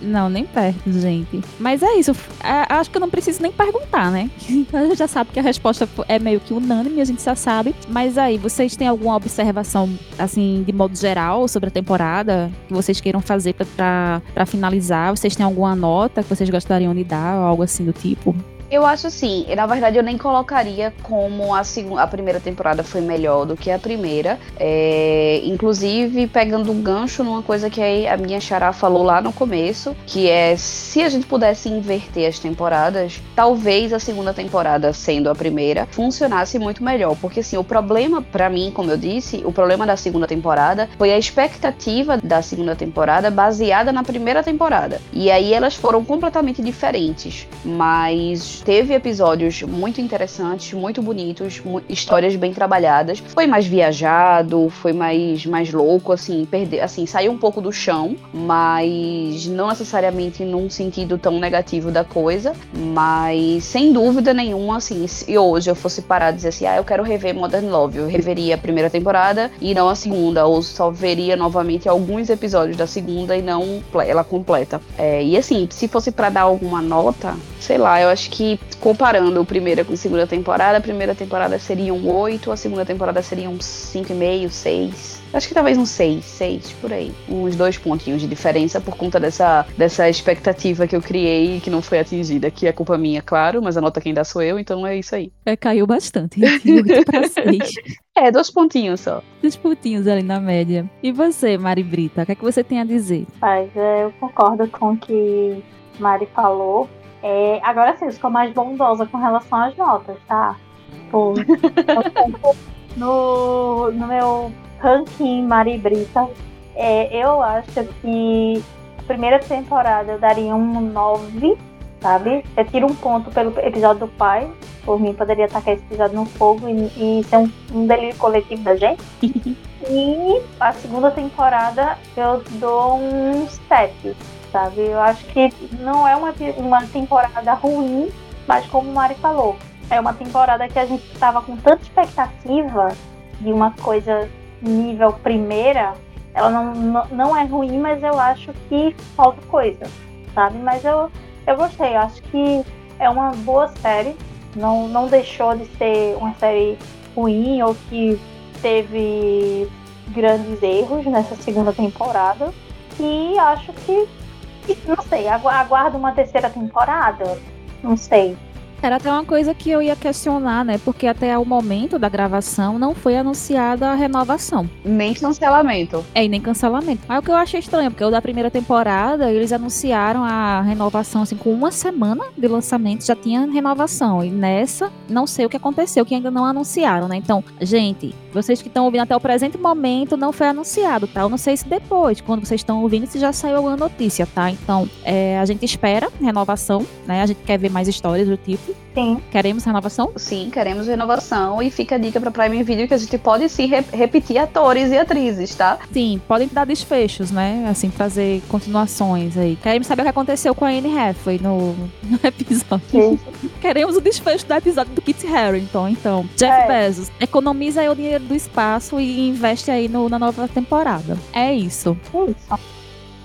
Não, nem perto, gente. Mas é isso. É, acho que eu não preciso nem perguntar, né? A gente já sabe que a resposta é meio que unânime, a gente já sabe. Mas aí, vocês têm alguma observação, assim, de modo geral, sobre a temporada que vocês queiram fazer pra finalizar? Vocês têm alguma nota que vocês gostariam de dar, ou algo assim do tipo? Eu acho assim, na verdade eu nem colocaria como a, segu- a primeira temporada foi melhor do que a primeira. É, inclusive, pegando um gancho numa coisa que a minha Xará falou lá no começo, que é se a gente pudesse inverter as temporadas, talvez a segunda temporada, sendo a primeira, funcionasse muito melhor. Porque assim, o problema, pra mim, como eu disse, o problema da segunda temporada foi a expectativa da segunda temporada baseada na primeira temporada. E aí elas foram completamente diferentes. Mas teve episódios muito interessantes, muito bonitos, histórias bem trabalhadas. Foi mais viajado, foi mais, mais louco, assim, perder, assim, saiu um pouco do chão, mas não necessariamente num sentido tão negativo da coisa. Mas sem dúvida nenhuma, assim, se hoje eu fosse parar e dizer assim, ah, eu quero rever Modern Love, eu reveria a primeira temporada e não a segunda, ou só veria novamente alguns episódios da segunda e não ela completa. É, e assim, se fosse pra dar alguma nota, sei lá, eu acho que comparando a primeira com a segunda temporada, a primeira temporada seria um 8, a segunda temporada seria um 5,5, 6. Acho que talvez um 6, 6, por aí. Uns dois pontinhos de diferença por conta dessa, dessa expectativa que eu criei e que não foi atingida, que é culpa minha, claro, mas a nota quem dá sou eu, então é isso aí. É, caiu bastante. De 8 pra 6. É, dois pontinhos só. Dos pontinhos ali na média. E você, Mari Brita, o que, é que você tem a dizer? Mas é, eu concordo com o que Mari falou. É, agora sim, eu sou mais bondosa com relação às notas, tá? Pô, no, no meu ranking Mari Brita, é, eu acho que a primeira temporada eu daria um 9, sabe? Eu tiro um ponto pelo episódio do pai. Por mim, poderia tacar esse episódio no fogo e, e ser um, um delírio coletivo da gente. E a segunda temporada eu dou um 7, sabe? Eu acho que não é uma, uma temporada ruim, mas como o Mari falou, é uma temporada que a gente estava com tanta expectativa de uma coisa nível primeira. Ela não, não, não é ruim, mas eu acho que falta coisa, sabe? Mas eu, eu gostei, eu acho que é uma boa série. Não, não deixou de ser uma série ruim ou que teve grandes erros nessa segunda temporada. E acho que- não sei, agu- aguardo uma terceira temporada. Não sei. Era até uma coisa que eu ia questionar, né? Porque até o momento da gravação não foi anunciada a renovação. Nem cancelamento. É, e nem cancelamento. Mas o que eu achei estranho, porque o da primeira temporada, eles anunciaram a renovação, assim, com uma semana de lançamento, já tinha renovação. E nessa, não sei o que aconteceu, que ainda não anunciaram, né? Então, gente, vocês que estão ouvindo até o presente momento, não foi anunciado, tá? Eu não sei se depois, quando vocês estão ouvindo, se já saiu alguma notícia, tá? Então, é, a gente espera renovação, né? A gente quer ver mais histórias do tipo. Sim. Queremos renovação? Sim, queremos renovação e fica a dica pra Prime Video que a gente pode sim re- repetir atores e atrizes, tá? Sim, podem dar desfechos, né? Assim, trazer continuações aí. Queremos saber o que aconteceu com a Anne Hathaway no, no episódio. Sim. Queremos o desfecho do episódio do Kit Harington. Então, Jeff É. Bezos, economiza aí o dinheiro do espaço e investe aí no- na nova temporada. É isso. É isso.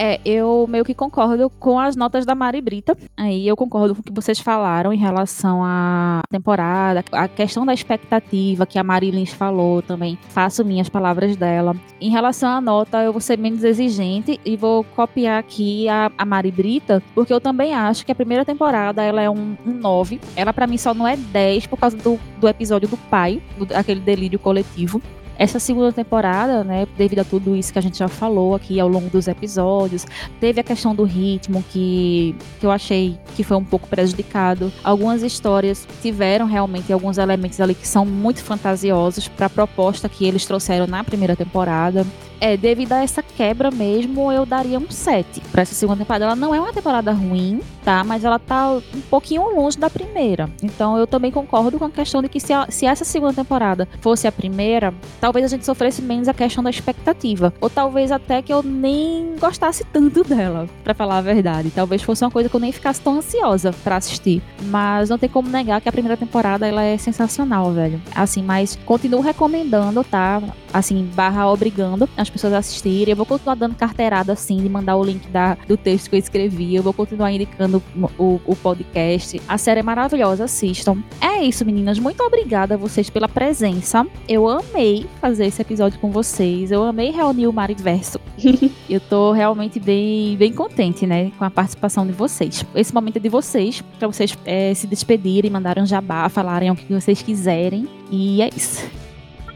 É, eu meio que concordo com as notas da Mari Brita. Aí eu concordo com o que vocês falaram em relação à temporada, a questão da expectativa que a Mari Lins falou também. Faço minhas palavras dela. Em relação à nota, eu vou ser menos exigente e vou copiar aqui a, a Mari Brita, porque eu também acho que a primeira temporada ela é um, um 9. Ela para mim só não é 10 por causa do, do episódio do pai, do, aquele delírio coletivo. Essa segunda temporada, né, devido a tudo isso que a gente já falou aqui ao longo dos episódios, teve a questão do ritmo que, que eu achei que foi um pouco prejudicado. Algumas histórias tiveram realmente alguns elementos ali que são muito fantasiosos para a proposta que eles trouxeram na primeira temporada. É, devido a essa quebra mesmo, eu daria um 7 para essa segunda temporada. Ela não é uma temporada ruim, tá? Mas ela tá um pouquinho longe da primeira. Então eu também concordo com a questão de que se, a, se essa segunda temporada fosse a primeira, talvez a gente sofresse menos a questão da expectativa. Ou talvez até que eu nem gostasse tanto dela, para falar a verdade. Talvez fosse uma coisa que eu nem ficasse tão ansiosa para assistir. Mas não tem como negar que a primeira temporada ela é sensacional, velho. Assim, mas continuo recomendando, tá? Assim, barra obrigando as pessoas a assistirem. Eu vou continuar dando carteirada assim, de mandar o link da, do texto que eu escrevi. Eu vou continuar indicando o, o podcast. A série é maravilhosa, assistam. É isso, meninas. Muito obrigada a vocês pela presença. Eu amei fazer esse episódio com vocês. Eu amei reunir o Mariverso. eu tô realmente bem, bem contente, né, com a participação de vocês. Esse momento é de vocês, para vocês é, se despedirem, mandarem um jabá, falarem o que vocês quiserem. E é isso.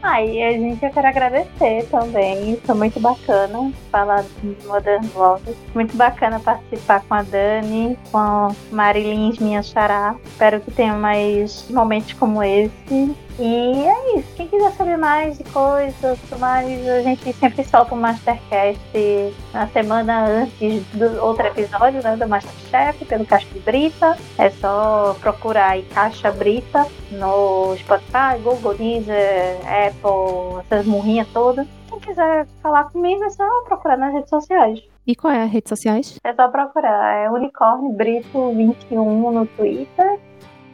Ah, e a gente eu quero agradecer também. Foi muito bacana falar de Modern Vlogs. Muito bacana participar com a Dani, com a Marilins, minha xará. Espero que tenha mais momentos como esse. E é isso. Quem quiser saber mais de coisas, mais, a gente sempre solta um Mastercast na semana antes do outro episódio, né? Do Masterchef, pelo Caixa Brita. É só procurar aí Caixa Brita no Spotify, Google, Deezer, Apple, essas murrinhas todas. Quem quiser falar comigo é só procurar nas redes sociais. E qual é as redes sociais? É só procurar. É Unicórnio Brito 21 no Twitter.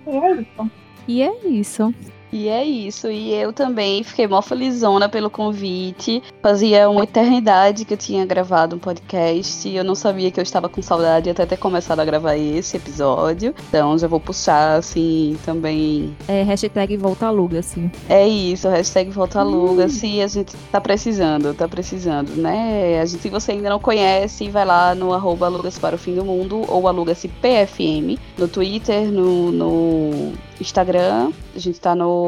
E é isso. E é isso. E é isso, e eu também fiquei mó felizona pelo convite. Fazia uma eternidade que eu tinha gravado um podcast e eu não sabia que eu estava com saudade até ter começado a gravar esse episódio. Então já vou puxar, assim, também. É, hashtag volta aluga, assim. É isso, hashtag volta aluga, se a gente tá precisando, tá precisando, né? A gente, se você ainda não conhece, vai lá no arroba alugas para o fim do mundo ou aluga-se PFM no Twitter, no, no Instagram, a gente tá no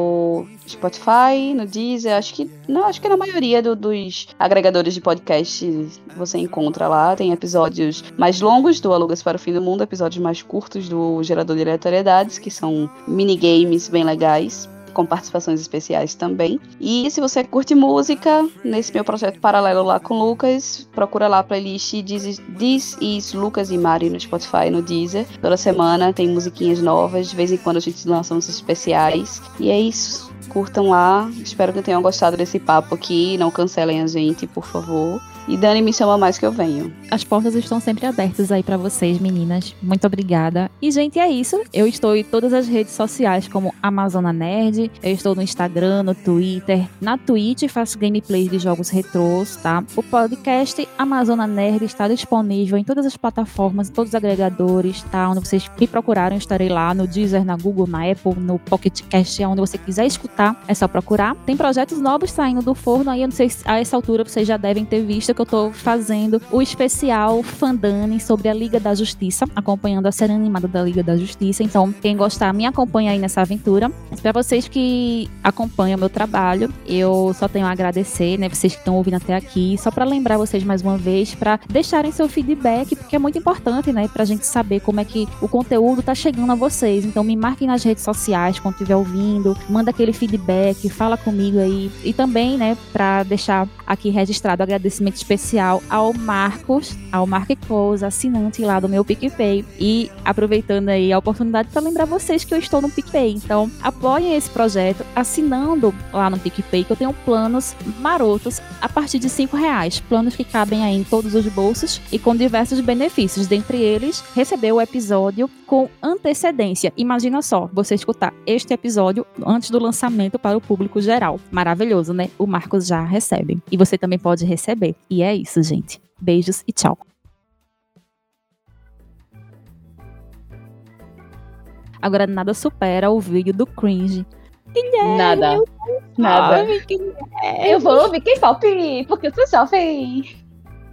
Spotify, no Deezer, acho que não, acho que na maioria do, dos agregadores de podcast você encontra lá, tem episódios mais longos do Alugas para o Fim do Mundo, episódios mais curtos do Gerador de Aleatoriedades, que são minigames bem legais com participações especiais também. E se você curte música, nesse meu projeto paralelo lá com Lucas, procura lá a playlist This is, This is Lucas e Mari no Spotify, no Deezer. Toda semana tem musiquinhas novas, de vez em quando a gente lança uns especiais. E é isso. Curtam lá. Espero que tenham gostado desse papo aqui. Não cancelem a gente, por favor. E Dani me chama mais que eu venho. As portas estão sempre abertas aí para vocês, meninas. Muito obrigada. E, gente, é isso. Eu estou em todas as redes sociais como Amazona Nerd. Eu estou no Instagram, no Twitter, na Twitch, faço gameplays de jogos retrôs, tá? O podcast Amazona Nerd está disponível em todas as plataformas, em todos os agregadores, tá? Onde vocês me procuraram, estarei lá no Deezer, na Google, na Apple, no Pocket Cast, onde você quiser escutar, é só procurar. Tem projetos novos saindo do forno aí, eu não sei se a essa altura vocês já devem ter visto que eu tô fazendo o especial Fandani sobre a Liga da Justiça, acompanhando a série animada da Liga da Justiça. Então, quem gostar, me acompanha aí nessa aventura. Para vocês que acompanham o meu trabalho, eu só tenho a agradecer, né? Vocês que estão ouvindo até aqui, só para lembrar vocês mais uma vez para deixarem seu feedback, porque é muito importante, né, pra gente saber como é que o conteúdo tá chegando a vocês. Então, me marquem nas redes sociais quando estiver ouvindo, manda aquele feedback, fala comigo aí. E também, né, para deixar aqui registrado o agradecimento especial ao Marcos, ao Mark Close, assinante lá do meu PicPay. E aproveitando aí a oportunidade para lembrar vocês que eu estou no PicPay. Então, apoiem esse projeto assinando lá no PicPay, que eu tenho planos marotos a partir de cinco reais. Planos que cabem aí em todos os bolsos e com diversos benefícios. Dentre eles, receber o episódio com antecedência. Imagina só, você escutar este episódio antes do lançamento para o público geral. Maravilhoso, né? O Marcos já recebe. E você também pode receber. E é isso, gente. Beijos e tchau. Agora nada supera o vídeo do cringe. Guilherme, nada. Nada. Guilherme. Eu vou ouvir quem pop, porque eu sou jovem.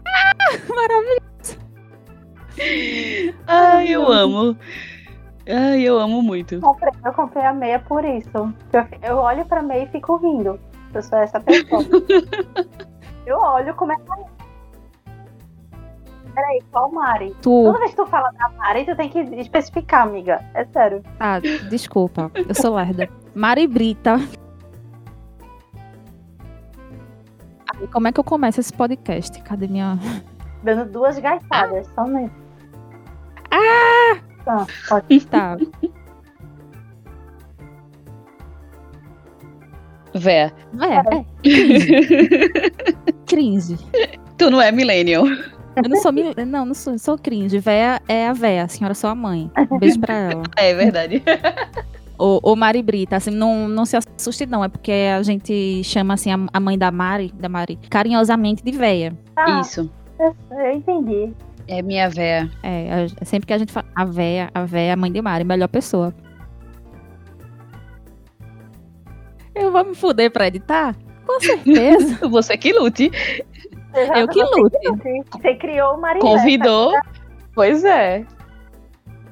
Ah, maravilhoso. Ai, eu amo. Ai, eu amo muito. Eu comprei, eu comprei a meia por isso. Eu, eu olho pra meia e fico rindo. Eu sou essa pessoa. eu olho como é que é. Peraí, qual Mari? Tu, Toda vez que tu fala da Mari, tu tem que especificar, amiga. É sério. ah, desculpa, eu sou lerda. Mari Brita. Ai, como é que eu começo esse podcast? Cadê minha. Dando duas gaitadas, só mesmo. Ah! Tá, pode. Tá. Véia. É, é. Cringe. cringe. Tu não é millennial. Eu não sou. mil- Não, não sou, sou cringe. Véia é a véia, a senhora sou a mãe. Um beijo pra ela. É verdade. Ô, ô Mari Brita, assim, não, não se assuste, não. É porque a gente chama assim a, a mãe da Mari, da Mari, carinhosamente de véia. Ah, Isso. eu, eu entendi. É minha véia. É, a- sempre que a gente fala a véia, a véia, a mãe de Mari, melhor pessoa. Eu vou me fuder pra editar? Com certeza. Você que lute. Eu que lute. Você criou o Maria. Convidou. Pois é.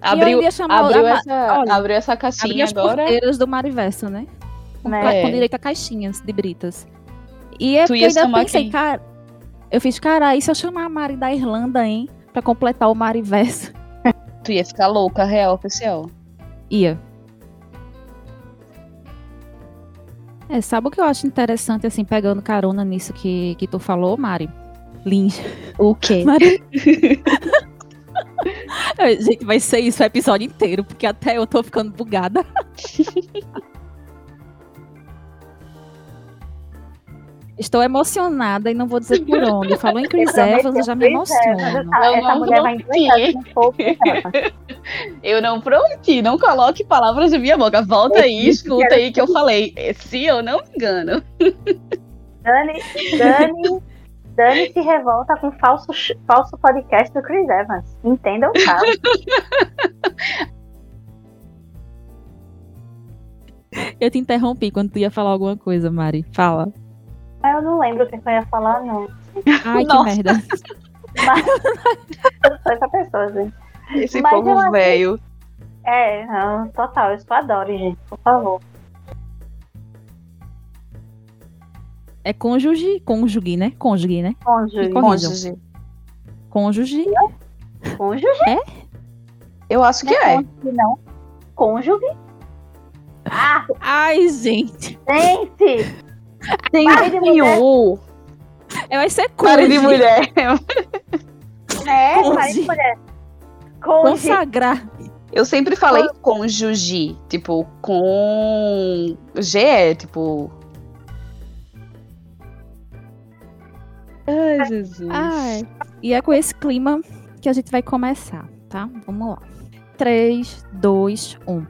Abriu, ia chamar abriu, a- essa, olha, abriu essa caixinha as agora. porteiras do Mariverso, né? Com, Né? com direito a caixinhas de britas. E é Tu ia eu ainda pensei, quem? cara. Eu fiz, cara, e se eu chamar a Mari da Irlanda, hein? Pra completar o Mariverso? Tu ia ficar louca, real, oficial. Ia. É, sabe o que eu acho interessante, assim, pegando carona nisso que, que tu falou, Mari? Lins. O quê? Mari. Gente, vai ser isso o episódio inteiro, porque até eu tô ficando bugada. Estou emocionada e não vou dizer por onde. Falou em Chris Evans, eu já me emociono. essa, Eu essa mulher vai um pouco dela. Eu não prometi, não coloque palavras na minha boca. Volta aí, escuta aí que eu falei. Se eu não me engano. Dani, Dani, Dani se revolta com falso, falso podcast do Chris Evans. Entendam, tá? Eu te interrompi quando tu ia falar alguma coisa, Mari. Fala. Mas eu não lembro o que eu ia falar, não. Ai, que merda. Mas eu sou essa pessoa, gente. Esse Mas eu povo velho. É, não, total, eu só adoro, gente, por favor. É cônjuge, cônjuge, né? Cônjuge, né? Cônjuge. Cônjuge. Cônjuge? Eu acho que é. Cônjuge, não. Cônjuge? Ah, Ai, gente. gente! Tem Pare de mulher. um. É, ser Pare de mulher. É, Cônjuge. pare de mulher. Cônjuge. Consagrar. Eu sempre falei cônjuge, tipo, com GE, tipo. Ai, Jesus. Ai. E é com esse clima que a gente vai começar, tá? Vamos lá. 3, 2, 1.